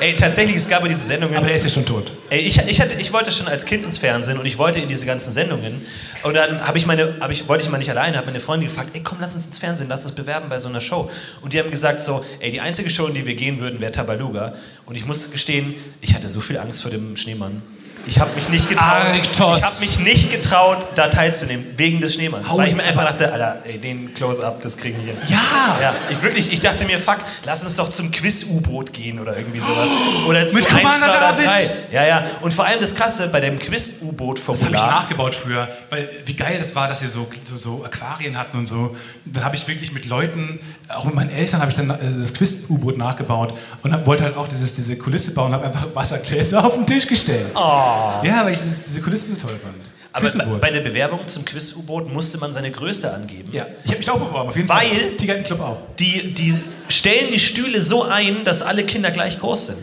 Ey, tatsächlich, es gab ja diese Sendungen. Aber der ist ja schon tot. Ey, ich, ich, hatte, ich wollte schon als Kind ins Fernsehen und ich wollte in diese ganzen Sendungen. Und dann habe ich meine, hab ich, wollte ich mal nicht alleine, habe meine Freundin gefragt, ey komm, lass uns ins Fernsehen, lass uns bewerben bei so einer Show. Und die haben gesagt so, ey, die einzige Show, in die wir gehen würden, wäre Tabaluga. Und ich muss gestehen, ich hatte so viel Angst vor dem Schneemann. Ich habe mich nicht getraut. Arktos. Ich habe mich nicht getraut, da teilzunehmen, wegen des Schneemanns. Hau- weil ich mir einfach dachte, Alter, ey, den Close-Up, das kriegen wir. Ja! Ja, ich wirklich, ich dachte mir, fuck, lass uns doch zum Quiz-U-Boot gehen oder irgendwie sowas. Oder zu Mit 1, 2 Commander oder David. 3. Ja, ja. Und vor allem das Krasse bei dem Das habe ich Quiz-U-Boot-Formular. nachgebaut früher, weil wie geil das war, dass wir so, so, so Aquarien hatten und so. Dann habe ich wirklich mit Leuten, auch mit meinen Eltern, habe ich dann äh, das Quiz-U-Boot nachgebaut und hab, wollte halt auch dieses, diese Kulisse bauen und habe einfach Wassergläser auf den Tisch gestellt. Oh. Ja, weil ich diese Kulisse so toll fand. Aber bei, Quiz-U-Boot. bei der Bewerbung zum Quiz-U-Boot musste man seine Größe angeben. Ja, ich habe mich auch beworben, auf jeden Weil- Fall. Tigereitenclub auch. Die, die stellen die Stühle so ein, dass alle Kinder gleich groß sind.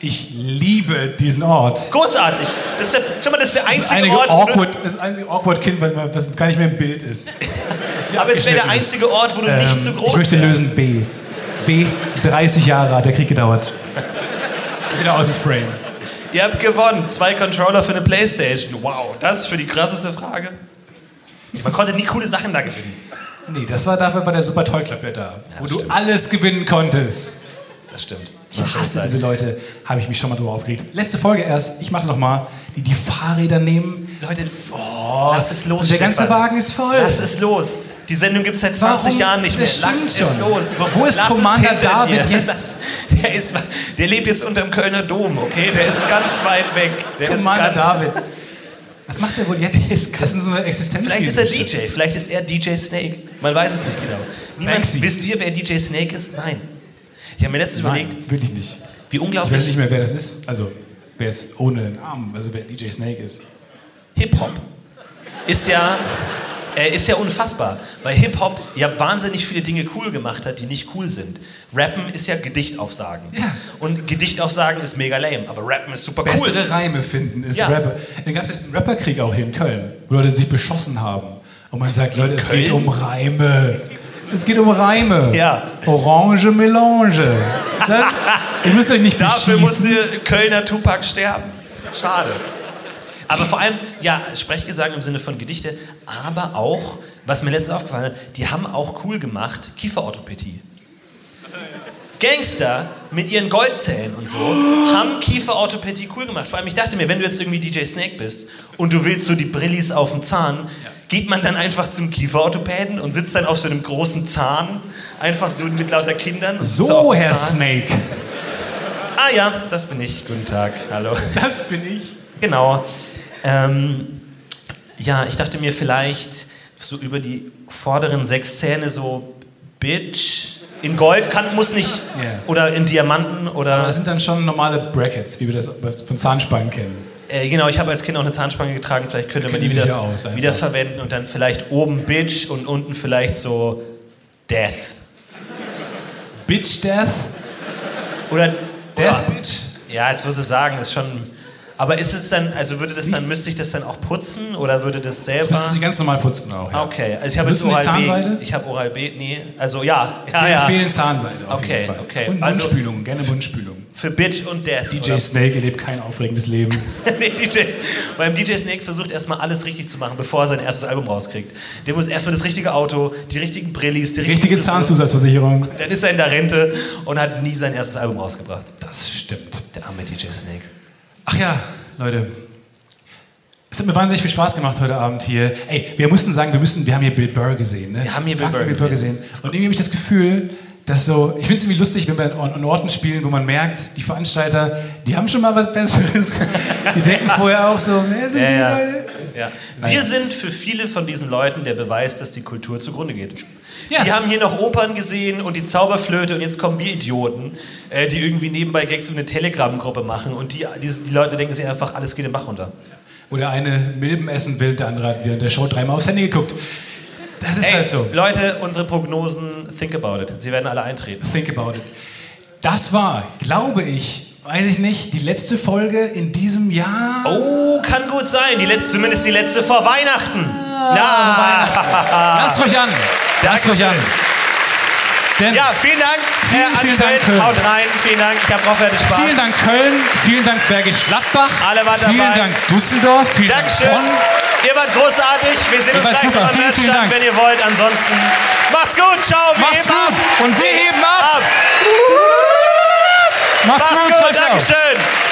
Ich liebe diesen Ort. Großartig. Das ist der, schau mal, das ist der Das einzige einige Ort, awkward, das ist einzige awkward Kind, was, was gar nicht mehr im Bild ist. aber es wäre der einzige Ort, wo du nicht zu Ähm, groß Ich möchte lösen B. B, 30 Jahre hat der Krieg gedauert. Wieder aus dem Frame. Ihr habt gewonnen. Zwei Controller für eine Playstation. Wow, das ist für die krasseste Frage. Man konnte nie coole Sachen da gewinnen. Nee, das war dafür bei der Super Toy Club ja da, wo du alles gewinnen konntest. Das stimmt. Ich hasse diese Leute, habe ich mich schon mal drüber aufgeregt. Letzte Folge erst, ich mache nochmal, die die Fahrräder nehmen. Leute, lass es los. Der ganze Stefan. Wagen ist voll. Lass es los. Die Sendung gibt es seit 20 Warum? Jahren nicht mehr. Lass es schon. los. Aber wo ist Lass Commander David dir. jetzt? Der, ist, der lebt jetzt unterm Kölner Dom, okay? Der ist ganz weit weg. Der Commander ist David. Was macht der wohl jetzt? ist das ist so eine Existenz. Vielleicht ist er DJ, vielleicht ist er DJ Snake. Man weiß es nicht genau. Niemand, wisst ihr, wer DJ Snake ist? Nein. Ich habe mir letztens überlegt, Nein, wirklich nicht. wie Ich weiß unglaublich nicht mehr, wer das ist. Also, wer ist ohne einen Arm, also wer DJ Snake ist. Hip-Hop ist ja, äh, ist ja unfassbar, weil Hip-Hop ja wahnsinnig viele Dinge cool gemacht hat, die nicht cool sind. Rappen ist ja Gedichtaufsagen. Ja. Und Gedichtaufsagen ist mega lame, aber Rappen ist super cool. Bessere Reime finden ist Ja. Rapper. Dann gab es ja diesen Rapperkrieg auch hier in Köln, wo Leute sich beschossen haben. Und man sagt, Leute, es Köln? geht um Reime. Es geht um Reime. Ja. Orange Melange. Das, ihr müsst euch nicht Dafür beschießen. musste Kölner Tupac sterben. Schade. Aber vor allem, ja, Sprechgesang im Sinne von Gedichte, aber auch, was mir letztens aufgefallen hat, die haben auch cool gemacht, Kieferorthopädie. Gangster mit ihren Goldzähnen und so haben Kieferorthopädie cool gemacht. Vor allem, ich dachte mir, wenn du jetzt irgendwie DJ Snake bist und du willst so die Brillis auf dem Zahn, geht man dann einfach zum Kieferorthopäden und sitzt dann auf so einem großen Zahn, einfach so mit lauter Kindern. So, Herr Zahn. Snake. Ah ja, das bin ich. Guten Tag, hallo. Das bin ich. Genau. Ähm, ja, ich dachte mir vielleicht so über die vorderen sechs Zähne so Bitch in Gold kann muss nicht Ja. oder in Diamanten Aber oder das sind dann schon normale Brackets, wie wir das von Zahnspangen kennen. Äh, genau. Ich habe als Kind auch eine Zahnspange getragen. Vielleicht könnte man die wieder aus, wiederverwenden und dann vielleicht oben Bitch und unten vielleicht so Death Bitch Death. oder Death oder, Bitch. Ja, jetzt muss ich sagen, ist schon. Aber ist es dann, also würde das dann, müsste ich das dann auch putzen oder würde das selber? Müssen Sie ganz normal putzen auch. Ja. Okay, also ich habe jetzt Oral B. Zahnseide? Ich habe Oral B, nee, also ja, ja, Wir ja. empfehlen Zahnseide auf Okay, jeden Fall. okay. Und Also- Mundspülung, gerne Mundspülung. Für Bitch und Death. DJ Snake erlebt kein aufregendes Leben. oder? nee, DJs. Beim DJ Snake versucht erstmal alles richtig zu machen, bevor er sein erstes Album rauskriegt. Der muss erstmal das richtige Auto, die richtigen Brillis, die Richtige. Zahnzusatzversicherung. Dann ist er in der Rente und hat nie sein erstes Album rausgebracht. Das stimmt. Der arme DJ Snake. Ach ja, Leute. Es hat mir wahnsinnig viel Spaß gemacht heute Abend hier. Ey, wir mussten sagen, wir müssen, wir haben hier Bill Burr gesehen. Ne? Wir haben hier Bill Fucking Burr gesehen. Und irgendwie habe ich das Gefühl, dass so, ich finde es irgendwie lustig, wenn wir an Orten spielen, wo man merkt, die Veranstalter, die haben schon mal was Besseres. Die denken vorher auch so, wer sind Ja, die ja. Leute? Ja. Wir sind für viele von diesen Leuten der Beweis, dass die Kultur zugrunde geht. Ja. Die haben hier noch Opern gesehen und die Zauberflöte und jetzt kommen wir Idioten, äh, die irgendwie nebenbei Gags um eine Telegram-Gruppe machen und die, die, die Leute denken sich einfach, alles geht den Bach runter. Wo der eine Milben essen will, der andere hat während der Show dreimal aufs Handy geguckt. Das ist Ey, halt so. Leute, unsere Prognosen, think about it. Sie werden alle eintreten. Think about it. Das war, glaube ich, weiß ich nicht, die letzte Folge in diesem Jahr. Oh, kann gut sein. Die letzte, zumindest die letzte vor Weihnachten. Ja. Lasst euch an. Lasst euch an. Denn Ja, vielen Dank Vielen, äh, vielen. Dank, Köln. Haut rein. Vielen Dank. Ich habe ihr hattet Spaß. vielen Dank Köln, vielen Dank Bergisch Gladbach, Alle waren vielen dabei. Dank Düsseldorf, vielen Dankeschön. Dank Bonn. Ihr wart großartig. Wir sehen uns wart gleich super. noch am Vielen, vielen Dank. wenn ihr wollt. Ansonsten macht's gut. Ciao. Wir Macht's heben gut ab. und wir heben ab. ab. Macht's Macht's gut, ciao, gut. ciao. Dankeschön.